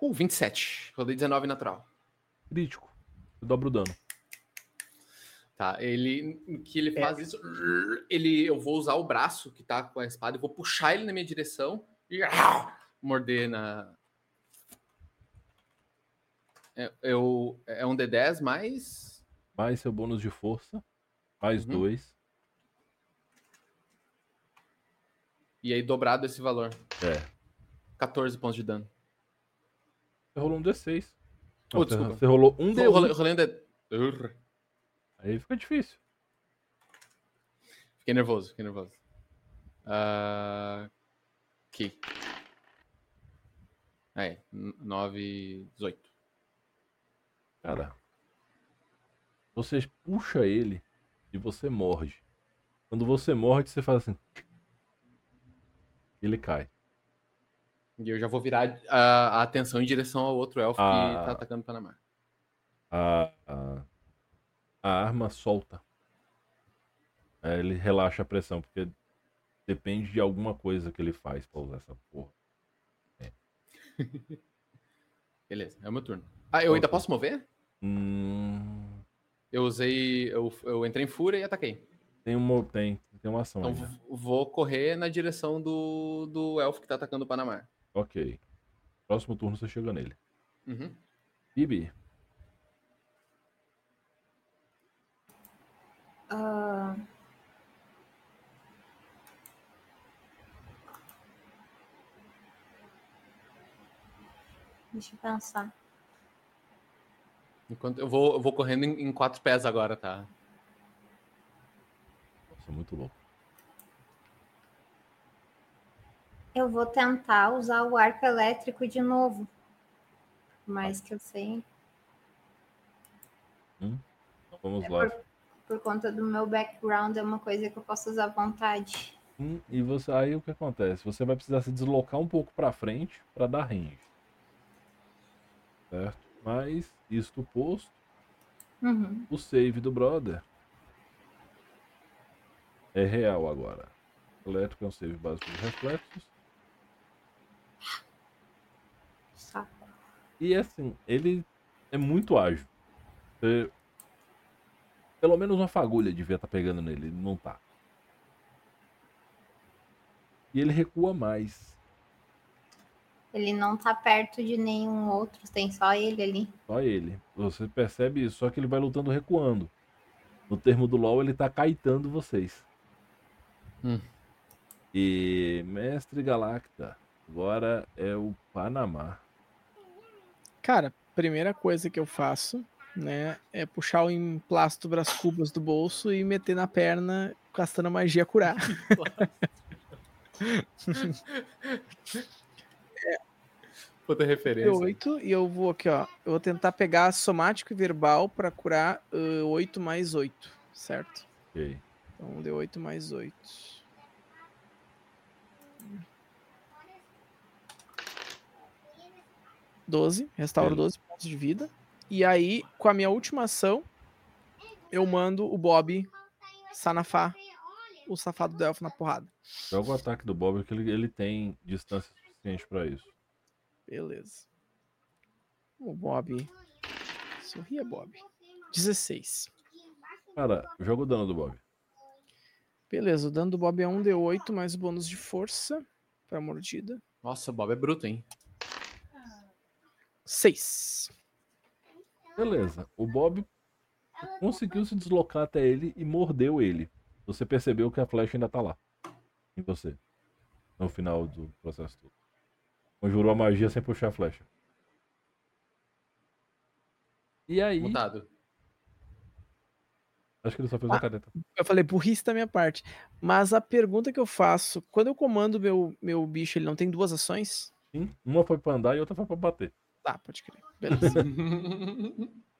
Uh, 27. Rodei 19 natural. Crítico. Você dobra o dano. Tá, ele. Que ele faz isso. Ele, eu vou usar o braço que tá com a espada e vou puxar ele na minha direção e morder na. É, eu, é um D10 mais. Mais seu bônus de força. Mais Uhum. dois. E aí dobrado esse valor. É. 14 pontos de dano. Você rolou um D6. Oh, desculpa. Você rolou um Eu D1. rolei, rolei um D... Aí fica difícil. Fiquei nervoso, fiquei nervoso. Ah, Aqui. Aí, 9, 18. Cara. Você puxa ele e você morde. Quando você morde, você faz assim. Ele cai. E eu já vou virar a, a atenção em direção ao outro elfo Ah. que tá atacando o Panamá. A, a, a arma solta. Aí ele relaxa a pressão, porque depende de alguma coisa que ele faz pra usar essa porra. Beleza, é o meu turno. Ah, eu ainda posso mover? Hum, Eu usei. Eu, eu entrei em fúria e ataquei. tem, uma, tem, tem uma ação Então ainda. v- vou correr na direção do, do elfo que tá atacando o Panamá. Ok. Próximo turno você chega nele. Uhum. Bibi, Ah, Deixa eu pensar. Enquanto eu vou, eu vou correndo em, em quatro pés agora, tá? nossa, muito louco. Eu vou tentar usar o arco elétrico de novo. Mas que eu sei, Então, vamos É lá. por conta do meu background, é uma coisa que eu posso usar à vontade. Hum, E você, aí o que acontece? Você vai precisar se deslocar um pouco pra frente pra dar range. Certo? Mas, isto posto, Uhum. o save do brother é real agora. Elétrico é um save básico de reflexos. Saco. E assim, ele é muito ágil. Você- Pelo menos uma fagulha devia estar pegando nele, ele não tá. E ele recua mais. Ele não tá perto de nenhum outro, tem só ele ali. Só ele. Você percebe isso, só que ele vai lutando recuando. No termo do LoL, ele tá caetando vocês. Hum. E Mestre Galacta, Agora é o Panamá. Cara, primeira coisa que eu faço, né, é puxar o emplasto Brás Cubas do bolso e meter na perna, gastando magia curar. Outra referência. D8 e eu vou aqui, ó. Eu vou tentar pegar somático e verbal pra curar uh, 8 mais 8, certo? Ok. Então D8 mais 8. 12, restauro Beleza. 12 pontos de vida. E aí, com a minha última ação, eu mando o Bob sanafar o safado do elfo na porrada. Joga o ataque do Bob que ele, ele tem distância suficiente pra isso. Beleza. O Bob. Sorria, Bob. 16. Cara, joga o dano do Bob. Beleza, o dano do Bob é 1d8 mais o bônus de força pra mordida. Nossa, o Bob é bruto, hein? 6. Beleza. O Bob conseguiu se deslocar até ele e mordeu ele. Você percebeu que a flecha ainda tá lá. Em você. No final do processo todo. Conjurou a magia sem puxar a flecha. E aí. Mutado. Acho que ele só fez Ah. uma caneta. Eu falei burrice da minha parte. Mas a pergunta que eu faço, quando eu comando meu, meu bicho, ele não tem duas ações? Sim. Uma foi pra andar e outra foi pra bater. Tá, pode crer. Beleza.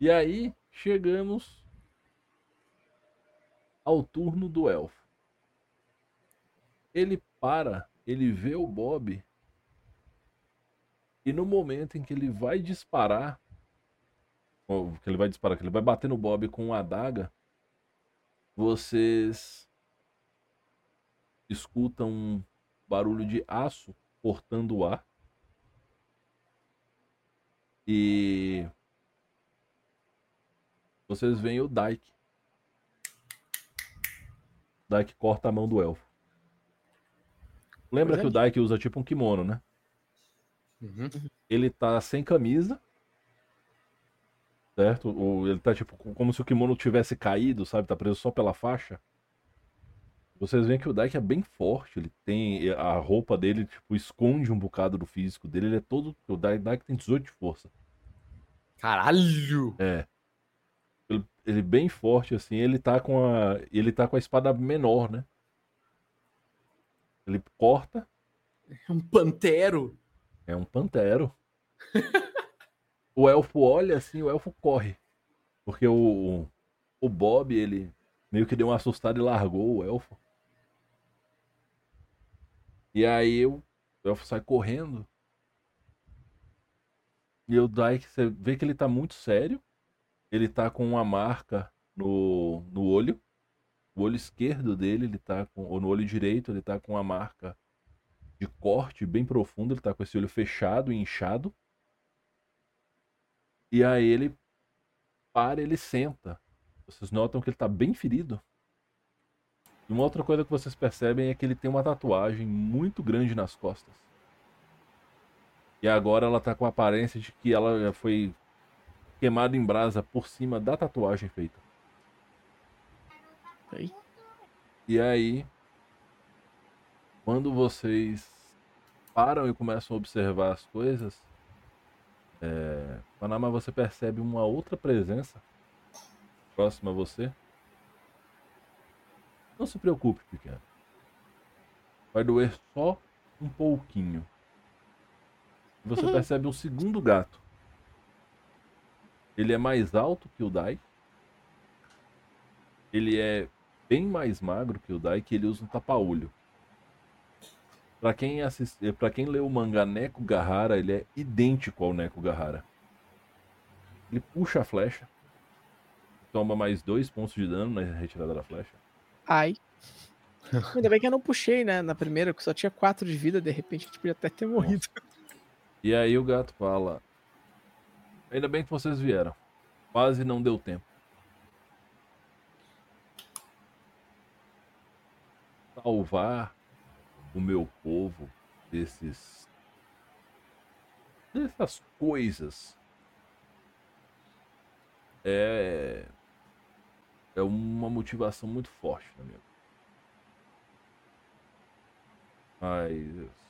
E aí, chegamos ao turno do elfo. Ele para, ele vê o Bob. E no momento em que ele vai disparar, ou que ele vai disparar, que ele vai bater no Bob com uma adaga, vocês escutam um barulho de aço cortando o ar. E vocês veem o Dyke. Dyke corta a mão do elfo. Lembra Coisa que o Dyke usa tipo um kimono, né? Uhum. Ele tá sem camisa. Certo? Ou ele tá tipo co- como se o kimono tivesse caído, sabe? Tá preso só pela faixa. Vocês veem que o Dyke é bem forte. Ele tem. A roupa dele, tipo, esconde um bocado do físico dele. Ele é todo. O Dyke tem 18 de força. Caralho! É. Ele, ele bem forte, assim, ele tá com a. Ele tá com a espada menor, né? Ele corta, É um pantero. é um pantero. o elfo olha assim, o elfo corre. Porque o, o Bob, ele meio que deu uma assustada e largou o elfo. E aí o elfo sai correndo. E o Dyke, você vê que ele tá muito sério. Ele tá com uma marca no, no olho. O olho esquerdo dele, ele tá com. Ou no olho direito, ele tá com uma marca de corte bem profundo. Ele tá com esse olho fechado e inchado. E aí ele para, ele senta. Vocês notam que ele tá bem ferido. E uma outra coisa que vocês percebem é que ele tem uma tatuagem muito grande nas costas. E agora ela tá com a aparência de que ela já foi queimada em brasa por cima da tatuagem feita. Aí. E aí, quando vocês param e começam a observar as coisas, é, Panamá você percebe uma outra presença próxima a você. Não se preocupe, pequeno. Vai doer só um pouquinho. Você percebe um segundo gato. Ele é mais alto que o Dai. Ele é bem mais magro que o Dai, que ele usa um tapa-olho. Pra quem assiste, para quem leu o mangá Neko Gahara, ele é idêntico ao Neko Gahara. Ele puxa a flecha, toma mais dois pontos de dano na retirada da flecha. Ai. Ainda bem que eu não puxei, né? Na primeira, que só tinha 4 de vida, de repente a gente podia até ter morrido. E aí o gato fala: Ainda bem que vocês vieram. Quase não deu tempo. Salvar o meu povo desses. dessas coisas. É. É uma motivação muito forte na minha. Mas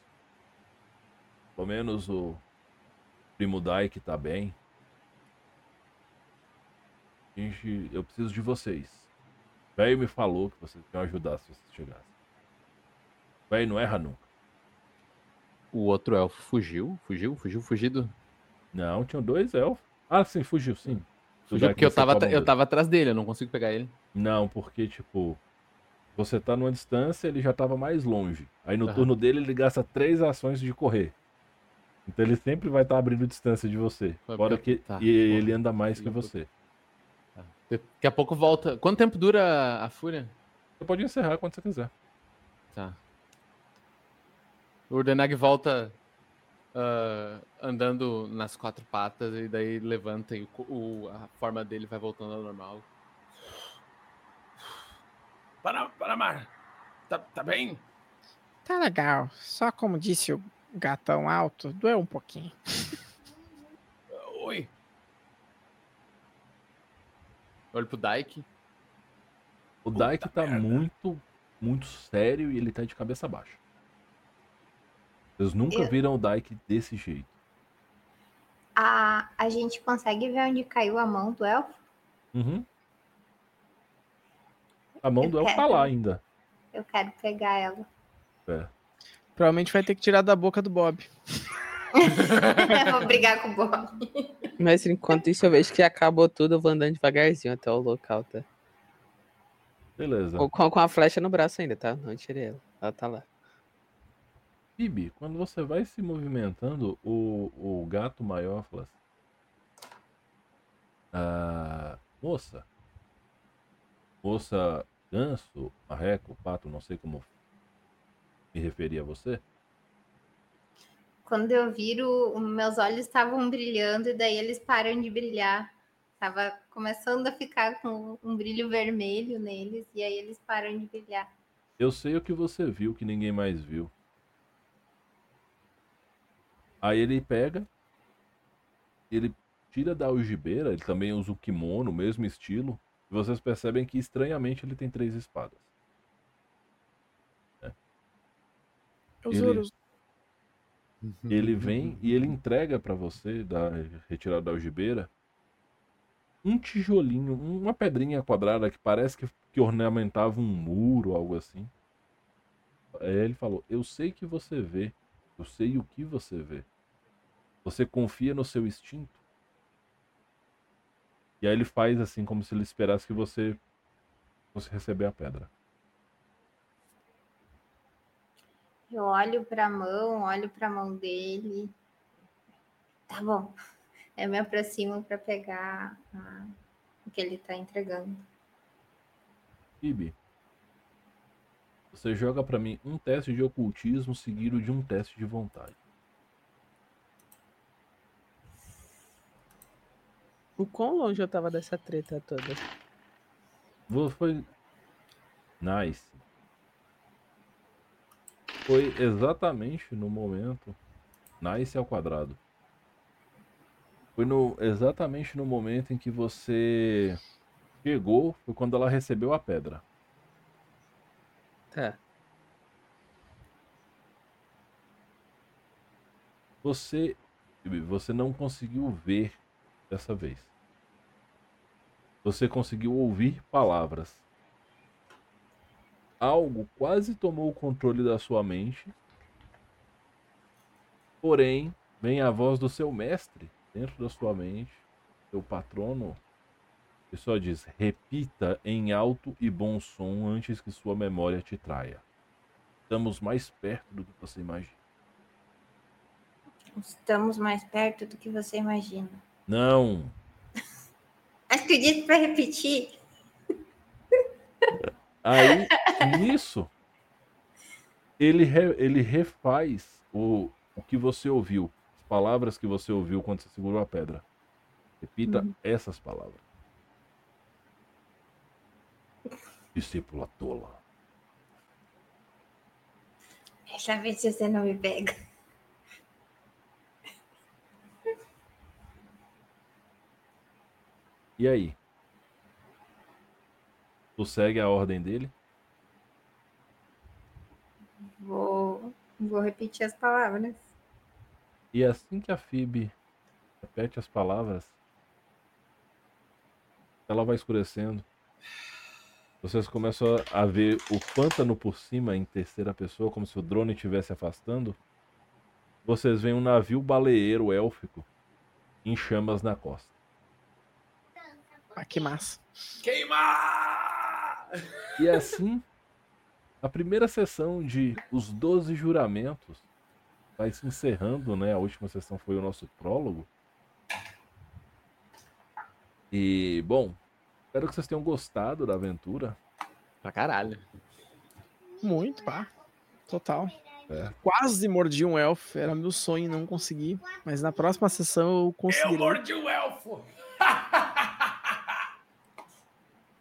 Pelo menos o primo Dai que tá bem. Gente, eu preciso de vocês. O velho me falou que vocês iam ajudar se vocês chegassem. O velho não erra nunca. O outro elfo fugiu, fugiu, fugiu, fugido. Não, tinham dois elfos. Ah, sim, fugiu, sim. Fugiu porque eu tava, eu tava atrás dele, eu não consigo pegar ele. Não, porque, tipo, você tá numa distância, ele já tava mais longe. Aí no Aham. turno dele, ele gasta três ações de correr. Então ele sempre vai estar abrindo distância de você. Fora que tá, e ele anda mais que você. Daqui a pouco volta. Quanto tempo dura a fúria? Você pode encerrar quando você quiser. Tá. O Urdenag volta ah, andando nas quatro patas e daí levanta e o o- a forma dele vai voltando ao normal. Para, Paramar, tá, tá bem? Tá legal. Só como disse o gatão alto, doeu um pouquinho. Oi. Olho pro Daik. O Puta Daik tá merda. muito, muito sério e ele tá de cabeça baixa. Vocês nunca Eu- viram o Daik desse jeito. A, a gente consegue ver onde caiu a mão do elfo? Uhum. A mão Eu do elfo tá quero. lá ainda. Eu quero pegar ela. É. Provavelmente vai ter que tirar da boca do Bob. vou brigar com o Bob. Mas enquanto isso eu vejo que acabou tudo, eu vou andando devagarzinho até o local, tá? Beleza. Com, com com a flecha no braço ainda, tá? Não tirei ela. Ela tá lá. Bibi, quando você vai se movimentando, o, o gato maior fala assim. Ah, moça. Moça ganso, marreco, pato, não sei como me referir a você. Quando eu viro, meus olhos estavam brilhando e daí eles param de brilhar. Tava começando a ficar com um brilho vermelho neles e aí eles param de brilhar. Eu sei o que você viu que ninguém mais viu. Aí ele pega, ele tira da algibeira, ele também usa o kimono, o mesmo estilo. E vocês percebem que estranhamente ele tem três espadas. Ele- ouros. Ele vem e ele entrega pra você, da retirada da algibeira, um tijolinho, uma pedrinha quadrada que parece que, que ornamentava um muro, algo assim. Aí ele falou: Eu sei que você vê, eu sei o que você vê. Você confia no seu instinto? E aí ele faz assim, como se ele esperasse que você fosse receber a pedra. Eu olho para a mão, olho para a mão dele. Tá bom. Eu me aproximo para pegar a- o que ele tá entregando. Ibi, você joga pra mim um teste de ocultismo seguido de um teste de vontade. O quão longe eu tava dessa treta toda? Foi. Nice. Foi exatamente no momento. Nice ao quadrado. Foi no, exatamente no momento em que você chegou. Foi quando ela recebeu a pedra. Tá. Você. Você não conseguiu ver dessa vez. Você conseguiu ouvir palavras. Algo quase tomou o controle da sua mente. Porém, vem a voz do seu mestre dentro da sua mente, seu patrono, e só diz: repita em alto e bom som antes que sua memória te traia. Estamos mais perto do que você imagina. Estamos mais perto do que você imagina. Não, Acho que eu disse para repetir. Aí, nisso, ele, re- ele refaz o, o que você ouviu, as palavras que você ouviu quando você segurou a pedra. Repita essas palavras. Discípula tola. Dessa vez você não me pega. E aí? Tu segue a ordem dele? Vou, vou repetir as palavras. E assim que a Phoebe repete as palavras, ela vai escurecendo. Vocês começam a ver o pântano por cima em terceira pessoa, como se o drone estivesse afastando. Vocês veem um navio baleeiro élfico em chamas na costa. Ah, que massa. Queimar! E assim, a primeira sessão de Os Doze Juramentos vai se encerrando, né? A última sessão foi o nosso prólogo. E, bom, espero que vocês tenham gostado da aventura. Pra caralho. Muito, pá. Total. É. Quase mordi um elfo. Era meu sonho não conseguir. Mas na próxima sessão eu Eu conseguirei. mordi o elfo!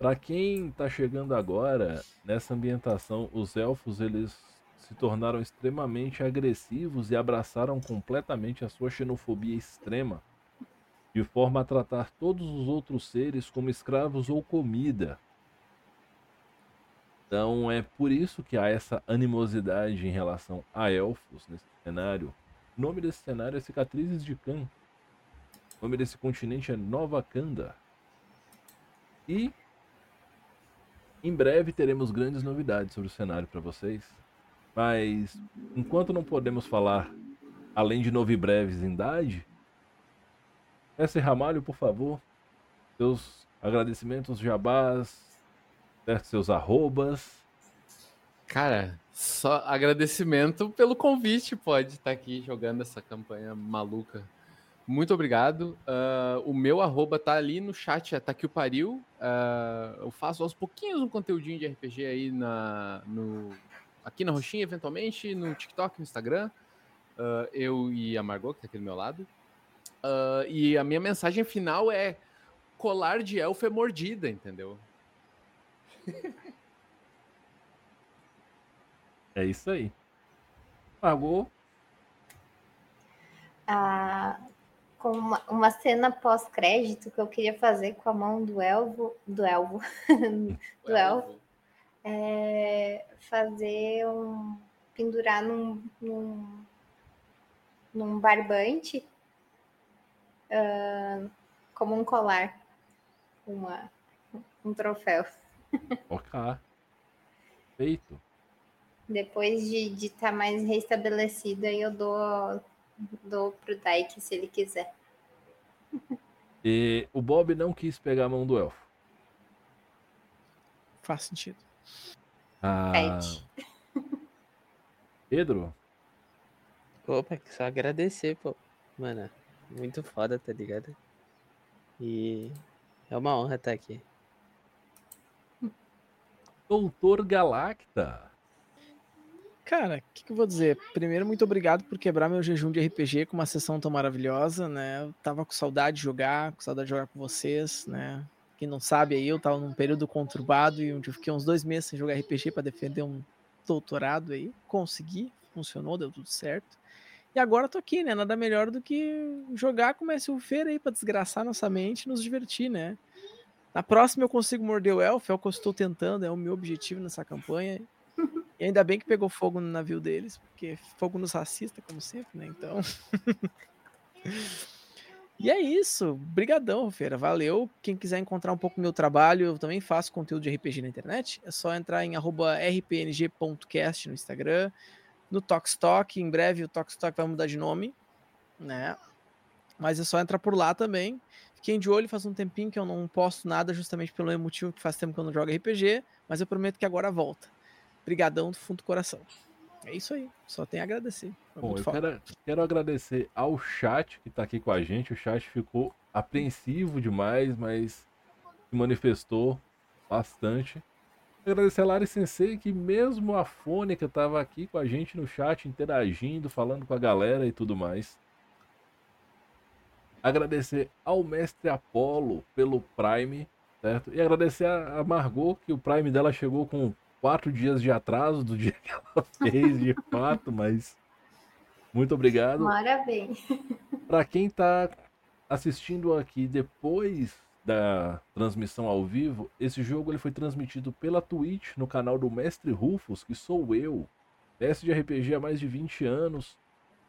Pra quem tá chegando agora, nessa ambientação, os elfos eles se tornaram extremamente agressivos e abraçaram completamente a sua xenofobia extrema, de forma a tratar todos os outros seres como escravos ou comida. Então é por isso que há essa animosidade em relação a elfos nesse cenário. O nome desse cenário é Cicatrizes de Khan. O nome desse continente é Nova Kanda. E em breve teremos grandes novidades sobre o cenário para vocês. Mas enquanto não podemos falar além de novo e breves em idade, Mestre Ramalho, por favor, seus agradecimentos, jabás, seus arrobas. Cara, só agradecimento pelo convite, pode estar aqui jogando essa campanha maluca. Muito obrigado. Ah, o meu arroba tá ali no chat, é tá aqui o pariu. Ah, eu faço aos pouquinhos um conteúdinho de RPG aí na, no, aqui na Roxinha, eventualmente, no TikTok, no Instagram. Ah, eu e a Margot, que tá aqui do meu lado. E a minha mensagem final é: colar de elfo é mordida, entendeu? É isso aí. Pagou. Ah, com uma, uma cena pós-crédito que eu queria fazer com a mão do elvo, do elvo, do elfo, é fazer um pendurar num, num, num barbante ah, como um colar, uma, um troféu. Ok. Feito. Depois de estar mais restabelecida, aí eu dou, dou pro Daik se ele quiser. E o Bob não quis pegar a mão do elfo. Faz sentido. Ah, Pede. Pedro, Opa, que só agradecer, pô. Mano, muito foda, tá ligado? E é uma honra estar aqui. Doutor Galacta. Cara, o que, que eu vou dizer? Primeiro, muito obrigado por quebrar meu jejum de RPG com uma sessão tão maravilhosa, né? Eu tava com saudade de jogar, com saudade de jogar com vocês, né? Quem não sabe aí, eu tava num período conturbado e onde eu fiquei uns dois meses sem jogar RPG para defender um doutorado aí. Consegui, funcionou, deu tudo certo. E agora tô aqui, né? Nada melhor do que jogar com o Feira aí pra desgraçar nossa mente e nos divertir, né? Na próxima eu consigo morder o elfo, é o que eu estou tentando, é o meu objetivo nessa campanha. E ainda bem que pegou fogo no navio deles, porque fogo nos racista, como sempre, né? Então. e é isso. Brigadão, Feira. Valeu. Quem quiser encontrar um pouco do meu trabalho, eu também faço conteúdo de RPG na internet. É só entrar em rpng.cast no Instagram. No Tokstok, em breve o Tokstok vai mudar de nome, né? Mas é só entrar por lá também. Fiquem de olho, faz um tempinho que eu não posto nada, justamente pelo motivo que faz tempo que eu não jogo RPG, mas eu prometo que agora volta. Brigadão do fundo do coração. É isso aí, só tenho a agradecer. Foi Bom, eu quero, quero agradecer ao chat que tá aqui com a gente. O chat ficou apreensivo demais, mas se manifestou bastante. Agradecer a Lari Sensei, que mesmo a Fônica tava aqui com a gente no chat, interagindo, falando com a galera e tudo mais. Agradecer ao Mestre Apolo pelo Prime, certo? E agradecer a Margot, que o Prime dela chegou com quatro dias de atraso do dia que ela fez, de fato, mas muito obrigado. Bem. Para quem tá assistindo aqui depois da transmissão ao vivo, esse jogo ele foi transmitido pela Twitch no canal do Mestre Rufus, que sou eu, mestre de RPG há mais de 20 anos,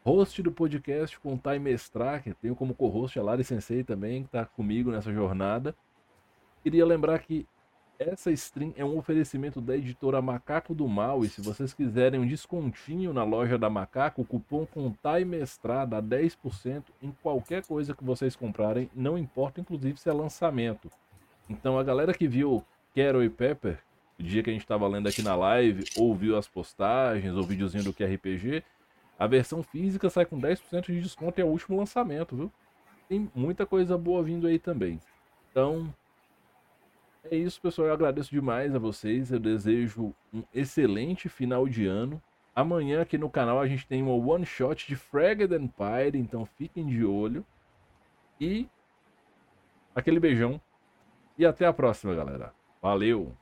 host do podcast com Time Mestrar, que tenho como co-host a Lari Sensei também, que está comigo nessa jornada. Queria lembrar que essa stream é um oferecimento da editora Macaco do Mal. E se vocês quiserem um descontinho na loja da Macaco, o cupom Contai Mestrada dá 10% em qualquer coisa que vocês comprarem, não importa, inclusive se é lançamento. Então a galera que viu Carol e Pepper, o dia que a gente estava lendo aqui na live, ou viu as postagens, ou videozinho do QRPG, a versão física sai com 10% de desconto e é o último lançamento, viu? Tem muita coisa boa vindo aí também. Então, é isso, pessoal. Eu agradeço demais a vocês. Eu desejo um excelente final de ano. Amanhã aqui no canal a gente tem uma one shot de Fragged Empire, então fiquem de olho. E aquele beijão. E até a próxima, galera. Valeu!